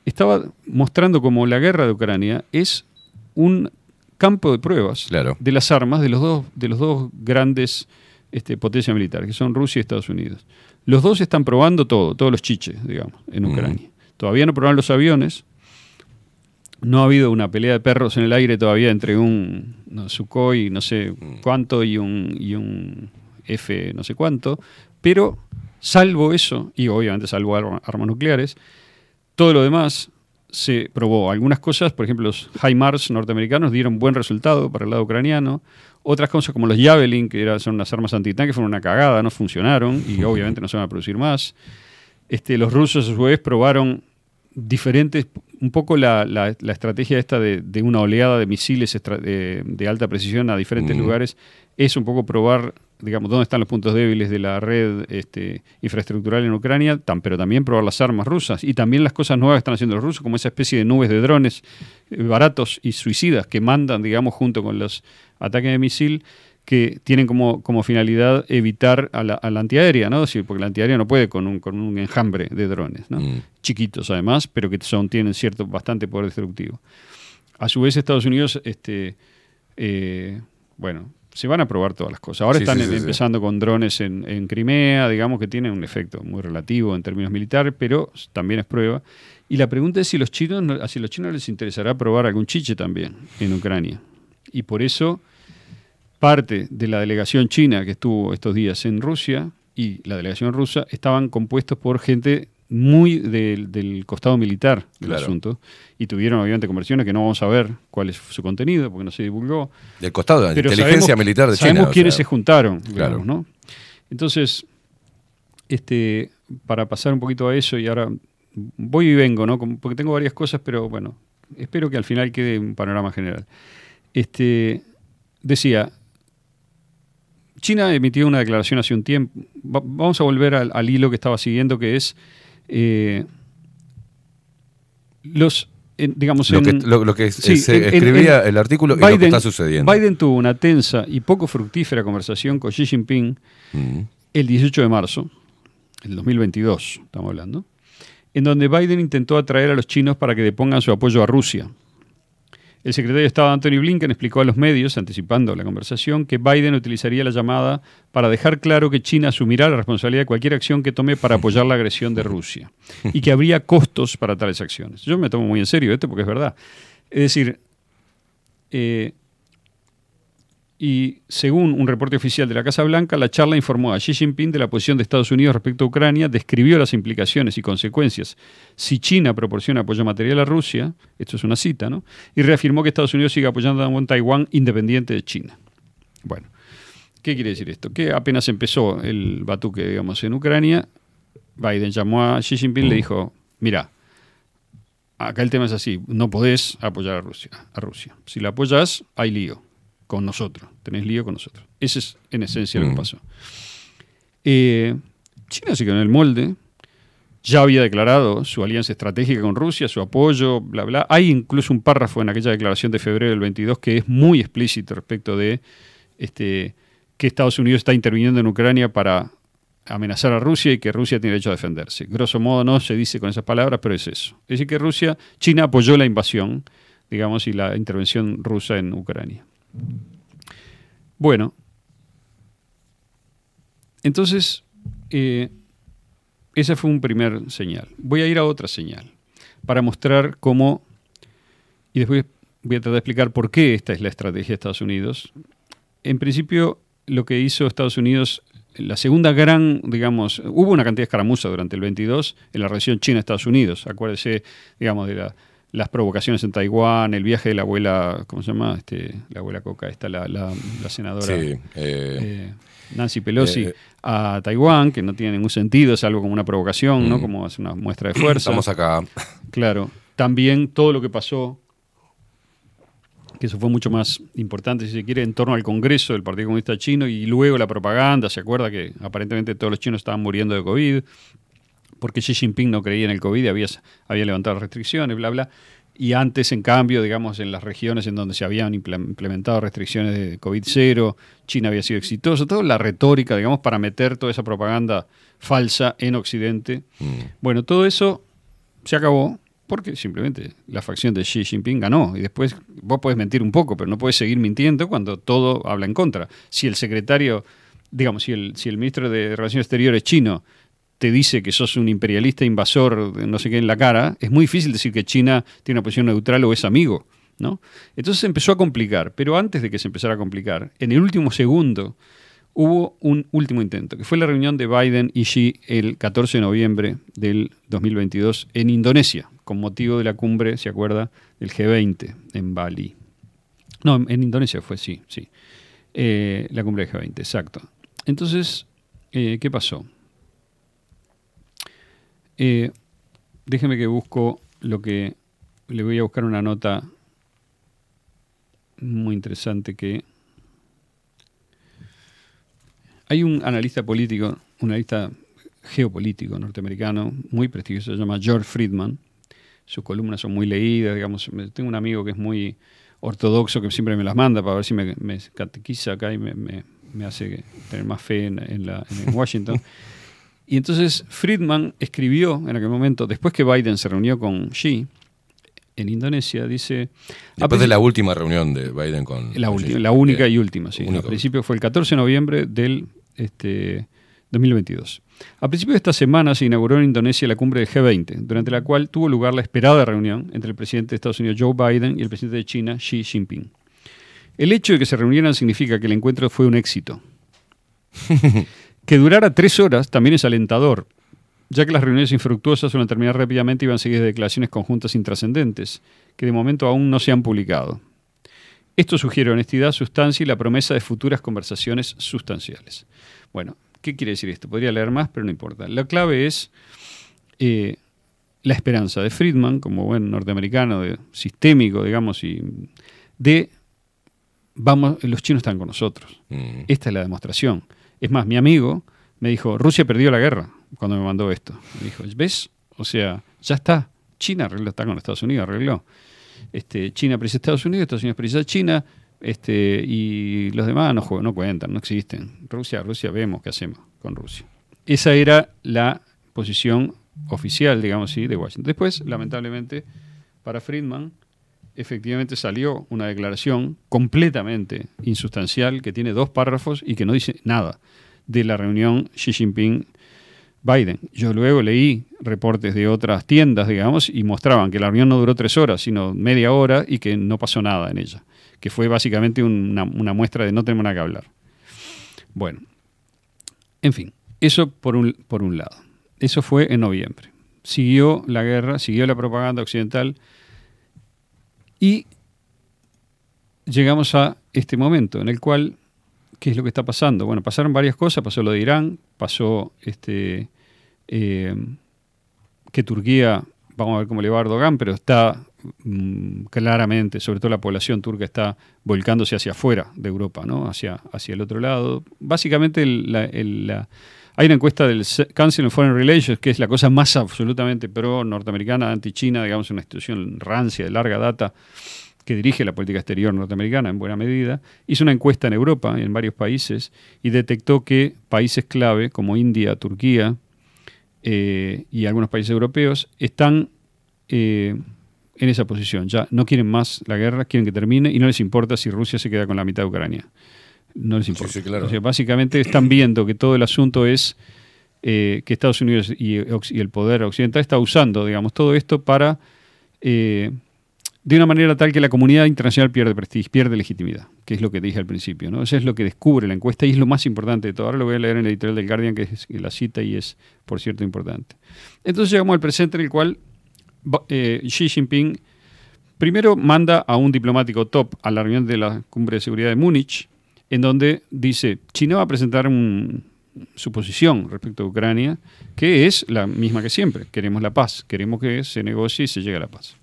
estaba mostrando como la guerra de Ucrania es un campo de pruebas de las armas de los dos, de los dos grandes este, potencias militares, que son Rusia y Estados Unidos. Los dos están probando todo, todos los chiches, digamos, en Ucrania. Todavía no probaron los aviones. No ha habido una pelea de perros en el aire todavía entre un no, Sukhoi, no sé cuánto, y un, y un F, no sé cuánto. Pero, salvo eso, y obviamente salvo arma- armas nucleares, todo lo demás se probó. Algunas cosas, por ejemplo, los HIMARS norteamericanos dieron buen resultado para el lado ucraniano. Otras cosas como los Javelin, que era- son unas armas antitanque, fueron una cagada, no funcionaron y obviamente no se van a producir más. Este, los rusos a su vez probaron diferentes, un poco la, la- la estrategia esta de, de una oleada de misiles de, de alta precisión a diferentes lugares, es un poco probar, digamos, dónde están los puntos débiles de la red este, infraestructural en Ucrania, pero también probar las armas rusas. Y también las cosas nuevas que están haciendo los rusos, como esa especie de nubes de drones eh, baratos y suicidas que mandan, digamos, junto con los ataques de misil que tienen como, como finalidad evitar a la, a la antiaérea, ¿no? Decir, porque la antiaérea no puede con un, con un enjambre de drones, ¿no? Chiquitos además, pero que son, tienen cierto bastante poder destructivo. A su vez, Estados Unidos, este, eh, bueno, se van a probar todas las cosas. Ahora Sí, están sí, sí, sí. empezando con drones en, en Crimea, digamos que tienen un efecto muy relativo en términos militares, pero también es prueba. Y la pregunta es si los chinos, no- si a los chinos les interesará probar algún chiche también en Ucrania. Y por eso parte de la delegación china que estuvo estos días en Rusia y la delegación rusa estaban compuestos por gente muy del, del costado militar del Claro. asunto y tuvieron obviamente conversaciones que no vamos a ver cuál es su contenido porque no se divulgó. Del costado de la Pero inteligencia sabemos- militar de China. Sabemos o quiénes sea. se juntaron, Claro. digamos, ¿no? Entonces, este, para pasar un poquito a eso y ahora voy y vengo, ¿no? Porque tengo varias cosas, pero bueno, espero que al final quede un panorama general. Este, decía, China emitió una declaración hace un tiempo. Va- vamos a volver al, al hilo que estaba siguiendo, que es eh, los, en- digamos, Lo que- en- lo- lo que Sí, se en- en- escribía el artículo y lo que está sucediendo. Biden tuvo una tensa y poco fructífera conversación con Xi Jinping Mm. el 18 de marzo, el 2022, estamos hablando, en donde Biden intentó atraer a los chinos para que depongan su apoyo a Rusia. El secretario de Estado Anthony Blinken explicó a los medios, anticipando la conversación, que Biden utilizaría la llamada para dejar claro que China asumirá la responsabilidad de cualquier acción que tome para apoyar la agresión de Rusia y que habría costos para tales acciones. Yo me tomo muy en serio esto porque es verdad. Es decir, eh, y según un reporte oficial de la Casa Blanca, la charla informó a Xi Jinping de la posición de Estados Unidos respecto a Ucrania, describió las implicaciones y consecuencias si China proporciona apoyo material a Rusia, esto es una cita, ¿no? Y reafirmó que Estados Unidos sigue apoyando a un Taiwán independiente de China. Bueno, ¿qué quiere decir esto? Que apenas empezó el batuque, digamos, en Ucrania, Biden llamó a Xi Jinping y le dijo, mira, acá el tema es así, no podés apoyar a Rusia. A Rusia. Si la apoyas, hay lío con nosotros, tenés lío con nosotros. Ese es en esencia lo que Mm. pasó. Eh, China se quedó en el molde, ya había declarado su alianza estratégica con Rusia, su apoyo, bla, bla. Hay incluso un párrafo en aquella declaración de febrero del 22 que es muy explícito respecto de este, que Estados Unidos está interviniendo en Ucrania para amenazar a Rusia y que Rusia tiene derecho a defenderse. Grosso modo no se dice con esas palabras, pero es eso. Es decir, que Rusia, China apoyó la invasión, digamos, y la intervención rusa en Ucrania. Bueno, entonces, eh, esa fue un primer señal. Voy a ir a otra señal para mostrar cómo, y después voy a tratar de explicar por qué esta es la estrategia de Estados Unidos. En principio, lo que hizo Estados Unidos, la segunda gran, digamos, hubo una cantidad de escaramuzas durante el 22 en la relación China-Estados Unidos. Acuérdese, digamos, de la- las provocaciones en Taiwán, el viaje de la abuela, ¿cómo se llama? Este, la abuela Coca, esta, la, la- la senadora. Sí, eh, eh, Nancy Pelosi eh, a Taiwán, que no tiene ningún sentido, es algo como una provocación, ¿no? Mm. Como es una muestra de fuerza. Estamos acá. Claro. También todo lo que pasó, que eso fue mucho más importante, si se quiere, en torno al Congreso del Partido Comunista Chino y luego la propaganda. ¿Se acuerda que aparentemente todos los chinos estaban muriendo de COVID? Porque Xi Jinping no creía en el COVID, había, había levantado restricciones, bla, bla. Y antes, en cambio, digamos, en las regiones en donde se habían imple- implementado restricciones de COVID cero, China había sido exitoso. Toda la retórica, digamos, para meter toda esa propaganda falsa en Occidente. Bueno, todo eso se acabó porque simplemente la facción de Xi Jinping ganó. Y después vos podés mentir un poco, pero no puedes seguir mintiendo cuando todo habla en contra. Si el secretario, digamos, si el, si el ministro de Relaciones Exteriores chino te dice que sos un imperialista invasor, no sé qué en la cara, es muy difícil decir que China tiene una posición neutral o es amigo. ¿no? Entonces se empezó a complicar, pero antes de que se empezara a complicar, en el último segundo hubo un último intento, que fue la reunión de Biden y Xi el 14 de noviembre del 2022 en Indonesia, con motivo de la cumbre, ¿se acuerda?, del G20 en Bali. No, en Indonesia fue, sí, sí. Eh, la cumbre del G20, exacto. Entonces, eh, ¿qué pasó? Eh, déjeme que busco lo que... Le voy a buscar una nota muy interesante que... Hay un analista político, un analista geopolítico norteamericano muy prestigioso, se llama George Friedman. Sus columnas son muy leídas, digamos. Tengo un amigo que es muy ortodoxo que siempre me las manda para ver si me, catequiza acá y me hace tener más fe en, en la, en Washington. [laughs] Y entonces Friedman escribió en aquel momento, después que Biden se reunió con Xi, en Indonesia, dice... Después de la última reunión de Biden con. la, Xi. la única y última, sí. Único. Al principio fue el 14 de noviembre del este, 2022. A principios de esta semana se inauguró en Indonesia la cumbre del G20, durante la cual tuvo lugar la esperada reunión entre el presidente de Estados Unidos Joe Biden y el presidente de China Xi Jinping. El hecho de que se reunieran significa que el encuentro fue un éxito. [laughs] que durara tres horas también es alentador, ya que las reuniones infructuosas suelen terminar rápidamente y van seguidas de declaraciones conjuntas intrascendentes, que de momento aún no se han publicado. Esto sugiere honestidad, sustancia y la promesa de futuras conversaciones sustanciales. Bueno, ¿qué quiere decir esto? Podría leer más, pero no importa. La clave es eh, la esperanza de Friedman, como buen norteamericano de- sistémico, digamos, y de vamos, los chinos están con nosotros. Mm. Esta es la demostración. Es más, mi amigo me dijo, Rusia perdió la guerra cuando me mandó esto. Me dijo, ¿ves? O sea, ya está. China arregló, está con Estados Unidos, arregló. Este, China precisa Estados Unidos, Estados Unidos precisa China, este, y los demás no, juegan, no cuentan, no existen. Rusia, Rusia, vemos qué hacemos con Rusia. Esa era la posición oficial, digamos así, de Washington. Después, lamentablemente, para Friedman, efectivamente salió una declaración completamente insustancial que tiene dos párrafos y que no dice nada de la reunión Xi Jinping-Biden. Yo luego leí reportes de otras tiendas, digamos, y mostraban que la reunión no duró tres horas, sino media hora y que no pasó nada en ella, que fue básicamente una, una muestra de no tenemos nada que hablar. Bueno, en fin, eso por un, por un lado. Eso fue en noviembre. Siguió la guerra, siguió la propaganda occidental y llegamos a este momento en el cual, ¿qué es lo que está pasando? Bueno, pasaron varias cosas, pasó lo de Irán, pasó este, eh, que Turquía, vamos a ver cómo le va a Erdogan, pero está mm, claramente, sobre todo la población turca está volcándose hacia afuera de Europa, ¿no? hacia, hacia el otro lado. Básicamente el- la- hay una encuesta del Council on Foreign Relations, que es la cosa más absolutamente pro-norteamericana, anti-China, digamos, una institución rancia de larga data que dirige la política exterior norteamericana en buena medida, hizo una encuesta en Europa, en varios países, y detectó que países clave como India, Turquía eh, y algunos países europeos están eh, en esa posición. Ya no quieren más la guerra, quieren que termine y no les importa si Rusia se queda con la mitad de Ucrania. No les importa. sí, claro. O sea, básicamente están viendo que todo el asunto es eh, que Estados Unidos y, el poder occidental está usando, digamos, todo esto para eh, de una manera tal que la comunidad internacional pierde prestigio, pierde legitimidad, que es lo que dije al principio. ¿no? Eso es lo que descubre la encuesta y es lo más importante de todo. Ahora lo voy a leer en el editorial del Guardian, que es la cita y es, por cierto, importante. Entonces llegamos al presente en el cual eh, Xi Jinping primero manda a un diplomático top a la reunión de la Cumbre de Seguridad de Múnich, en donde dice, China va a presentar su posición respecto a Ucrania, que es la misma que siempre. Queremos la paz, queremos que se negocie y se llegue a la paz.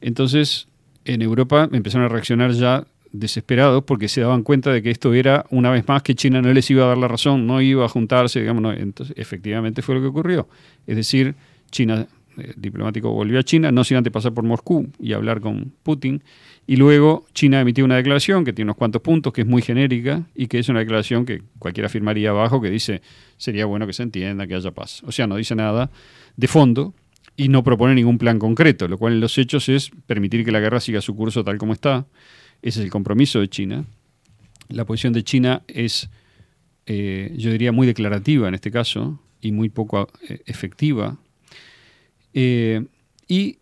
Entonces, en Europa empezaron a reaccionar ya desesperados porque se daban cuenta de que esto era, una vez más, que China no les iba a dar la razón, no iba a juntarse, digamos, entonces efectivamente fue lo que ocurrió. Es decir, China, el diplomático volvió a China, no sin antes pasar por Moscú y hablar con Putin, y luego China emitió una declaración que tiene unos cuantos puntos, que es muy genérica y que es una declaración que cualquiera firmaría abajo, que dice, sería bueno que se entienda, que haya paz. O sea, no dice nada de fondo, y no propone ningún plan concreto, lo cual en los hechos es permitir que la guerra siga su curso tal como está. Ese es el compromiso de China. La posición de China es, eh, yo diría, muy declarativa en este caso y muy poco eh, efectiva. Eh, y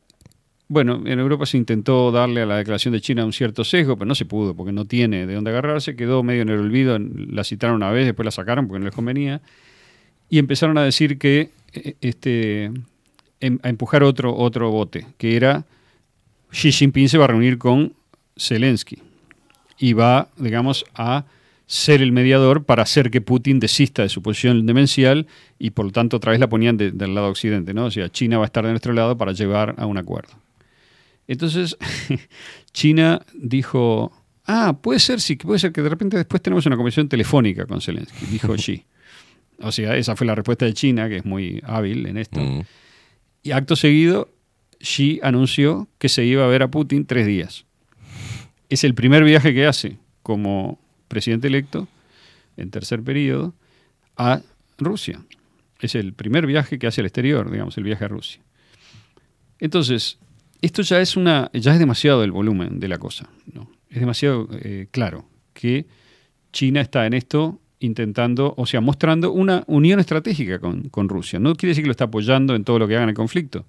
bueno, en Europa se intentó darle a la declaración de China un cierto sesgo, pero no se pudo porque no tiene de dónde agarrarse. Quedó medio en el olvido, la citaron una vez, después la sacaron porque no les convenía. Y empezaron a decir que eh, este, em- a empujar otro, otro bote, que era Xi Jinping se va a reunir con Zelensky y va, digamos, a ser el mediador para hacer que Putin desista de su posición demencial y por lo tanto otra vez la ponían de- del lado occidente, ¿no? O sea, China va a estar de nuestro lado para llevar a un acuerdo. Entonces, [laughs] China dijo, ah, puede ser, sí, puede ser que de repente después tenemos una conversación telefónica con Zelensky, dijo [laughs] Xi. O sea, esa fue la respuesta de China, que es muy hábil en esto. Y acto seguido, Xi anunció que se iba a ver a Putin tres días. Es el primer viaje que hace como presidente electo, en tercer periodo, a Rusia. Es el primer viaje que hace al exterior, digamos, el viaje a Rusia. Entonces, esto ya es una ya es demasiado el volumen de la cosa. ¿no? Es demasiado eh, claro que China está en esto intentando, o sea, mostrando una unión estratégica con, con Rusia. No quiere decir que lo está apoyando en todo lo que haga en el conflicto.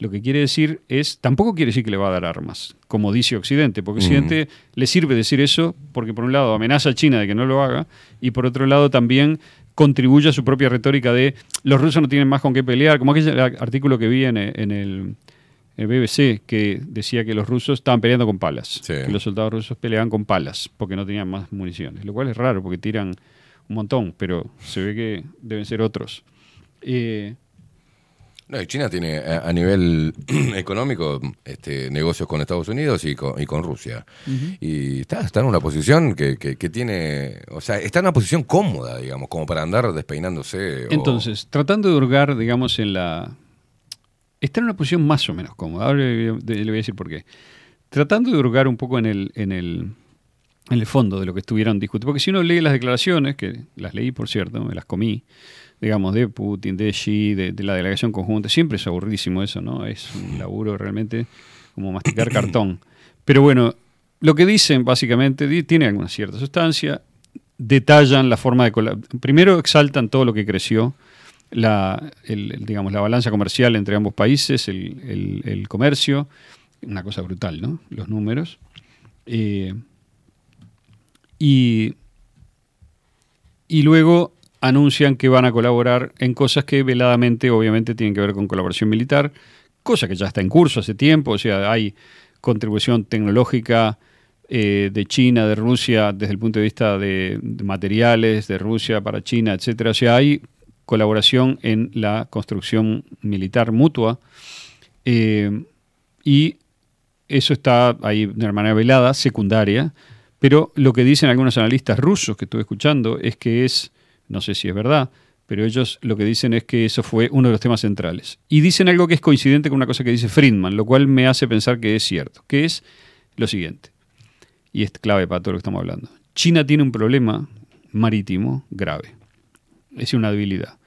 Lo que quiere decir es, tampoco quiere decir que le va a dar armas, como dice Occidente, porque Mm. Occidente le sirve decir eso porque por un lado amenaza a China de que no lo haga y por otro lado también contribuye a su propia retórica de los rusos no tienen más con qué pelear, como aquel artículo que vi en, en el BBC que decía que los rusos estaban peleando con palas, que los soldados rusos peleaban con palas porque no tenían más municiones, lo cual es raro porque tiran un montón, pero se ve que deben ser otros. Eh, No, y China tiene a, a nivel [clears throat] económico este, negocios con Estados Unidos y con, y con Rusia. Y está, está en una posición que, que- que tiene, o sea, está en una posición cómoda, digamos, como para andar despeinándose. o- Entonces, tratando de hurgar, digamos, en la... Está en una posición más o menos cómoda. Ahora le voy a le voy a decir por qué. Tratando de hurgar un poco en el, en el, en el fondo de lo que estuvieron discutiendo. Porque si uno lee las declaraciones, que las leí, por cierto, me las comí, digamos, de Putin, de Xi, de, de la delegación conjunta, siempre es aburridísimo eso, ¿no? Es un laburo realmente como masticar [coughs] cartón. Pero bueno, lo que dicen básicamente tiene alguna cierta sustancia, detallan la forma de... Primero exaltan todo lo que creció, la, el- digamos, la balanza comercial entre ambos países, el, el- el comercio, una cosa brutal, ¿no? Los números. Eh, y, y luego anuncian que van a colaborar en cosas que veladamente, obviamente, tienen que ver con colaboración militar, cosa que ya está en curso hace tiempo, o sea, hay contribución tecnológica eh, de China, de Rusia, desde el punto de vista de, de materiales, de Rusia para China, etcétera. O sea, hay colaboración en la construcción militar mutua eh, y eso está ahí de una manera velada, secundaria, pero lo que dicen algunos analistas rusos que estuve escuchando es que es, no sé si es verdad, pero ellos lo que dicen es que eso fue uno de los temas centrales. Y dicen algo que es coincidente con una cosa que dice Friedman, lo cual me hace pensar que es cierto, que es lo siguiente, y es clave para todo lo que estamos hablando. China tiene un problema marítimo grave, es una debilidad.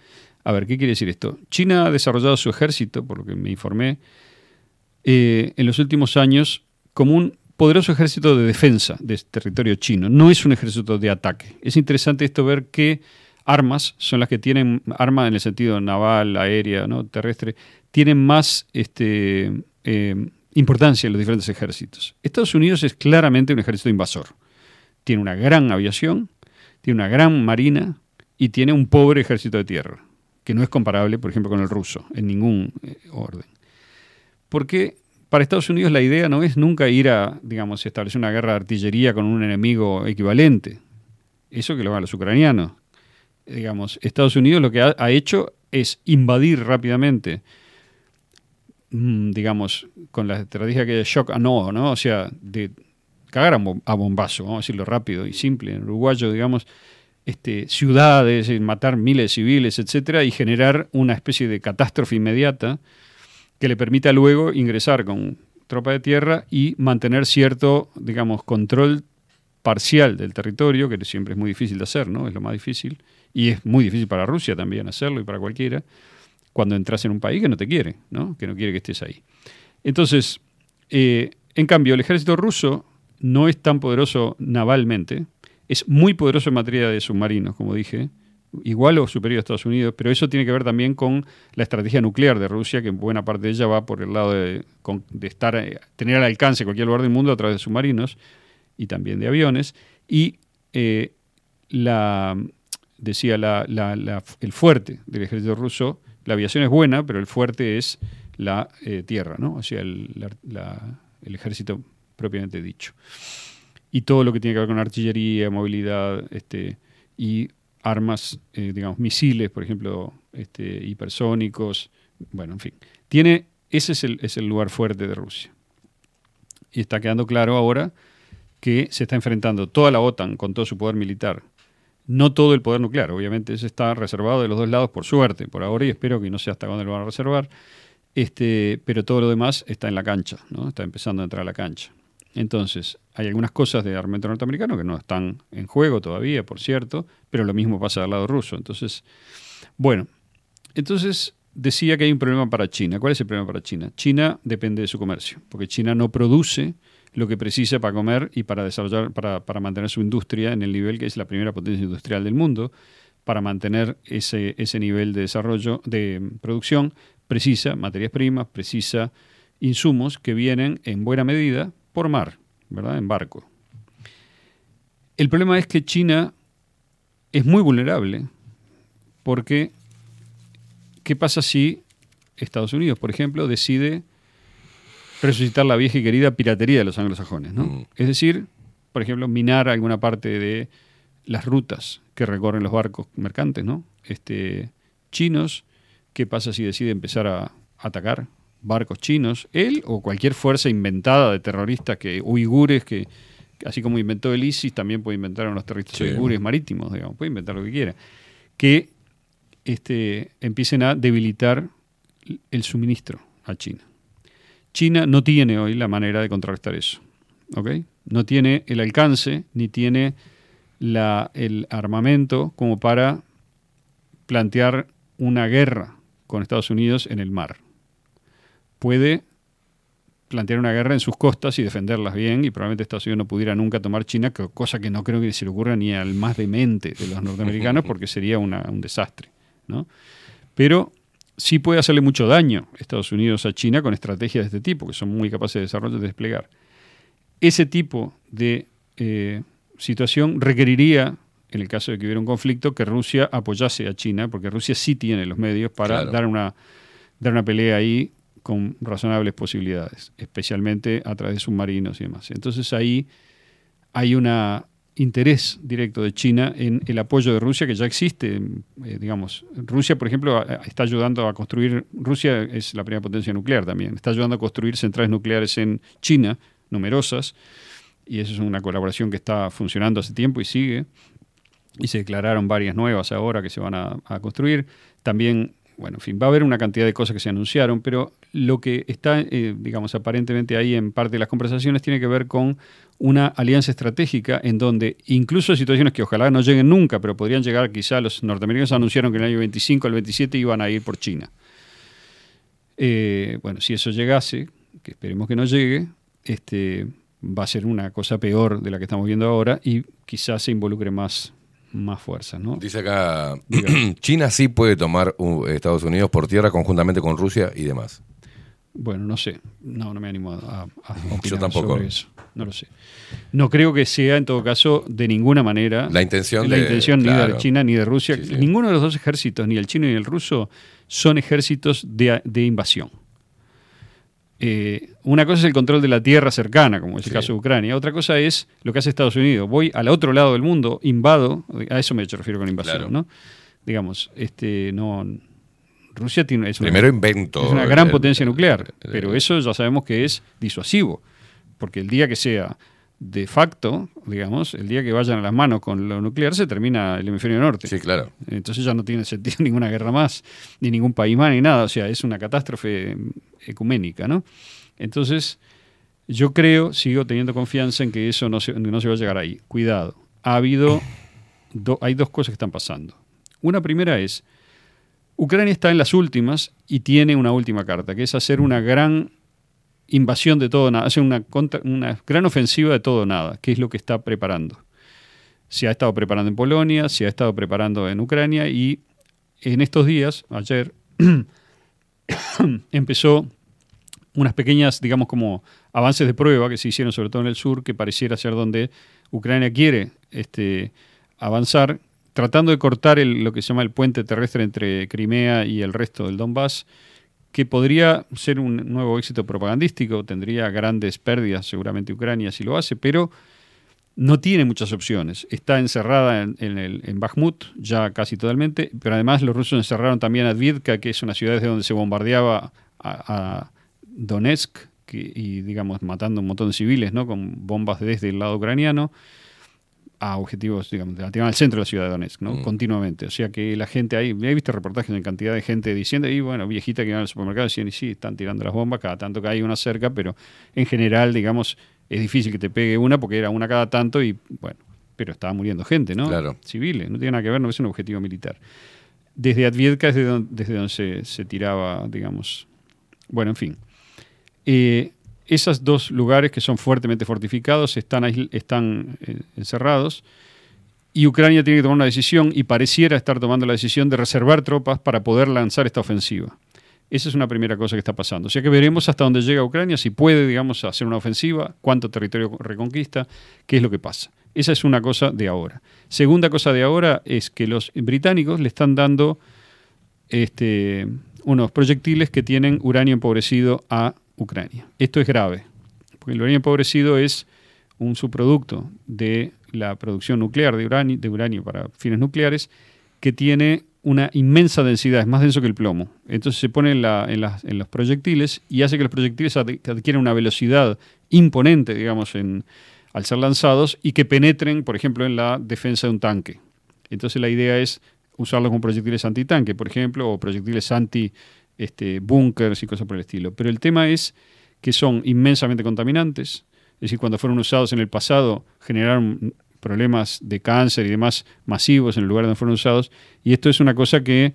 A ver, ¿qué quiere decir esto? China ha desarrollado su ejército, por lo que me informé, eh, en los últimos años como un poderoso ejército de defensa del territorio chino. No es un ejército de ataque. Es interesante esto ver qué armas son las que tienen, armas en el sentido naval, aérea, ¿no? terrestre, tienen más este, eh, importancia en los diferentes ejércitos. Estados Unidos es claramente un ejército invasor. Tiene una gran aviación, tiene una gran marina y tiene un pobre ejército de tierra, que no es comparable, por ejemplo, con el ruso, en ningún eh, orden. Porque para Estados Unidos la idea no es nunca ir a, digamos, establecer una guerra de artillería con un enemigo equivalente. Eso que lo hagan los ucranianos. Digamos, Estados Unidos lo que ha, hecho es invadir rápidamente, mm, digamos, con la estrategia que es shock and awe, ¿no? O sea, de cagar a, a bombazo, vamos a decirlo rápido y simple, en uruguayo, digamos, este, ciudades, matar miles de civiles, etcétera, y generar una especie de catástrofe inmediata que le permita luego ingresar con tropa de tierra y mantener cierto, digamos, control parcial del territorio, que siempre es muy difícil de hacer, ¿no? Es lo más difícil. Y es muy difícil para Rusia también hacerlo y para cualquiera, cuando entras en un país que no te quiere, ¿no? Que no quiere que estés ahí. Entonces, eh, en cambio, el ejército ruso no es tan poderoso navalmente, es muy poderoso en materia de submarinos, como dije, igual o superior a Estados Unidos, pero eso tiene que ver también con la estrategia nuclear de Rusia, que en buena parte de ella va por el lado de, estar, eh, tener al alcance cualquier lugar del mundo a través de submarinos y también de aviones, y eh, la, decía la- la- el fuerte del ejército ruso, la aviación es buena, pero el fuerte es la eh, tierra, ¿no? o sea, el ejército propiamente dicho. Y todo lo que tiene que ver con artillería, movilidad este, y armas, eh, digamos, misiles, por ejemplo, este, hipersónicos, bueno, en fin. Tiene, ese es el, es el lugar fuerte de Rusia. Y está quedando claro ahora que se está enfrentando toda la OTAN con todo su poder militar. No todo el poder nuclear, obviamente, ese está reservado de los dos lados por suerte, por ahora, y espero que no sé hasta cuándo lo van a reservar. Este, pero todo lo demás está en la cancha, ¿no? está empezando a entrar a la cancha. Entonces, hay algunas cosas de armamento norteamericano que no están en juego todavía, por cierto, pero lo mismo pasa del lado ruso. Entonces, bueno, entonces decía que hay un problema para China. ¿Cuál es el problema para China? China depende de su comercio, porque China no produce lo que precisa para comer y para desarrollar, para, para mantener su industria en el nivel que es la primera potencia industrial del mundo. Para mantener ese, ese nivel de desarrollo, de producción, precisa materias primas, precisa insumos que vienen en buena medida por mar, ¿verdad? En barco. El problema es que China es muy vulnerable porque ¿qué pasa si Estados Unidos, por ejemplo, decide resucitar la vieja y querida piratería de los anglosajones? ¿no? Es decir, por ejemplo, minar alguna parte de las rutas que recorren los barcos mercantes, ¿no? Este, chinos, ¿qué pasa si decide empezar a atacar barcos chinos? Él o cualquier fuerza inventada de terroristas que uigures que así como inventó el ISIS, también puede inventar unos terroristas Sí. uigures marítimos, digamos, puede inventar lo que quiera, que este, empiecen a debilitar el suministro a China. China no tiene hoy la manera de contrarrestar eso. ¿ok? No tiene el alcance ni tiene la- el armamento como para plantear una guerra con Estados Unidos en el mar. Puede plantear una guerra en sus costas y defenderlas bien, y probablemente Estados Unidos no pudiera nunca tomar China, cosa que no creo que se le ocurra ni al más demente de los norteamericanos, [laughs] porque sería una- un desastre. ¿no? Pero sí puede hacerle mucho daño Estados Unidos a China con estrategias de este tipo, que son muy capaces de desarrollar y de desplegar. Ese tipo de eh, situación requeriría, en el caso de que hubiera un conflicto, que Rusia apoyase a China, porque Rusia sí tiene los medios para Claro. dar, una, dar una pelea ahí con razonables posibilidades, especialmente a través de submarinos y demás. Entonces ahí hay un interés directo de China en el apoyo de Rusia que ya existe. eh, digamos, Rusia, por ejemplo, está ayudando a construir, Rusia es la primera potencia nuclear también, está ayudando a construir centrales nucleares en China, numerosas, y eso es una colaboración que está funcionando hace tiempo y sigue. Y se declararon varias nuevas ahora que se van a construir. También, bueno, en fin, va a haber una cantidad de cosas que se anunciaron, pero lo que está, eh, digamos, aparentemente ahí en parte de las conversaciones tiene que ver con una alianza estratégica en donde incluso situaciones que ojalá no lleguen nunca, pero podrían llegar quizá, los norteamericanos anunciaron que en el año 25 al 27 iban a ir por China. Eh, bueno, si eso llegase, que esperemos que no llegue, este, va a ser una cosa peor de la que estamos viendo ahora y quizás se involucre más, más fuerza, ¿no? Dice acá, [clears throat] China sí puede tomar uh, Estados Unidos por tierra conjuntamente con Rusia y demás. Bueno, no sé. No, no me animo a, a [laughs] opinar Yo tampoco. sobre eso. No lo sé. No creo que sea, en todo caso, de ninguna manera La intención la de- intención ni de China ni de Rusia. Ninguno de los dos ejércitos, ni el chino ni el ruso, son ejércitos de, de invasión. Eh, una cosa es el control de la tierra cercana, como es el caso de Ucrania. Otra cosa es lo que hace Estados Unidos. Voy al otro lado del mundo, invado. A eso me refiero con invasión, Claro. ¿no? Digamos, este, no. Rusia tiene, es una- Primero invento es una gran el- potencia nuclear, pero eso ya sabemos que es disuasivo, porque el día que sea de facto, digamos, el día que vayan a las manos con lo nuclear se termina el hemisferio norte. Sí, claro. Entonces ya no tiene sentido [laughs] ninguna guerra más, ni ningún país más, ni nada, o sea, es una catástrofe ecuménica, ¿no? Entonces, yo creo, sigo teniendo confianza en que eso no se, no se va a llegar ahí. Cuidado, ha habido, do- hay dos cosas que están pasando. Una primera es, Ucrania está en las últimas y tiene una última carta, que es hacer una gran invasión de todo nada, hacer una, una gran ofensiva de todo nada, que es lo que está preparando. Se ha estado preparando en Polonia, se ha estado preparando en Ucrania y en estos días, ayer, [coughs] empezó unas pequeñas, digamos, como avances de prueba que se hicieron sobre todo en el sur, que pareciera ser donde Ucrania quiere este, avanzar, tratando de cortar lo que se llama el puente terrestre entre Crimea y el resto del Donbass, que podría ser un nuevo éxito propagandístico, tendría grandes pérdidas seguramente Ucrania si lo hace, pero no tiene muchas opciones. Está encerrada en, en, en Bakhmut ya casi totalmente, pero además los rusos encerraron también Advidka, que es una ciudad desde donde se bombardeaba a, a Donetsk, que- y digamos matando un montón de civiles, ¿no? Con bombas desde el lado ucraniano a objetivos, digamos, de al centro de la ciudad de Donetsk, ¿no? Continuamente. O sea que la gente ahí, he visto reportajes de cantidad de gente diciendo, y bueno, viejita que iban al supermercado decían, y sí, están tirando las bombas, cada tanto que hay una cerca, pero en general, digamos, es difícil que te pegue una porque era una cada tanto y bueno, pero estaba muriendo gente, ¿no? Claro. Civiles, no tiene nada que ver, no es un objetivo militar. desde Advietka, desde donde, desde donde se, se tiraba, digamos. Bueno, en fin. Esos dos lugares que son fuertemente fortificados están, están eh, encerrados y Ucrania tiene que tomar una decisión y pareciera estar tomando la decisión de reservar tropas para poder lanzar esta ofensiva. Esa es una primera cosa que está pasando. O sea que veremos hasta dónde llega Ucrania, si puede, digamos, hacer una ofensiva, cuánto territorio reconquista, qué es lo que pasa. Esa es una cosa de ahora. Segunda cosa de ahora es que los británicos le están dando este, unos proyectiles que tienen uranio empobrecido a Ucrania. Esto es grave, porque el uranio empobrecido es un subproducto de la producción nuclear de uranio, para fines nucleares que tiene una inmensa densidad, es más denso que el plomo. Entonces se pone en, en los proyectiles y hace que los proyectiles adquieran una velocidad imponente, digamos, en, al ser lanzados y que penetren, por ejemplo, en la defensa de un tanque. Entonces la idea es usarlos como proyectiles antitanque, por ejemplo, o proyectiles anti este, búnkers y cosas por el estilo. Pero el tema es que son inmensamente contaminantes, es decir, cuando fueron usados en el pasado generaron problemas de cáncer y demás masivos en el lugar donde fueron usados, y esto es una cosa que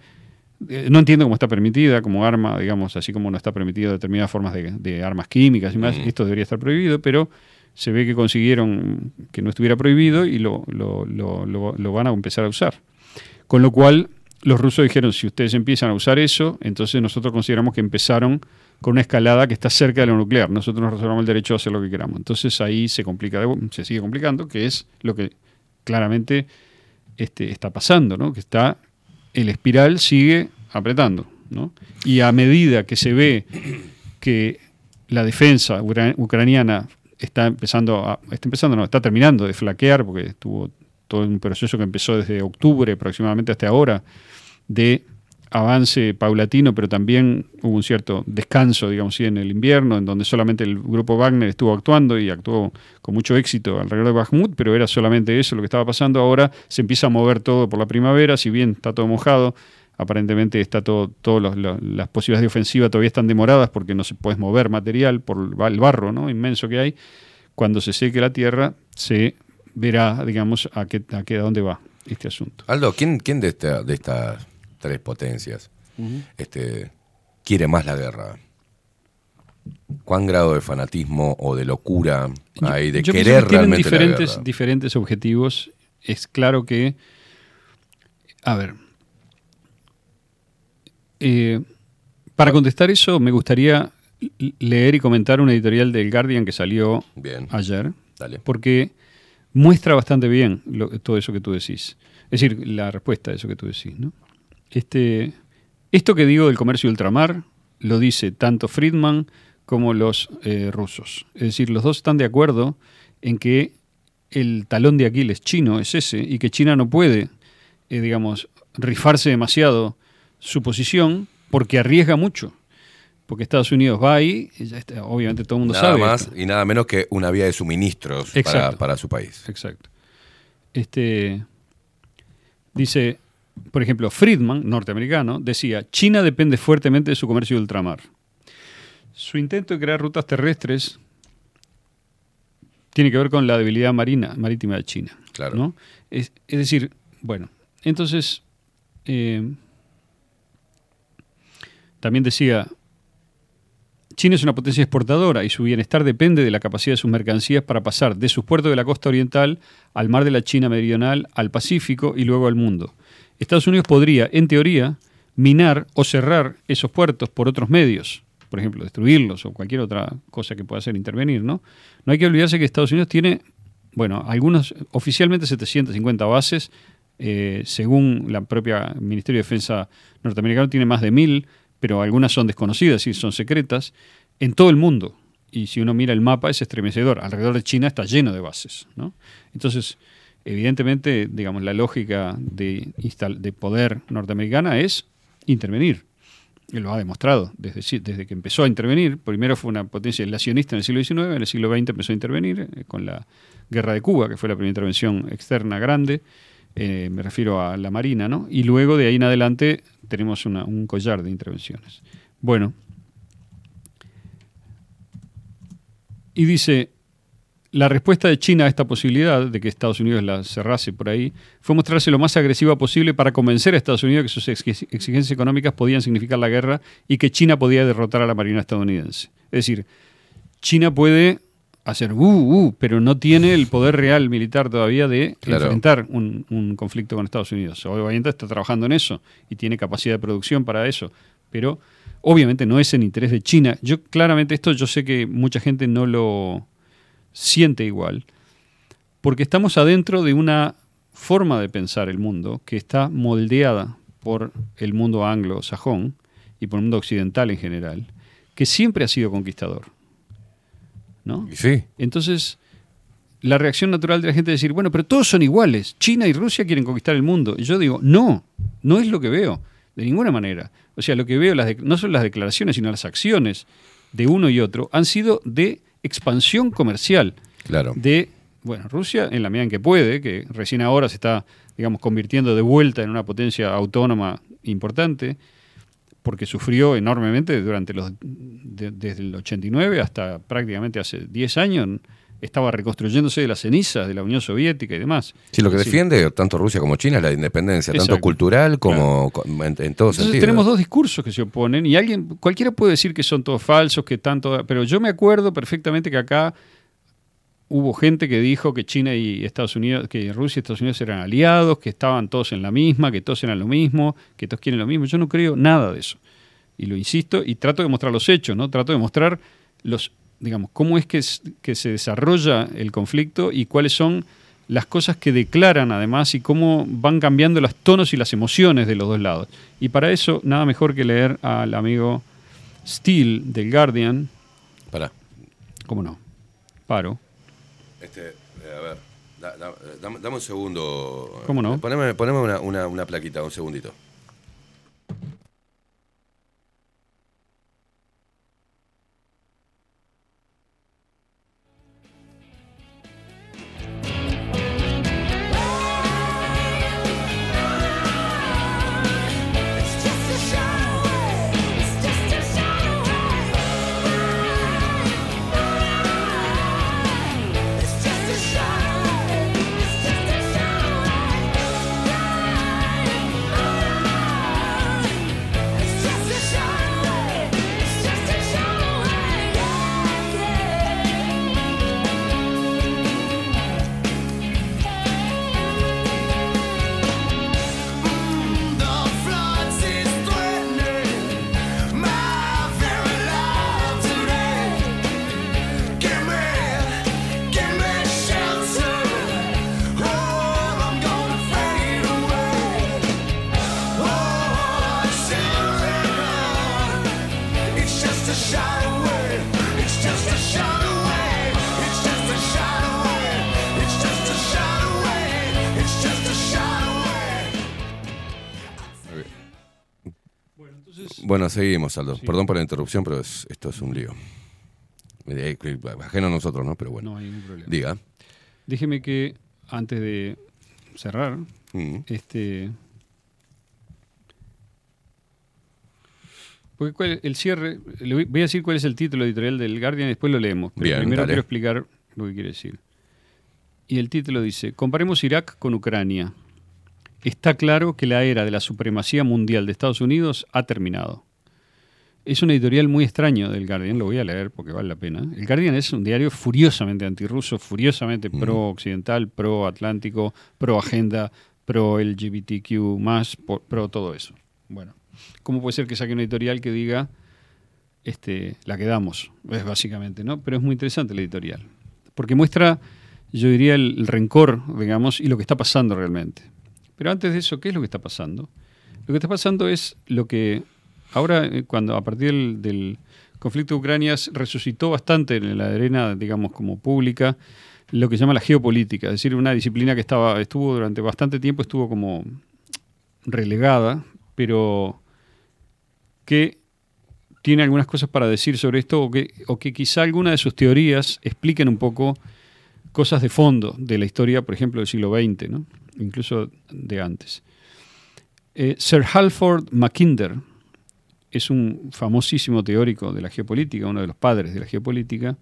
eh, no entiendo cómo está permitida como arma, digamos, así como no está permitida determinadas formas de, de armas químicas y más, esto debería estar prohibido, pero se ve que consiguieron que no estuviera prohibido y lo, lo- lo- lo- lo van a empezar a usar. Con lo cual, los rusos dijeron, si ustedes empiezan a usar eso, entonces nosotros consideramos que empezaron con una escalada que está cerca de lo nuclear. Nosotros nos reservamos el derecho a hacer lo que queramos. Entonces ahí se complica, se sigue complicando, que es lo que claramente este, está pasando, ¿no? Que está, el espiral sigue apretando, ¿no? Y a medida que se ve que la defensa ucra- ucraniana está empezando, a- está empezando, no, está terminando de flaquear, porque estuvo todo un proceso que empezó desde octubre aproximadamente hasta ahora, de avance paulatino, pero también hubo un cierto descanso, digamos, en el invierno, en donde solamente el grupo Wagner estuvo actuando y actuó con mucho éxito alrededor de Bakhmut, pero era solamente eso lo que estaba pasando. Ahora se empieza a mover todo por la primavera, si bien está todo mojado, aparentemente está todo, todas las posibilidades de ofensiva todavía están demoradas porque no se puede mover material por el barro ¿no? inmenso que hay. Cuando se seque la tierra, se verá, digamos, a qué, a qué a dónde va este asunto. Aldo, ¿quién, quién de, esta- de estas tres potencias este, quiere más la guerra? ¿Cuán grado de fanatismo o de locura hay de Yo querer que realmente la diferentes, guerra? diferentes objetivos. Es claro que, a ver, eh, para contestar eso me gustaría leer y comentar una editorial del Guardian que salió Bien. ayer, Dale. porque muestra bastante bien lo- todo eso que tú decís. Es decir, la respuesta a eso que tú decís. ¿no? Este, esto que digo del comercio ultramar lo dice tanto Friedman como los eh, rusos. Es decir, los dos están de acuerdo en que el talón de Aquiles chino es ese y que China no puede, eh, digamos, rifarse demasiado su posición porque arriesga mucho. Porque Estados Unidos va ahí, y ya está, obviamente todo el mundo Nada sabe. más esto. y nada menos que una vía de suministros para, para su país. Exacto. Este, dice, por ejemplo, Friedman, norteamericano, decía, China depende fuertemente de su comercio de ultramar. Su intento de crear rutas terrestres tiene que ver con la debilidad marina, marítima de China. Claro. ¿no? Es, es decir, bueno, entonces, eh, también decía, China es una potencia exportadora y su bienestar depende de la capacidad de sus mercancías para pasar de sus puertos de la costa oriental al mar de la China meridional, al Pacífico y luego al mundo. Estados Unidos podría, en teoría, minar o cerrar esos puertos por otros medios, por ejemplo, destruirlos o cualquier otra cosa que pueda hacer intervenir, ¿no? No hay que olvidarse que Estados Unidos tiene, bueno, algunos, oficialmente 750 bases, eh, según la propia Ministerio de Defensa norteamericano tiene más de mil, pero algunas son desconocidas y son secretas, en todo el mundo. Y si uno mira el mapa es estremecedor. Alrededor de China está lleno de bases. ¿no? Entonces, evidentemente, digamos, la lógica de, poder norteamericana es intervenir. Y lo ha demostrado desde, que empezó a intervenir. Primero fue una potencia relacionista en el siglo XIX, en el siglo XX empezó a intervenir eh, con la guerra de Cuba, que fue la primera intervención externa grande. eh, me refiero a la Marina, ¿no? Y luego de ahí en adelante tenemos un collar de intervenciones. Bueno, y dice, la respuesta de China a esta posibilidad de que Estados Unidos la cerrase por ahí fue mostrarse lo más agresiva posible para convencer a Estados Unidos que sus exig- exigencias económicas podían significar la guerra y que China podía derrotar a la Marina estadounidense. Es decir, China puede hacer uh, uh, pero no tiene el poder real militar todavía de Claro. enfrentar un, un conflicto con Estados Unidos. Obviamente está trabajando en eso y tiene capacidad de producción para eso, pero obviamente no es en interés de China. Yo claramente esto yo sé que mucha gente no lo siente igual, porque estamos adentro de una forma de pensar el mundo que está moldeada por el mundo anglosajón y por el mundo occidental en general, que siempre ha sido conquistador. ¿no? Sí. Entonces, la reacción natural de la gente es decir, bueno, pero todos son iguales. China y Rusia quieren conquistar el mundo. Y yo digo, no, no es lo que veo, de ninguna manera. O sea, lo que veo, las no son las declaraciones, sino las acciones de uno y otro, han sido de expansión comercial. Claro. De, bueno, Rusia, en la medida en que puede, que recién ahora se está, digamos, convirtiendo de vuelta en una potencia autónoma importante, porque sufrió enormemente durante los de- desde el 89 hasta prácticamente hace 10 años estaba reconstruyéndose de las cenizas de la Unión Soviética y demás. Sí, lo que Sí. defiende tanto Rusia como China es la independencia, tanto cultural como co- en, en todo Entonces sentido. tenemos dos discursos que se oponen y alguien, cualquiera puede decir que son todos falsos, que tanto, pero yo me acuerdo perfectamente que acá hubo gente que dijo que China y Estados Unidos, que Rusia y Estados Unidos eran aliados, que estaban todos en la misma, que todos eran lo mismo, que todos quieren lo mismo. Yo no creo nada de eso. Y lo insisto y trato de mostrar los hechos, ¿no? Trato de mostrar los, digamos, cómo es que, se desarrolla el conflicto y cuáles son las cosas que declaran además y cómo van cambiando los tonos y las emociones de los dos lados. Y para eso, nada mejor que leer al amigo Steele del Guardian. Para. ¿Cómo no? Paro. Este, eh, a ver, da- da- dame, dame un segundo. ¿Cómo no? Poneme, poneme una, una, una plaquita, un segundito. Bueno, seguimos, Aldo. Perdón por la interrupción, pero es- esto es un lío. Eh, Ajeno a nosotros, ¿no? Pero bueno. No hay ningún problema. Diga. Déjeme que, antes de cerrar, Mm. este. Porque cuál- el cierre, le voy voy a decir cuál es el título editorial del Guardian y después lo leemos. Pero Bien, primero dale. quiero explicar lo que quiere decir. Y el título dice: Comparemos Irak con Ucrania. Está claro que la era de la supremacía mundial de Estados Unidos ha terminado. Es un editorial muy extraño del Guardian, lo voy a leer porque vale la pena. El Guardian es un diario furiosamente antirruso, furiosamente pro-occidental, pro-atlántico, pro-agenda, pro-LGBTQ, pro todo eso. Bueno, ¿cómo puede ser que saque un editorial que diga este, la que damos? Es básicamente, ¿no? Pero es muy interesante el editorial. Porque muestra, yo diría, el, el rencor, digamos, y lo que está pasando realmente. Pero antes de eso, ¿qué es lo que está pasando? Lo que está pasando es lo que ahora, eh, cuando a partir del, del conflicto de Ucrania resucitó bastante en la arena, digamos, como pública, lo que se llama la geopolítica, es decir, una disciplina que estaba, estuvo durante bastante tiempo, estuvo como relegada, pero que tiene algunas cosas para decir sobre esto o que, o que quizá algunas de sus teorías expliquen un poco cosas de fondo de la historia, por ejemplo, del siglo XX, ¿no? incluso de antes. Eh, Sir Halford Mackinder es un famosísimo teórico de la geopolítica, uno de los padres de la geopolítica,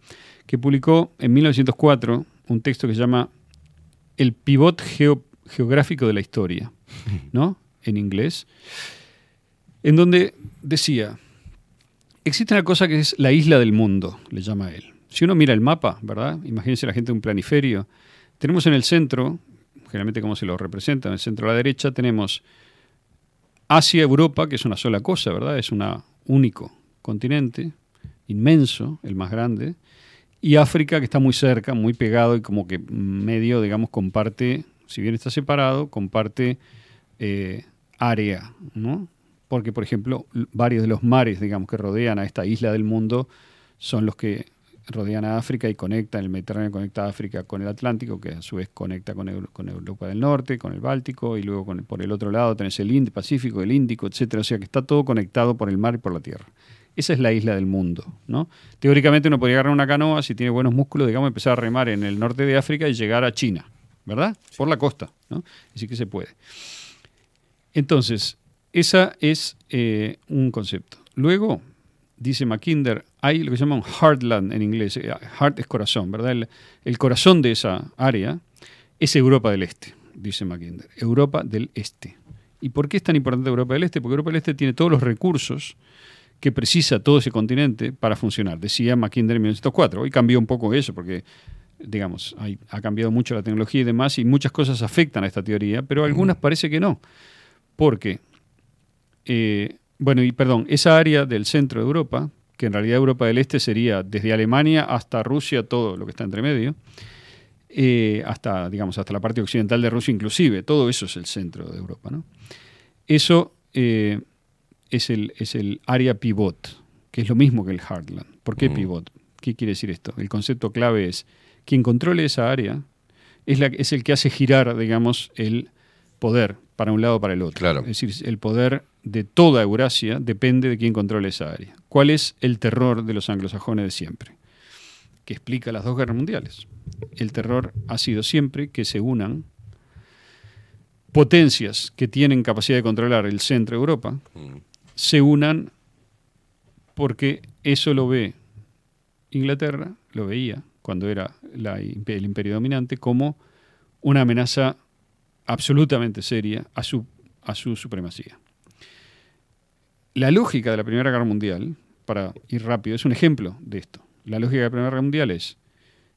que publicó en 1904 un texto que se llama El pivot geo- geográfico de la historia, [laughs] ¿no? En inglés, en donde decía, existe una cosa que es la isla del mundo, le llama él. Si uno mira el mapa, ¿verdad? Imagínense la gente de un planiferio. Tenemos en el centro, generalmente como se lo representa, en el centro a la derecha tenemos Asia, Europa, que es una sola cosa, ¿verdad? Es un único continente, inmenso, el más grande, y África, que está muy cerca, muy pegado y como que medio, digamos, comparte, si bien está separado, comparte eh, área, ¿no? Porque, por ejemplo, varios de los mares, digamos, que rodean a esta isla del mundo son los que rodean a África y conectan, el Mediterráneo conecta a África con el Atlántico, que a su vez conecta con, Euro- con Europa del Norte, con el Báltico, y luego con por el otro lado tenés el Índico, Pacífico, el Índico, etcétera. O sea que está todo conectado por el mar y por la tierra. Esa es la isla del mundo, ¿no? Teóricamente uno podría agarrar una canoa, si tiene buenos músculos, digamos, empezar a remar en el norte de África y llegar a China, ¿verdad? Por la costa, ¿no? Así que se puede. Entonces, esa es eh, un concepto. Luego, dice Mackinder, hay lo que se llama un heartland en inglés. Eh, Heart es corazón, ¿verdad? El, el corazón de esa área es Europa del Este, dice Mackinder. Europa del Este. ¿Y por qué es tan importante Europa del Este? Porque Europa del Este tiene todos los recursos que precisa todo ese continente para funcionar. Decía Mackinder en 1904. Hoy cambió un poco eso porque, digamos, hay- ha cambiado mucho la tecnología y demás y muchas cosas afectan a esta teoría, pero algunas parece que no. Porque, eh, bueno, y perdón, esa área del centro de Europa, que en realidad Europa del Este sería desde Alemania hasta Rusia, todo lo que está entre medio, eh, hasta, digamos, hasta la parte occidental de Rusia inclusive, todo eso es el centro de Europa, ¿no? Eso eh, es, el, es el área pivot, que es lo mismo que el heartland. ¿Por qué Mm. pivot? ¿Qué quiere decir esto? El concepto clave es, quien controle esa área es, la, es el que hace girar, digamos, el poder para un lado o para el otro. Es decir, el poder de toda Eurasia depende de quién controle esa área. ¿Cuál es el terror de los anglosajones de siempre? Que explica las dos guerras mundiales. El terror ha sido siempre que se unan potencias que tienen capacidad de controlar el centro de Europa, se unan porque eso lo ve Inglaterra, lo veía cuando era la el imperio dominante, como una amenaza absolutamente seria a su, a su supremacía. La lógica de la Primera Guerra Mundial, para ir rápido, es un ejemplo de esto. La lógica de la Primera Guerra Mundial es,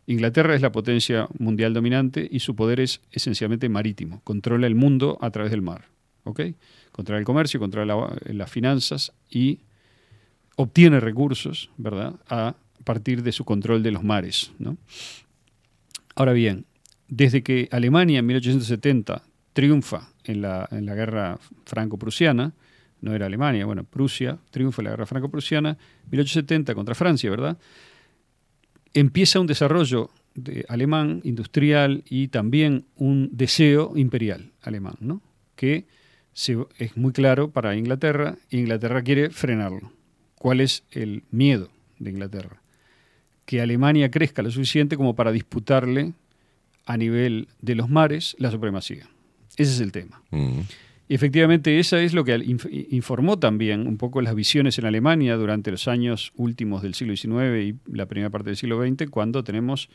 Inglaterra es la potencia mundial dominante y su poder es esencialmente marítimo, controla el mundo a través del mar, ¿ok? Controla el comercio, controla la- las finanzas y obtiene recursos, ¿verdad?, a partir de su control de los mares. Ahora bien, desde que Alemania en 1870 triunfa en la, en la guerra franco-prusiana, no era Alemania, bueno, Prusia triunfa la guerra franco-prusiana, 1870 contra Francia, ¿verdad? Empieza un desarrollo de- alemán, industrial y también un deseo imperial alemán, ¿no? Que es muy claro para Inglaterra y Inglaterra quiere frenarlo. ¿Cuál es el miedo de Inglaterra? Que Alemania crezca lo suficiente como para disputarle a nivel de los mares la supremacía. Ese es el tema. Efectivamente, esa es lo que informó también un poco las visiones en Alemania durante los años últimos del siglo XIX y la primera parte del siglo XX, cuando tenemos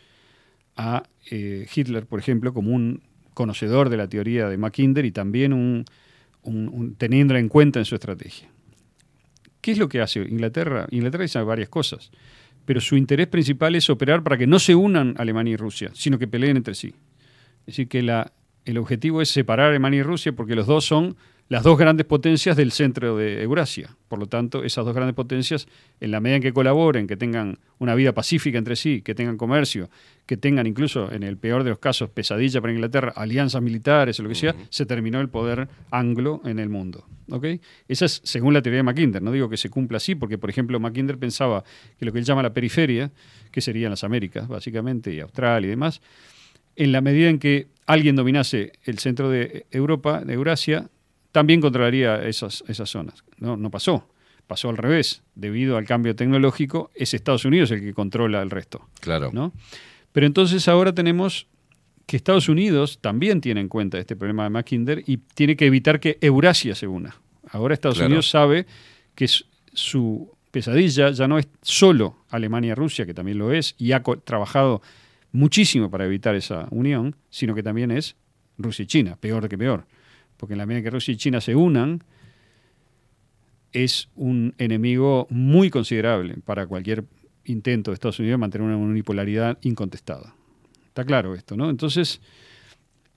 a eh, Hitler, por ejemplo, como un conocedor de la teoría de Mackinder y también un- teniéndola en cuenta en su estrategia. ¿Qué es lo que hace Inglaterra? Inglaterra dice varias cosas, pero su interés principal es operar para que no se unan Alemania y Rusia, sino que peleen entre sí. Es decir, que la, el objetivo es separar a Alemania y Rusia porque los dos son las dos grandes potencias del centro de Eurasia. Por lo tanto, esas dos grandes potencias, en la medida en que colaboren, que tengan una vida pacífica entre sí, que tengan comercio, que tengan incluso, en el peor de los casos, pesadilla para Inglaterra, alianzas militares o lo que sea, se terminó el poder anglo en el mundo. ¿ok? Esa es según la teoría de Mackinder. No digo que se cumpla así, porque, por ejemplo, Mackinder pensaba que lo que él llama la periferia, que serían las Américas, básicamente, y Australia y demás, en la medida en que alguien dominase el centro de Europa, de Eurasia, también controlaría esas, esas zonas. No, no pasó. Pasó al revés. Debido al cambio tecnológico, es Estados Unidos el que controla el resto. Claro. ¿no? Pero entonces ahora tenemos que Estados Unidos también tiene en cuenta este problema de Mackinder y tiene que evitar que Eurasia se una. Ahora Estados Claro. Unidos sabe que su pesadilla ya no es solo Alemania-Rusia, que también lo es, y ha trabajado muchísimo para evitar esa unión, sino que también es Rusia y China, peor que peor. Porque en la medida que Rusia y China se unan, es un enemigo muy considerable para cualquier intento de Estados Unidos de mantener una unipolaridad incontestada. Está claro esto, ¿no? Entonces,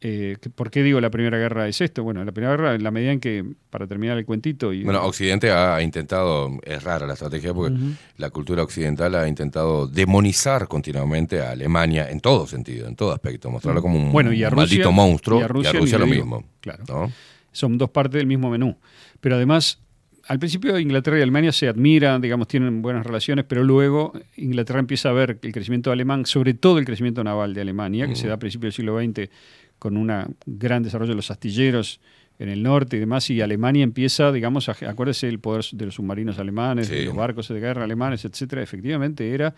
eh, ¿qué- ¿por qué digo la Primera Guerra es esto? Bueno, la Primera Guerra, en la medida en que, para terminar el cuentito... Y, Bueno, Occidente ha intentado, es rara la estrategia porque la cultura occidental ha intentado demonizar continuamente a Alemania en todo sentido, en todo aspecto, mostrarlo como un Bueno, y a Rusia- maldito monstruo y a Rusia lo digo. mismo. Claro. ¿no? son dos partes del mismo menú. Pero además, al principio Inglaterra y Alemania se admiran, digamos, tienen buenas relaciones, pero luego Inglaterra empieza a ver el crecimiento alemán, sobre todo el crecimiento naval de Alemania, que se da a principios del siglo XX con un gran desarrollo de los astilleros en el norte y demás, y Alemania empieza, digamos, a, acuérdese el poder de los submarinos alemanes, de los barcos de guerra alemanes, etcétera, efectivamente era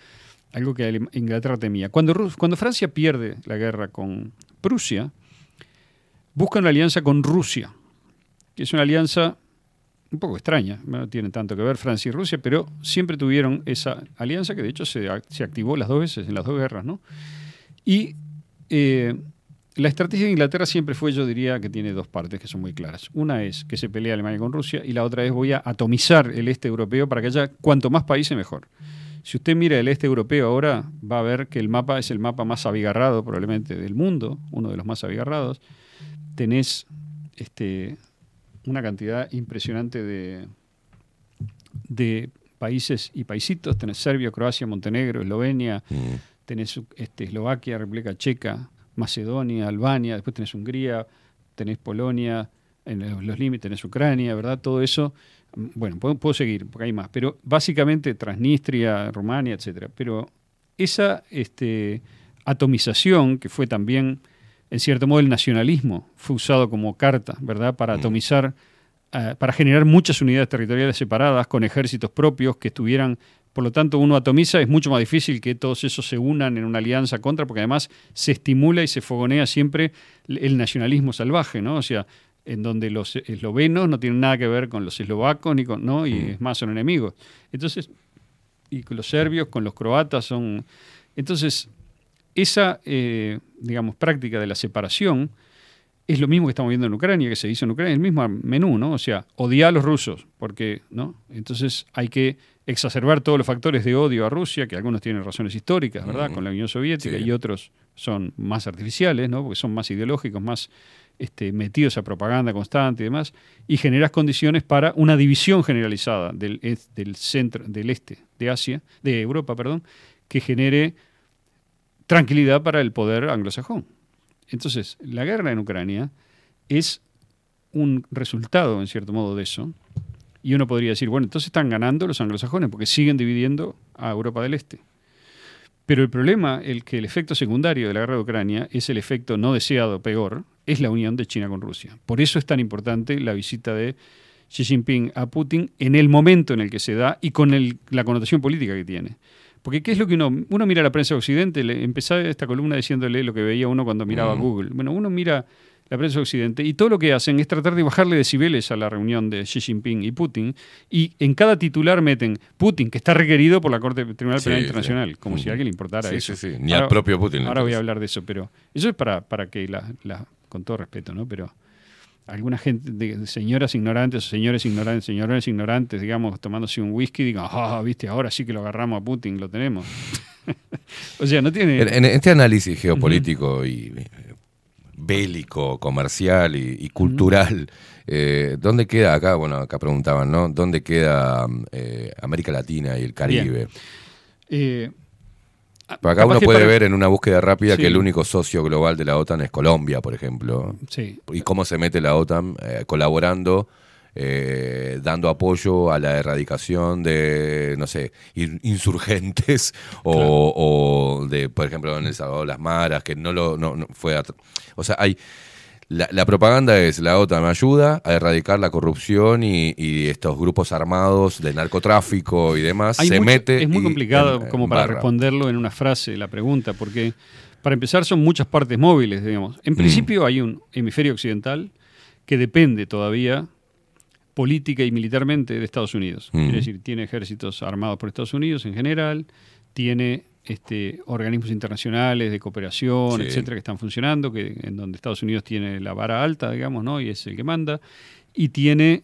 algo que Inglaterra temía. Cuando, Rus- cuando Francia pierde la guerra con Prusia, busca una alianza con Rusia, que es una alianza un poco extraña, no tiene tanto que ver Francia y Rusia, pero siempre tuvieron esa alianza que de hecho se, se activó las dos veces en las dos guerras, ¿no? Y eh, la estrategia de Inglaterra siempre fue, yo diría, que tiene dos partes que son muy claras. Una es que se pelea Alemania con Rusia y la otra es voy a atomizar el este europeo para que haya cuanto más países mejor. Si usted mira el este europeo ahora, va a ver que el mapa es el mapa más abigarrado probablemente del mundo, uno de los más abigarrados. Tenés este, una cantidad impresionante de, de países y paisitos. Tenés Serbia, Croacia, Montenegro, Eslovenia, tenés este, Eslovaquia, República Checa, Macedonia, Albania, después tenés Hungría, tenés Polonia, en los, los límites tenés Ucrania, ¿verdad? Todo eso, mm, bueno, puedo, puedo seguir, porque hay más, pero básicamente Transnistria, Rumania, etcétera. Pero esa este, atomización, que fue también, en cierto modo, el nacionalismo, fue usado como carta, ¿verdad?, para atomizar, eh, para generar muchas unidades territoriales separadas, con ejércitos propios que estuvieran por lo tanto, uno atomiza, es mucho más difícil que todos esos se unan en una alianza contra, porque además se estimula y se fogonea siempre el nacionalismo salvaje, ¿no? O sea, en donde los eslovenos no tienen nada que ver con los eslovacos, ni con, ¿no? Y es más, son enemigos. Entonces, y con los serbios, con los croatas son... Entonces, esa, eh, digamos, práctica de la separación es lo mismo que estamos viendo en Ucrania, que se hizo en Ucrania, el mismo menú, ¿no? O sea, odiar a los rusos, porque, ¿no? Entonces hay que exacerbar todos los factores de odio a Rusia, que algunos tienen razones históricas, ¿verdad? Con la Unión Soviética Sí. y otros son más artificiales, ¿no? Porque son más ideológicos, más este, metidos a propaganda constante y demás, y generas condiciones para una división generalizada del, del centro, del este de Asia, de Europa, perdón, que genere tranquilidad para el poder anglosajón. Entonces, la guerra en Ucrania es un resultado, en cierto modo, de eso. Y uno podría decir, bueno, entonces están ganando los anglosajones porque siguen dividiendo a Europa del Este. Pero el problema, el que el efecto secundario de la guerra de Ucrania es el efecto no deseado, peor, es la unión de China con Rusia. Por eso es tan importante la visita de Xi Jinping a Putin en el momento en el que se da y con el- la connotación política que tiene. Porque ¿qué es lo que uno, uno mira la prensa de Occidente? Le, empezaba esta columna diciéndole lo que veía uno cuando miraba Mm. Google. Bueno, uno mira la prensa de Occidente y todo lo que hacen es tratar de bajarle decibeles a la reunión de Xi Jinping y Putin y en cada titular meten Putin, que está requerido por la Corte Tribunal Penal sí. Internacional, como si a alguien le importara Sí, eso. sí, sí. Ni al propio Putin Ahora voy a hablar de eso, pero eso es para, para que la, la- con todo respeto, ¿no? Pero alguna gente, de, señoras ignorantes o señores ignorantes, señores ignorantes, digamos, tomándose un whisky, digan, ah, viste, ahora sí que lo agarramos a Putin, lo tenemos. [laughs] o sea, no tiene... En, en este análisis geopolítico y bélico, comercial y, y cultural, eh, ¿dónde queda acá? Bueno, acá preguntaban, ¿no? ¿Dónde queda eh, América Latina y el Caribe? Eh, acá uno puede para- ver en una búsqueda rápida Sí. que el único socio global de la OTAN es Colombia, por ejemplo. Sí. Y cómo se mete la OTAN colaborando, eh, dando apoyo a la erradicación de, no sé, in- insurgentes o, o de, por ejemplo, en El Salvador, las maras, que no lo no, no fue... a- o sea, hay... La, la propaganda es la OTAN me ayuda a erradicar la corrupción y, y estos grupos armados de narcotráfico y demás. Hay se mucho- mete. Es muy y complicado en- como en para barra. responderlo en una frase, la pregunta, porque para empezar son muchas partes móviles, digamos. En Mm. principio hay un hemisferio occidental que depende todavía política y militarmente de Estados Unidos. Es decir, tiene ejércitos armados por Estados Unidos en general, tiene este, organismos internacionales de cooperación, Sí. etcétera, que están funcionando, que, en donde Estados Unidos tiene la vara alta, digamos, ¿no? y es el que manda, y tiene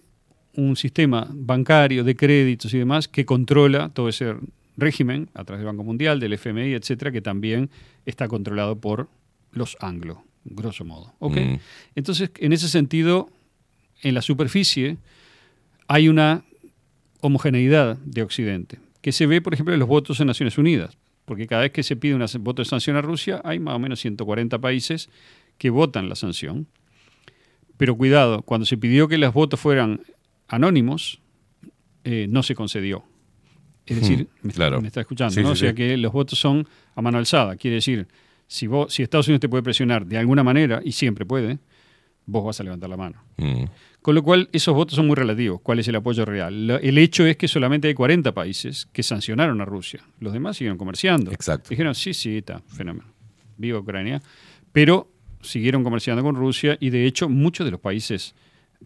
un sistema bancario de créditos y demás que controla todo ese régimen a través del Banco Mundial, del FMI, etcétera, que también está controlado por los anglo, grosso modo. Mm. Entonces, en ese sentido, en la superficie hay una homogeneidad de Occidente, que se ve, por ejemplo, en los votos en Naciones Unidas, porque cada vez que se pide un voto de sanción a Rusia, hay más o menos 140 países que votan la sanción. Pero cuidado, cuando se pidió que los votos fueran anónimos, eh, no se concedió. Es decir, Hmm, me, claro. me está escuchando, Sí, ¿no? sí, o sea sí. que los votos son a mano alzada. Quiere decir, si, vos, si Estados Unidos te puede presionar de alguna manera, y siempre puede, vos vas a levantar la mano. Mm. Con lo cual, esos votos son muy relativos. ¿Cuál es el apoyo real? El hecho es que solamente hay 40 países que sancionaron a Rusia. Los demás siguieron comerciando. Exacto. Dijeron, sí, sí, está, fenómeno. Viva Ucrania. Pero siguieron comerciando con Rusia y, de hecho, muchos de los países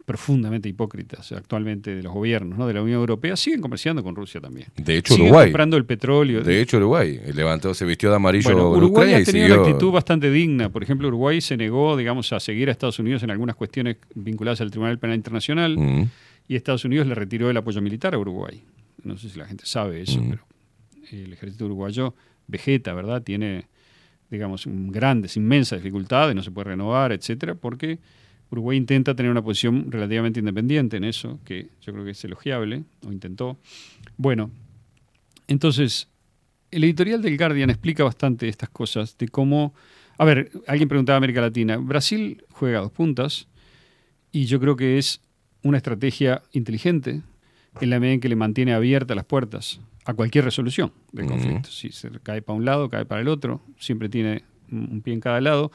profundamente hipócritas actualmente de los gobiernos ¿no? de la Unión Europea siguen comerciando con Rusia también. De hecho, siguen Uruguay. comprando el petróleo. De hecho, Uruguay levantó, se vistió de amarillo Bueno, en Uruguay ha tenido siguió. una actitud bastante digna. Por ejemplo, Uruguay se negó, digamos, a seguir a Estados Unidos en algunas cuestiones vinculadas al Tribunal Penal Internacional Mm. y Estados Unidos le retiró el apoyo militar a Uruguay. No sé si la gente sabe eso, Mm. pero el ejército uruguayo vegeta, ¿verdad? Tiene, digamos, grandes, inmensas dificultades, no se puede renovar, etcétera, porque Uruguay intenta tener una posición relativamente independiente en eso, que yo creo que es elogiable, o intentó. Bueno, entonces, el editorial del Guardian explica bastante estas cosas, de cómo... A ver, alguien preguntaba América Latina. Brasil juega a dos puntas y yo creo que es una estrategia inteligente en la medida en que le mantiene abiertas las puertas a cualquier resolución del conflicto. Si se cae para un lado, cae para el otro, siempre tiene un pie en cada lado.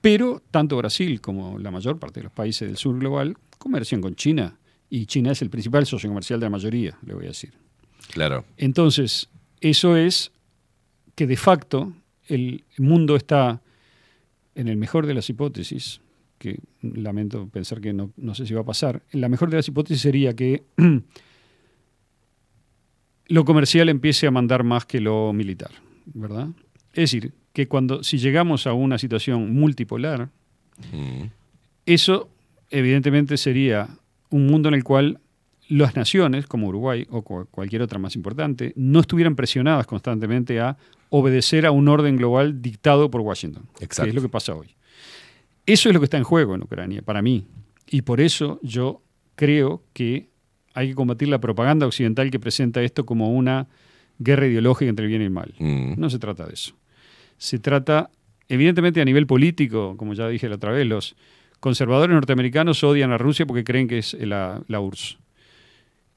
Pero tanto Brasil como la mayor parte de los países del sur global comercian con China y China es el principal socio comercial de la mayoría, le voy a decir. Claro. Entonces, eso es que de facto el mundo está, en el mejor de las hipótesis, que lamento pensar que no, no sé si va a pasar, en la mejor de las hipótesis sería que [clears throat] lo comercial empiece a mandar más que lo militar, ¿verdad? Es decir, que cuando si llegamos a una situación multipolar, Mm. eso evidentemente sería un mundo en el cual las naciones, como Uruguay o cu- cualquier otra más importante, no estuvieran presionadas constantemente a obedecer a un orden global dictado por Washington, Exacto. que es lo que pasa hoy. Eso es lo que está en juego en Ucrania, para mí. Y por eso yo creo que hay que combatir la propaganda occidental que presenta esto como una guerra ideológica entre el bien y el mal. Mm. No se trata de eso. Se trata, evidentemente a nivel político, como ya dije la otra vez, los conservadores norteamericanos odian a Rusia porque creen que es la, la URSS.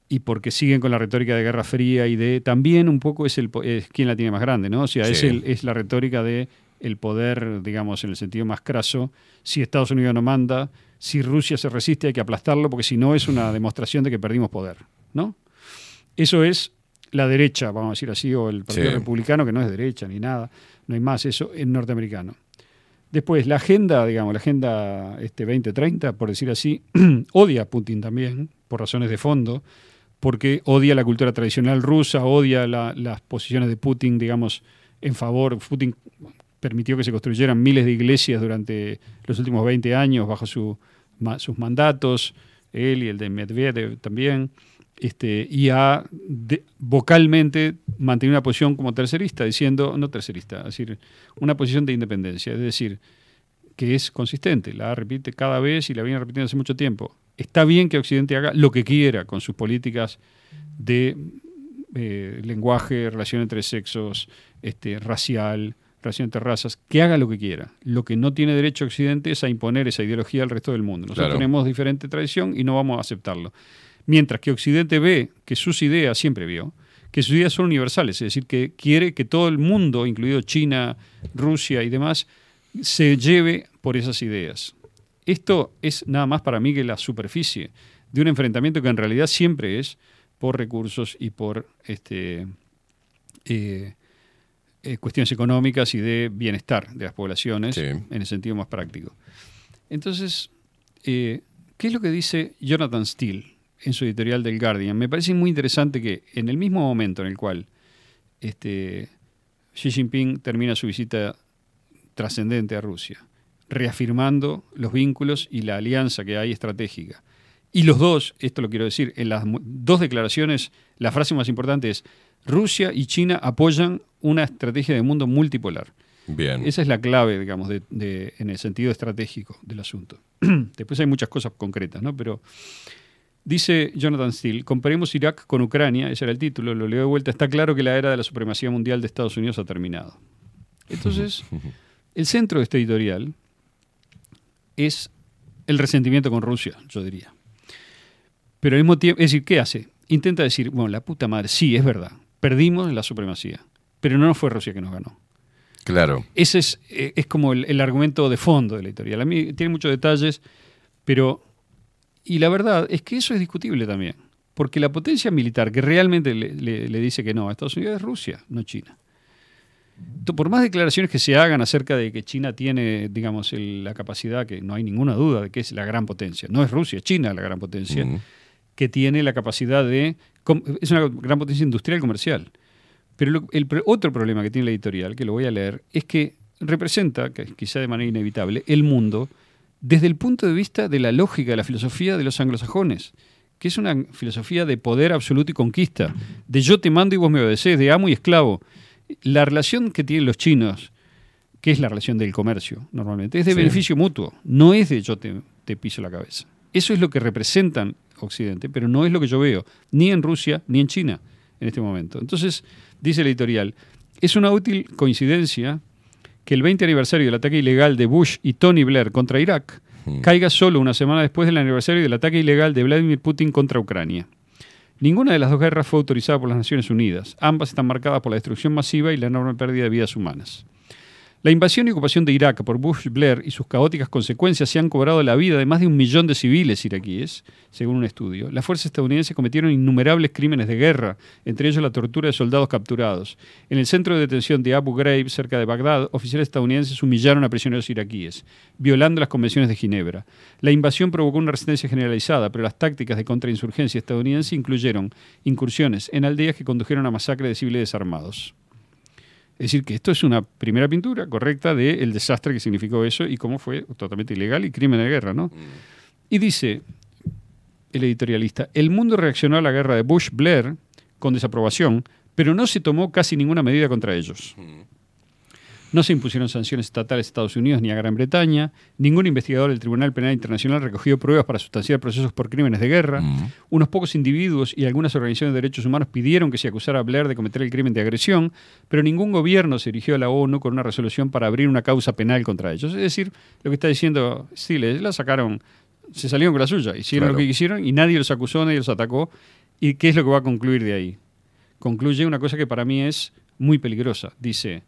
Y porque siguen con la retórica de Guerra Fría y de también un poco es el es quién la tiene más grande, ¿no? O sea, es, el- es la retórica de el poder, digamos, en el sentido más craso. Si Estados Unidos no manda, si Rusia se resiste, hay que aplastarlo, porque si no es una demostración de que perdimos poder, ¿no? Eso es la derecha, vamos a decir así, o el Partido Sí. Republicano, que no es derecha ni nada, no hay más eso en norteamericano. Después, la agenda, digamos, la agenda este 2030, por decir así, [clears throat] odia a Putin también, por razones de fondo, porque odia la cultura tradicional rusa, odia la- las posiciones de Putin, digamos, en favor. Putin permitió que se construyeran miles de iglesias durante los últimos 20 años bajo su, ma- sus mandatos, él y el de Medvedev también, este, y ha de- vocalmente mantenido una posición como tercerista, diciendo, no tercerista, es decir, una posición de independencia, es decir, que es consistente, la repite cada vez y la viene repitiendo hace mucho tiempo. Está bien que Occidente haga lo que quiera con sus políticas de eh, lenguaje, relación entre sexos, este, racial, relación entre razas, que haga lo que quiera. Lo que no tiene derecho Occidente es a imponer esa ideología al resto del mundo. Nosotros Claro. tenemos diferente tradición y no vamos a aceptarlo. Mientras que Occidente ve que sus ideas, siempre vio, que sus ideas son universales, es decir, que quiere que todo el mundo, incluido China, Rusia y demás, se lleve por esas ideas. Esto es nada más para mí que la superficie de un enfrentamiento que en realidad siempre es por recursos y por este, eh, eh, cuestiones económicas y de bienestar de las poblaciones en el sentido más práctico. Entonces, eh, ¿qué es lo que dice Jonathan Steele, en su editorial del Guardian. Me parece muy interesante que en el mismo momento en el cual este, Xi Jinping termina su visita trascendente a Rusia, reafirmando los vínculos y la alianza que hay estratégica. Y los dos, esto lo quiero decir, en las dos declaraciones, la frase más importante es, Rusia y China apoyan una estrategia de mundo multipolar. Bien. Esa es la clave, digamos, de- de- en el sentido estratégico del asunto. [clears throat] Después hay muchas cosas concretas, ¿no? Pero dice Jonathan Steele, comparemos Irak con Ucrania, ese era el título, lo leo de vuelta, está claro que la era de la supremacía mundial de Estados Unidos ha terminado. Entonces, [laughs] el centro de este editorial es el resentimiento con Rusia, yo diría. Pero al mismo tiempo, es decir, ¿qué hace? Intenta decir, bueno, la puta madre, sí, es verdad, perdimos la supremacía, pero no fue Rusia que nos ganó. Claro. Ese es, eh, es como el, el argumento de fondo de la editorial. A mí tiene muchos detalles, pero... Y la verdad es que eso es discutible también, porque la potencia militar que realmente le, le- le dice que no a Estados Unidos es Rusia, no China. Por más declaraciones que se hagan acerca de que China tiene, digamos, el- la capacidad, que no hay ninguna duda de que es la gran potencia, no es Rusia, es China la gran potencia, que tiene la capacidad de... Es una gran potencia industrial y comercial. Pero lo- el otro problema que tiene la editorial, que lo voy a leer, es que representa, quizá de manera inevitable, el mundo desde el punto de vista de la lógica, de la filosofía de los anglosajones, que es una filosofía de poder absoluto y conquista, de yo te mando y vos me obedeces, de amo y esclavo. La relación que tienen los chinos, que es la relación del comercio normalmente, es de Sí. beneficio mutuo, no es de yo te, te piso la cabeza. Eso es lo que representan Occidente, pero no es lo que yo veo, ni en Rusia ni en China en este momento. Entonces, dice el editorial, es una útil coincidencia que el 20 aniversario del ataque ilegal de Bush y Tony Blair contra Irak caiga solo una semana después del aniversario del ataque ilegal de Vladimir Putin contra Ucrania. Ninguna de las dos guerras fue autorizada por las Naciones Unidas. Ambas están marcadas por la destrucción masiva y la enorme pérdida de vidas humanas. La invasión y ocupación de Irak por Bush Blair y sus caóticas consecuencias se han cobrado la vida de más de un millón de civiles iraquíes, según un estudio. Las fuerzas estadounidenses cometieron innumerables crímenes de guerra, entre ellos la tortura de soldados capturados. En el centro de detención de Abu Ghraib, cerca de Bagdad, oficiales estadounidenses humillaron a prisioneros iraquíes, violando las convenciones de Ginebra. La invasión provocó una resistencia generalizada, pero las tácticas de contrainsurgencia estadounidense incluyeron incursiones en aldeas que condujeron a masacre de civiles desarmados. Es decir, que esto es una primera pintura correcta del desastre que significó eso y cómo fue totalmente ilegal y crimen de guerra, ¿no? Y dice el editorialista, el mundo reaccionó a la guerra de Bush-Blair con desaprobación, pero no se tomó casi ninguna medida contra ellos. No se impusieron sanciones estatales a Estados Unidos ni a Gran Bretaña. Ningún investigador del Tribunal Penal Internacional recogió pruebas para sustanciar procesos por crímenes de guerra. Unos pocos individuos y algunas organizaciones de derechos humanos pidieron que se acusara a Blair de cometer el crimen de agresión, pero ningún gobierno se dirigió a la ONU con una resolución para abrir una causa penal contra ellos. Es decir, lo que está diciendo Steele, la sacaron, se salieron con la suya, hicieron Claro. lo que quisieron y nadie los acusó, nadie los atacó. ¿Y qué es lo que va a concluir de ahí? Concluye una cosa que para mí es muy peligrosa. Dice,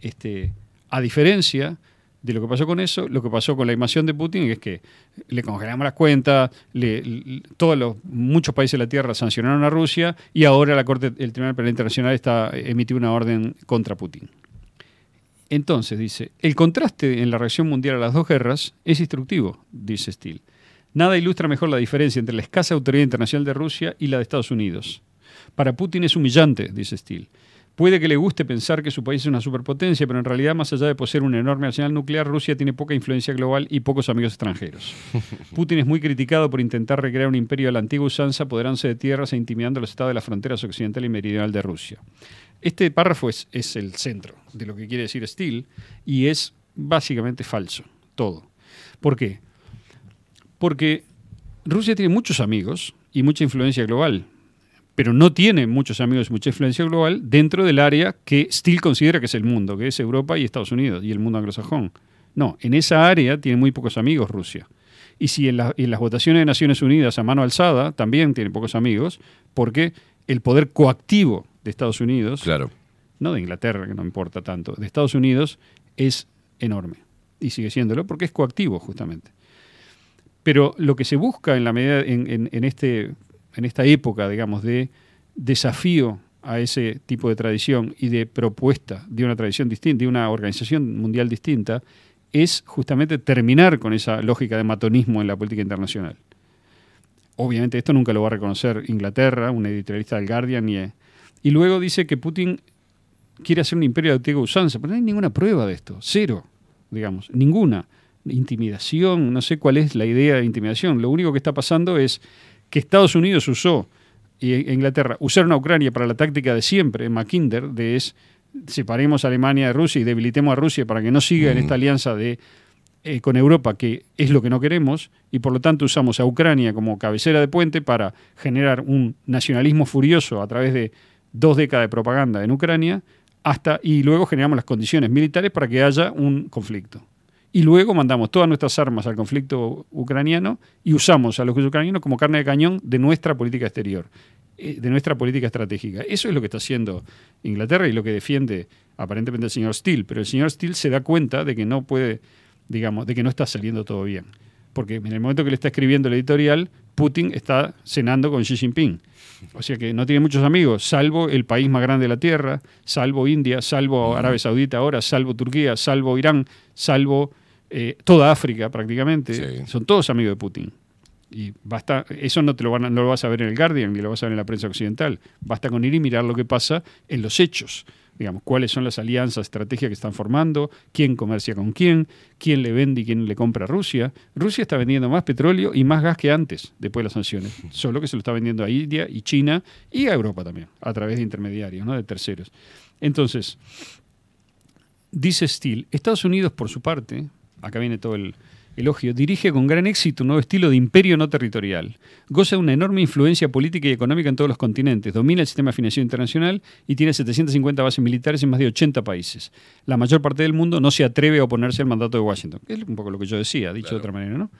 este, a diferencia de lo que pasó con eso, lo que pasó con la invasión de Putin es que le congelamos las cuentas, le- todos los, muchos países de la Tierra sancionaron a Rusia y ahora la Corte, el Tribunal Penal Internacional está emitió una orden contra Putin. Entonces, dice, el contraste en la reacción mundial a las dos guerras es instructivo, dice Steele. Nada ilustra mejor la diferencia entre la escasa autoridad internacional de Rusia y la de Estados Unidos. Para Putin es humillante, dice Steele. Puede que le guste pensar que su país es una superpotencia, pero en realidad, más allá de poseer un enorme arsenal nuclear, Rusia tiene poca influencia global y pocos amigos extranjeros. [laughs] Putin es muy criticado por intentar recrear un imperio de la antigua usanza, apoderándose de tierras e intimidando a los estados de las fronteras occidental y meridional de Rusia. Este párrafo es, es el centro de lo que quiere decir Steele y es básicamente falso, todo. ¿Por qué? Porque Rusia tiene muchos amigos y mucha influencia global, pero no tiene muchos amigos mucha influencia global dentro del área que Steele considera que es el mundo, que es Europa y Estados Unidos y el mundo anglosajón. No, en esa área tiene muy pocos amigos Rusia. Y si en, la- en las votaciones de Naciones Unidas a mano alzada también tiene pocos amigos, porque el poder coactivo de Estados Unidos, claro. no de Inglaterra, que no importa tanto, de Estados Unidos es enorme. Y sigue siéndolo porque es coactivo, justamente. Pero lo que se busca en, la medida, en, en- en este, en esta época, digamos, de desafío a ese tipo de tradición y de propuesta de una tradición distinta, de una organización mundial distinta, es justamente terminar con esa lógica de matonismo en la política internacional. obviamente esto nunca lo va a reconocer Inglaterra, un editorialista del Guardian, y, y luego dice que Putin quiere hacer un imperio de antigua usanza, pero no hay ninguna prueba de esto, cero, digamos, ninguna. Intimidación, no sé cuál es la idea de intimidación. Lo único que está pasando es que Estados Unidos usó, y e Inglaterra, usaron a Ucrania para la táctica de siempre, en Mackinder, de es separemos a Alemania de Rusia y debilitemos a Rusia para que no siga en esta alianza de eh, con Europa, que es lo que no queremos, y por lo tanto usamos a Ucrania como cabecera de puente para generar un nacionalismo furioso a través de dos décadas de propaganda en Ucrania, hasta, y luego generamos las condiciones militares para que haya un conflicto. Y luego mandamos todas nuestras armas al conflicto ucraniano y usamos a los ucranianos como carne de cañón de nuestra política exterior, eh, de nuestra política estratégica. Eso es lo que está haciendo Inglaterra y lo que defiende aparentemente el señor Steele. Pero el señor Steele se da cuenta de que no puede, digamos, de que no está saliendo todo bien. Porque en el momento que le está escribiendo el editorial, Putin está cenando con Xi Jinping. O sea que no tiene muchos amigos, salvo el país más grande de la Tierra, salvo India, salvo Arabia Saudita ahora, salvo Turquía, salvo Irán, salvo eh, toda África prácticamente. Son todos amigos de Putin. Y basta, eso no te lo, van a- no lo vas a ver en el Guardian ni lo vas a ver en la prensa occidental. Basta con ir y mirar lo que pasa en los hechos. Digamos, cuáles son las alianzas, estrategias que están formando, quién comercia con quién, quién le vende y quién le compra a Rusia. Rusia está vendiendo más petróleo y más gas que antes, después de las sanciones. Solo que se lo está vendiendo a India y China y a Europa también, a través de intermediarios, ¿no? de terceros. Entonces, dice Steele, Estados Unidos, por su parte, acá viene todo el elogio, dirige con gran éxito un nuevo estilo de imperio no territorial. Goza de una enorme influencia política y económica en todos los continentes, domina el sistema financiero internacional y tiene 750 bases militares en más de 80 países. La mayor parte del mundo no se atreve a oponerse al mandato de Washington. Es un poco lo que yo decía, dicho de otra manera, ¿no?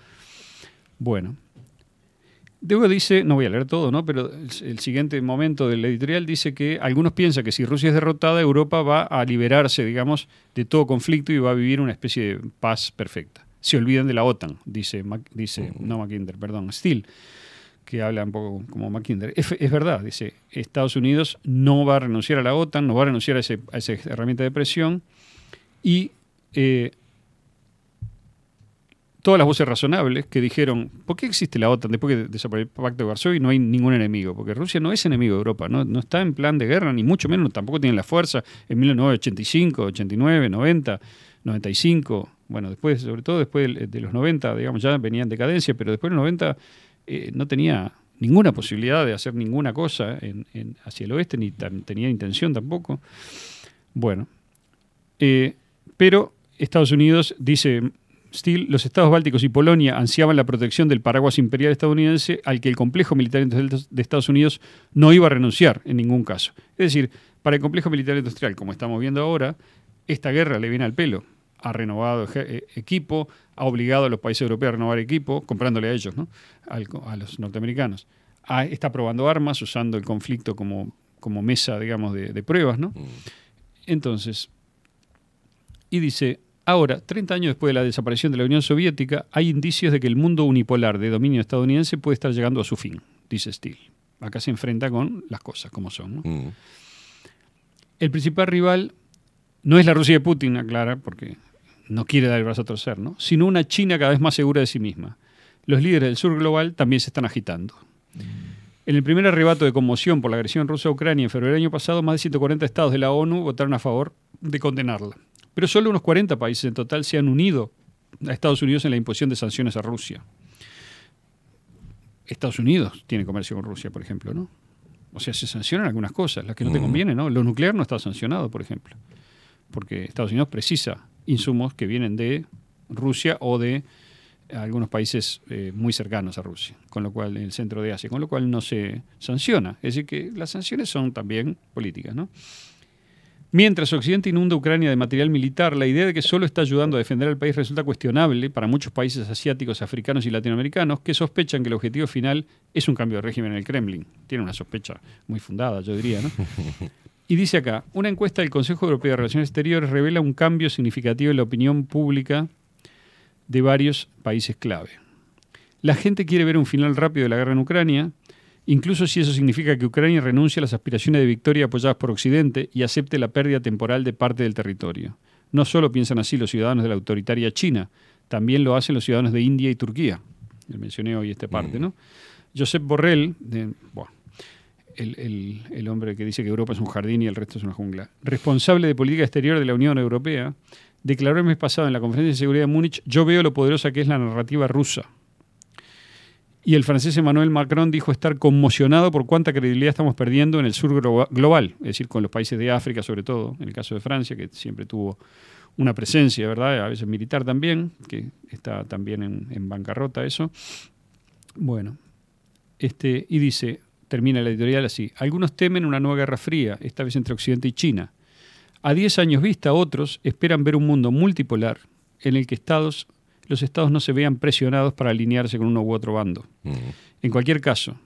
Bueno. Luego dice, no voy a leer todo, ¿no? Pero el, el siguiente momento del editorial dice que algunos piensan que si Rusia es derrotada, Europa va a liberarse, digamos, de todo conflicto y va a vivir una especie de paz perfecta. Se olvidan de la OTAN, dice, Mac- dice no Mackinder, perdón, Steele, que habla un poco como Mackinder. Es, es verdad, dice, Estados Unidos no va a renunciar a la OTAN, no va a renunciar a, ese- a esa herramienta de presión y eh, todas las voces razonables que dijeron, ¿por qué existe la OTAN después que desapareció el Pacto de Varsovia y no hay ningún enemigo? Porque Rusia no es enemigo de Europa, no, no está en plan de guerra, ni mucho menos, tampoco tiene la fuerza en 1985, 89, 90, 95, bueno, después, sobre todo después de, los 90, digamos, ya venía en decadencia, pero después de los 90 eh, no tenía ninguna posibilidad de hacer ninguna cosa hacia el oeste, ni tenía intención tampoco. Bueno, eh, pero Estados Unidos, dice Steele, los estados bálticos y Polonia ansiaban la protección del paraguas imperial estadounidense al que el complejo militar industrial de Estados Unidos no iba a renunciar en ningún caso. Es decir, para el complejo militar industrial, como estamos viendo ahora, esta guerra le viene al pelo. Ha renovado eh, equipo, ha obligado a los países europeos a renovar equipo, comprándole a ellos, ¿no? Al a los norteamericanos. Está probando armas, usando el conflicto como, como mesa, digamos, de, de pruebas, ¿no? Entonces, y dice, ahora, 30 años después de la desaparición de la Unión Soviética, hay indicios de que el mundo unipolar de dominio estadounidense puede estar llegando a su fin, dice Steele. Acá se enfrenta con las cosas como son. ¿no? El principal rival no es la Rusia de Putin, aclara, porque no quiere dar el brazo a torcer, ¿no? sino una China cada vez más segura de sí misma. Los líderes del sur global también se están agitando. En el primer arrebato de conmoción por la agresión rusa a Ucrania en febrero del año pasado, más de 140 estados de la ONU votaron a favor de condenarla. Pero solo unos 40 países en total se han unido a Estados Unidos en la imposición de sanciones a Rusia. Estados Unidos tiene comercio con Rusia, por ejemplo, ¿no? O sea, se sancionan algunas cosas, las que no te Mm. convienen, ¿no? Lo nuclear no está sancionado, por ejemplo. Porque Estados Unidos precisa insumos que vienen de Rusia o de algunos países eh, muy cercanos a Rusia, con lo cual en el centro de Asia, con lo cual no se sanciona. Es decir, que las sanciones son también políticas, ¿no? Mientras Occidente inunda Ucrania de material militar, la idea de que solo está ayudando a defender al país resulta cuestionable para muchos países asiáticos, africanos y latinoamericanos que sospechan que el objetivo final es un cambio de régimen en el Kremlin. Tiene una sospecha muy fundada, yo diría, ¿no? Y dice acá, una encuesta del Consejo Europeo de Relaciones Exteriores revela un cambio significativo en la opinión pública de varios países clave. La gente quiere ver un final rápido de la guerra en Ucrania, incluso si eso significa que Ucrania renuncie a las aspiraciones de victoria apoyadas por Occidente y acepte la pérdida temporal de parte del territorio. No solo piensan así los ciudadanos de la autoritaria China, también lo hacen los ciudadanos de India y Turquía. Le mencioné hoy esta parte, ¿no? Josep Borrell, de- buah, el, el- el hombre que dice que Europa es un jardín y el resto es una jungla, responsable de política exterior de la Unión Europea, declaró el mes pasado en la conferencia de seguridad de Múnich, yo veo lo poderosa que es la narrativa rusa. Y el francés Emmanuel Macron dijo estar conmocionado por cuánta credibilidad estamos perdiendo en el sur glo- global, es decir, con los países de África sobre todo, en el caso de Francia, que siempre tuvo una presencia, ¿verdad? A veces militar también, que está también en, en bancarrota eso. Bueno, este, y dice, termina la editorial así, algunos temen una nueva guerra fría, esta vez entre Occidente y China. A 10 años vista, otros esperan ver un mundo multipolar en el que estados, los estados no se vean presionados para alinearse con uno u otro bando. En cualquier caso,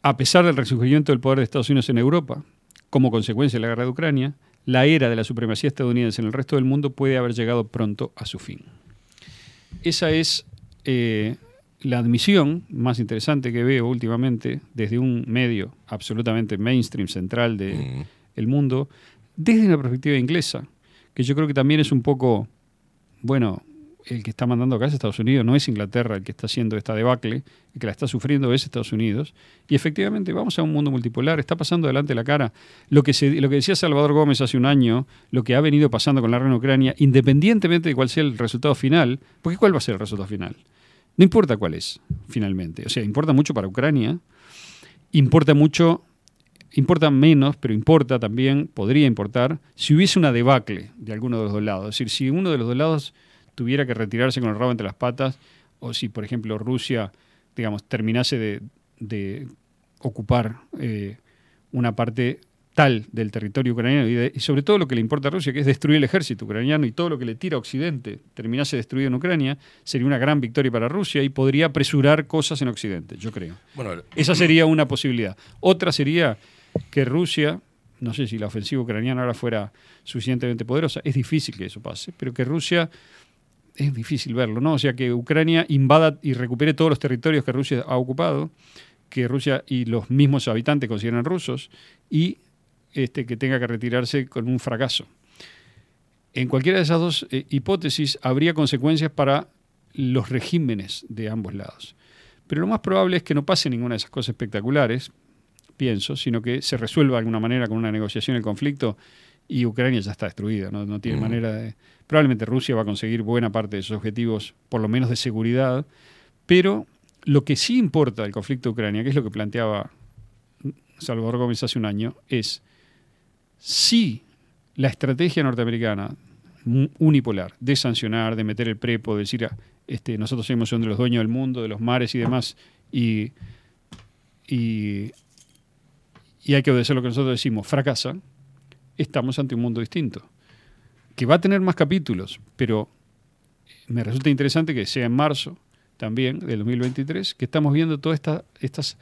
a pesar del resurgimiento del poder de Estados Unidos en Europa, como consecuencia de la guerra de Ucrania, la era de la supremacía estadounidense en el resto del mundo puede haber llegado pronto a su fin. Esa es eh, la admisión más interesante que veo últimamente desde un medio absolutamente mainstream central del el mundo, desde una perspectiva inglesa, que yo creo que también es un poco, bueno, el que está mandando acá es Estados Unidos, no es Inglaterra el que está haciendo esta debacle, el que la está sufriendo es Estados Unidos. Y efectivamente vamos a un mundo multipolar, está pasando delante de la cara. Lo que, lo que decía Salvador Gómez hace un año, lo que ha venido pasando con la guerra en Ucrania, independientemente de cuál sea el resultado final, porque ¿cuál va a ser el resultado final? No importa cuál es, finalmente. O sea, importa mucho para Ucrania, importa mucho, importa menos, pero importa también, podría importar, si hubiese una debacle de alguno de los dos lados. Es decir, si uno de los dos lados tuviera que retirarse con el rabo entre las patas, o si, por ejemplo, Rusia, digamos, terminase de, de ocupar eh, una parte tal del territorio ucraniano y, de- y sobre todo lo que le importa a Rusia, que es destruir el ejército ucraniano y todo lo que le tira a Occidente terminase destruido en Ucrania, sería una gran victoria para Rusia y podría apresurar cosas en Occidente, yo creo. Bueno, Esa sería una posibilidad. Otra sería que Rusia, no sé si la ofensiva ucraniana ahora fuera suficientemente poderosa, es difícil que eso pase, pero que Rusia, es difícil verlo, ¿no? O sea, que Ucrania invada y recupere todos los territorios que Rusia ha ocupado, que Rusia y los mismos habitantes consideran rusos, y este, que tenga que retirarse con un fracaso. En cualquiera de esas dos eh, hipótesis habría consecuencias para los regímenes de ambos lados. Pero lo más probable es que no pase ninguna de esas cosas espectaculares, pienso, sino que se resuelva de alguna manera con una negociación el conflicto y Ucrania ya está destruida, no, no tiene manera de... Probablemente Rusia va a conseguir buena parte de sus objetivos, por lo menos de seguridad, pero lo que sí importa del conflicto de Ucrania, que es lo que planteaba Salvador Gómez hace un año, es si la estrategia norteamericana unipolar de sancionar, de meter el prepo, de decir, ah, este, nosotros somos de los dueños del mundo, de los mares y demás, y, y, y hay que obedecer lo que nosotros decimos, fracasa, estamos ante un mundo distinto, que va a tener más capítulos, pero me resulta interesante que sea en marzo también del 2023, que estamos viendo todas esta, estas,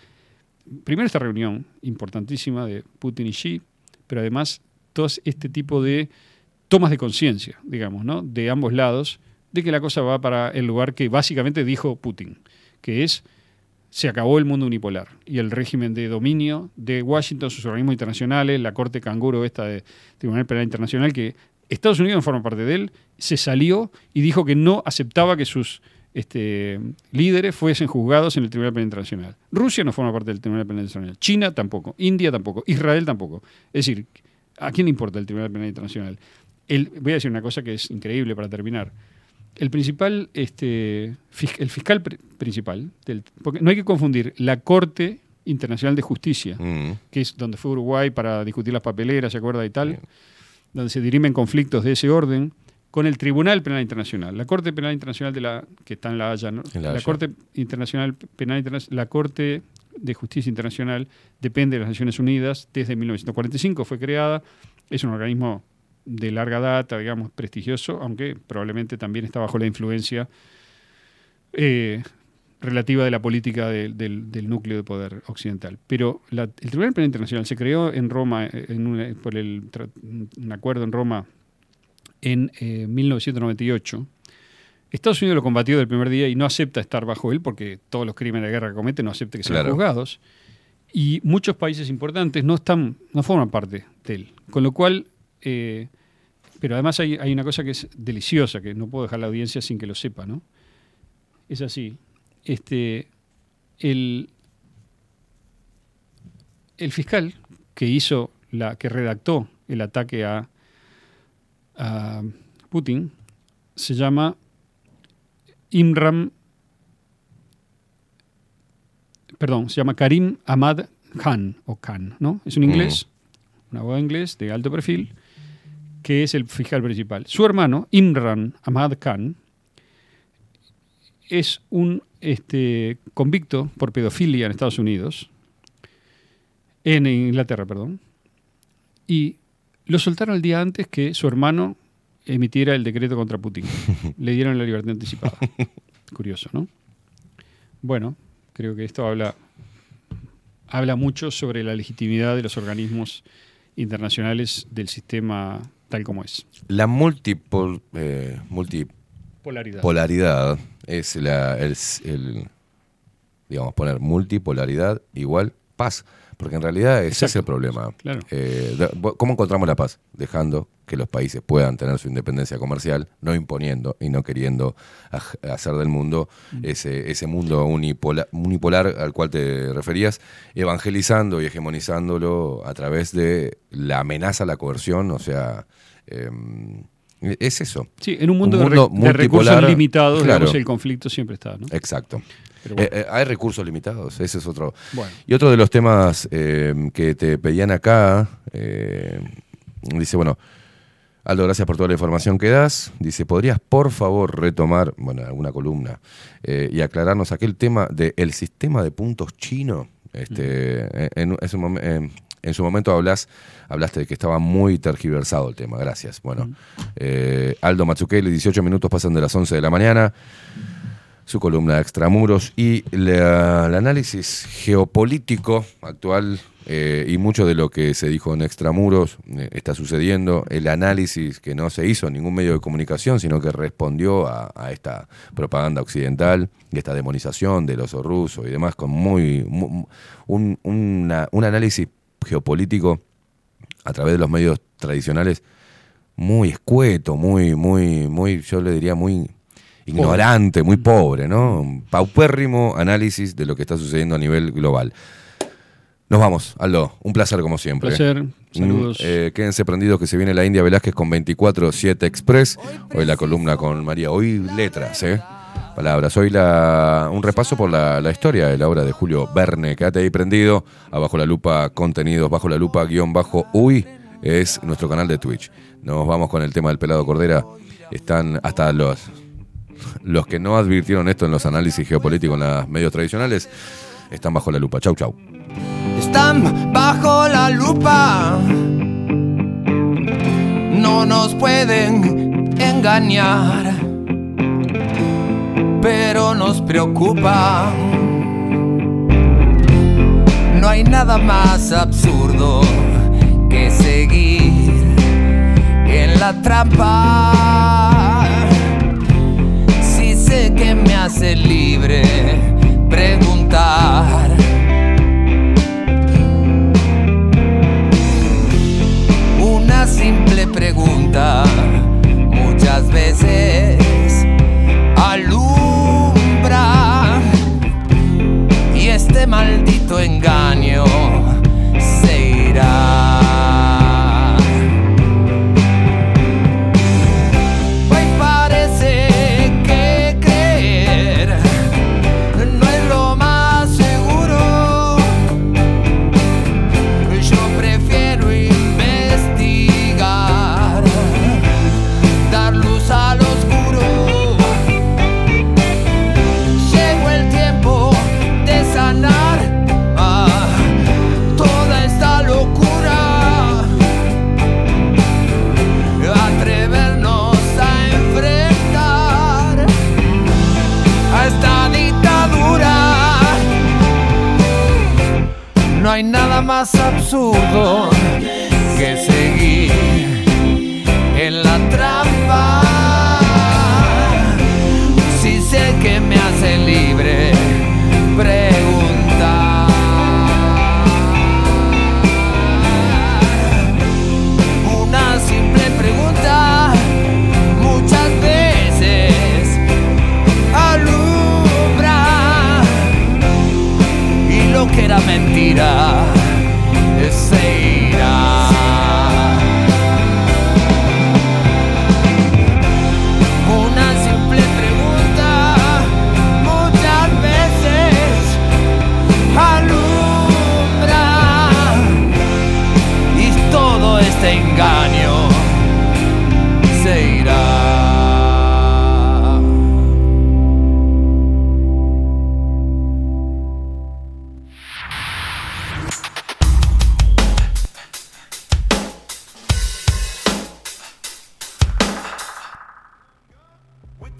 primero esta reunión importantísima de Putin y Xi, pero además todo este tipo de tomas de conciencia, digamos, ¿no? de ambos lados, de que la cosa va para el lugar que básicamente dijo Putin, que es se acabó el mundo unipolar y el régimen de dominio de Washington, sus organismos internacionales, la Corte Canguro esta de Tribunal Penal Internacional, que Estados Unidos no forma parte de él, se salió y dijo que no aceptaba que sus este, líderes fuesen juzgados en el Tribunal Penal Internacional. Rusia no forma parte del Tribunal Penal Internacional. China tampoco. India tampoco. Israel tampoco. Es decir, ¿a quién le importa el Tribunal Penal Internacional? Voy a decir una cosa que es increíble para terminar. El principal, este, el fiscal pri- principal, del- porque no hay que confundir la Corte Internacional de Justicia, que es donde fue Uruguay para discutir las papeleras, ¿se acuerda? Y tal, donde se dirimen conflictos de ese orden, con el Tribunal Penal Internacional. La Corte Penal Internacional de la que está en La Haya, ¿no? En La la, Haya. Corte Internacional Penal Internacional, la Corte de Justicia Internacional depende de las Naciones Unidas, desde 1945 fue creada, es un organismo de larga data, digamos, prestigioso, aunque probablemente también está bajo la influencia eh, relativa de la política de- del, del núcleo de poder occidental. Pero la- el Tribunal Penal Internacional se creó en Roma eh, en una- por el, un acuerdo en Roma en eh, 1998. Estados Unidos lo combatió del primer día y no acepta estar bajo él porque todos los crímenes de guerra que comete no acepta que sean Claro. juzgados. Y muchos países importantes no están, no forman parte de él. Con lo cual, eh, pero además hay, hay una cosa que es deliciosa, que no puedo dejar la audiencia sin que lo sepa, ¿no? Es así. este, el, el fiscal que hizo la, que redactó el ataque a, a Putin se llama Imran, perdón, se llama Karim Ahmad Khan, o Khan, ¿no? Es un inglés, un abogado inglés de alto perfil, que es el fiscal principal. Su hermano, Imran Ahmad Khan, es un este, convicto por pedofilia en Estados Unidos, en Inglaterra, perdón, y lo soltaron el día antes que su hermano emitiera el decreto contra Putin. [laughs] Le dieron la libertad anticipada. Curioso, ¿no? Bueno, creo que esto habla, habla mucho sobre la legitimidad de los organismos internacionales del sistema tal como es. La multipol, eh, multipolaridad Polaridad. es la, el, el- digamos, poner multipolaridad igual paz. Porque en realidad ese es el problema. claro. Eh, ¿Cómo encontramos la paz? Dejando que los países puedan tener su independencia comercial, no imponiendo y no queriendo hacer del mundo ese, ese mundo unipolar, unipolar al cual te referías, evangelizando y hegemonizándolo a través de la amenaza, la coerción, o sea, em, es eso. Sí, en un mundo, de re- de, recursos limitados, claro. digamos, el conflicto siempre está, ¿no? Exacto. Bueno. Eh, eh, hay recursos limitados, ese es otro. Bueno. Y otro de los temas eh, que te pedían acá, dice, bueno, Aldo, gracias por toda la información que das. Dice, ¿podrías por favor retomar, bueno, alguna columna, y aclararnos aquel tema del sistema de puntos chino? Este, eh, en, en su momen- en su momento hablas, hablaste de que estaba muy tergiversado el tema, gracias. Bueno, eh, Aldo Mazzucchelli, 18 minutos pasan de las 11 de la mañana su columna Extramuros y el análisis geopolítico actual eh, y mucho de lo que se dijo en Extramuros eh, está sucediendo, el análisis que no se hizo en ningún medio de comunicación, sino que respondió a, esta propaganda occidental y esta demonización del oso ruso y demás, con muy, mu- un, un análisis geopolítico a través de los medios tradicionales muy escueto, muy, muy, muy, yo le diría muy ignorante, muy pobre, ¿no? Un paupérrimo análisis de lo que está sucediendo a nivel global. Nos vamos, Aldo. Un placer como siempre. Placer. Saludos. Mm, eh, quédense prendidos que se viene la India Velázquez con 24-7 Express. Hoy la columna con María. Hoy letras, ¿eh? Palabras. Hoy la, un repaso por la, la historia de la obra de Julio Verne. Quédate ahí prendido. Abajo la lupa contenidos, bajo la lupa guion bajo uy. Es nuestro canal de Twitch. Nos vamos con el tema del pelado Cordera. Están hasta los, los que no advirtieron esto en los análisis geopolíticos en los medios tradicionales. Están bajo la lupa. Chau, chau. Están bajo la lupa. No nos pueden engañar. Pero nos preocupa. No hay nada más absurdo que seguir en la trampa. Que me hace libre preguntar. Una simple pregunta muchas veces alumbra y este maldito engaño más absurdo. que seguir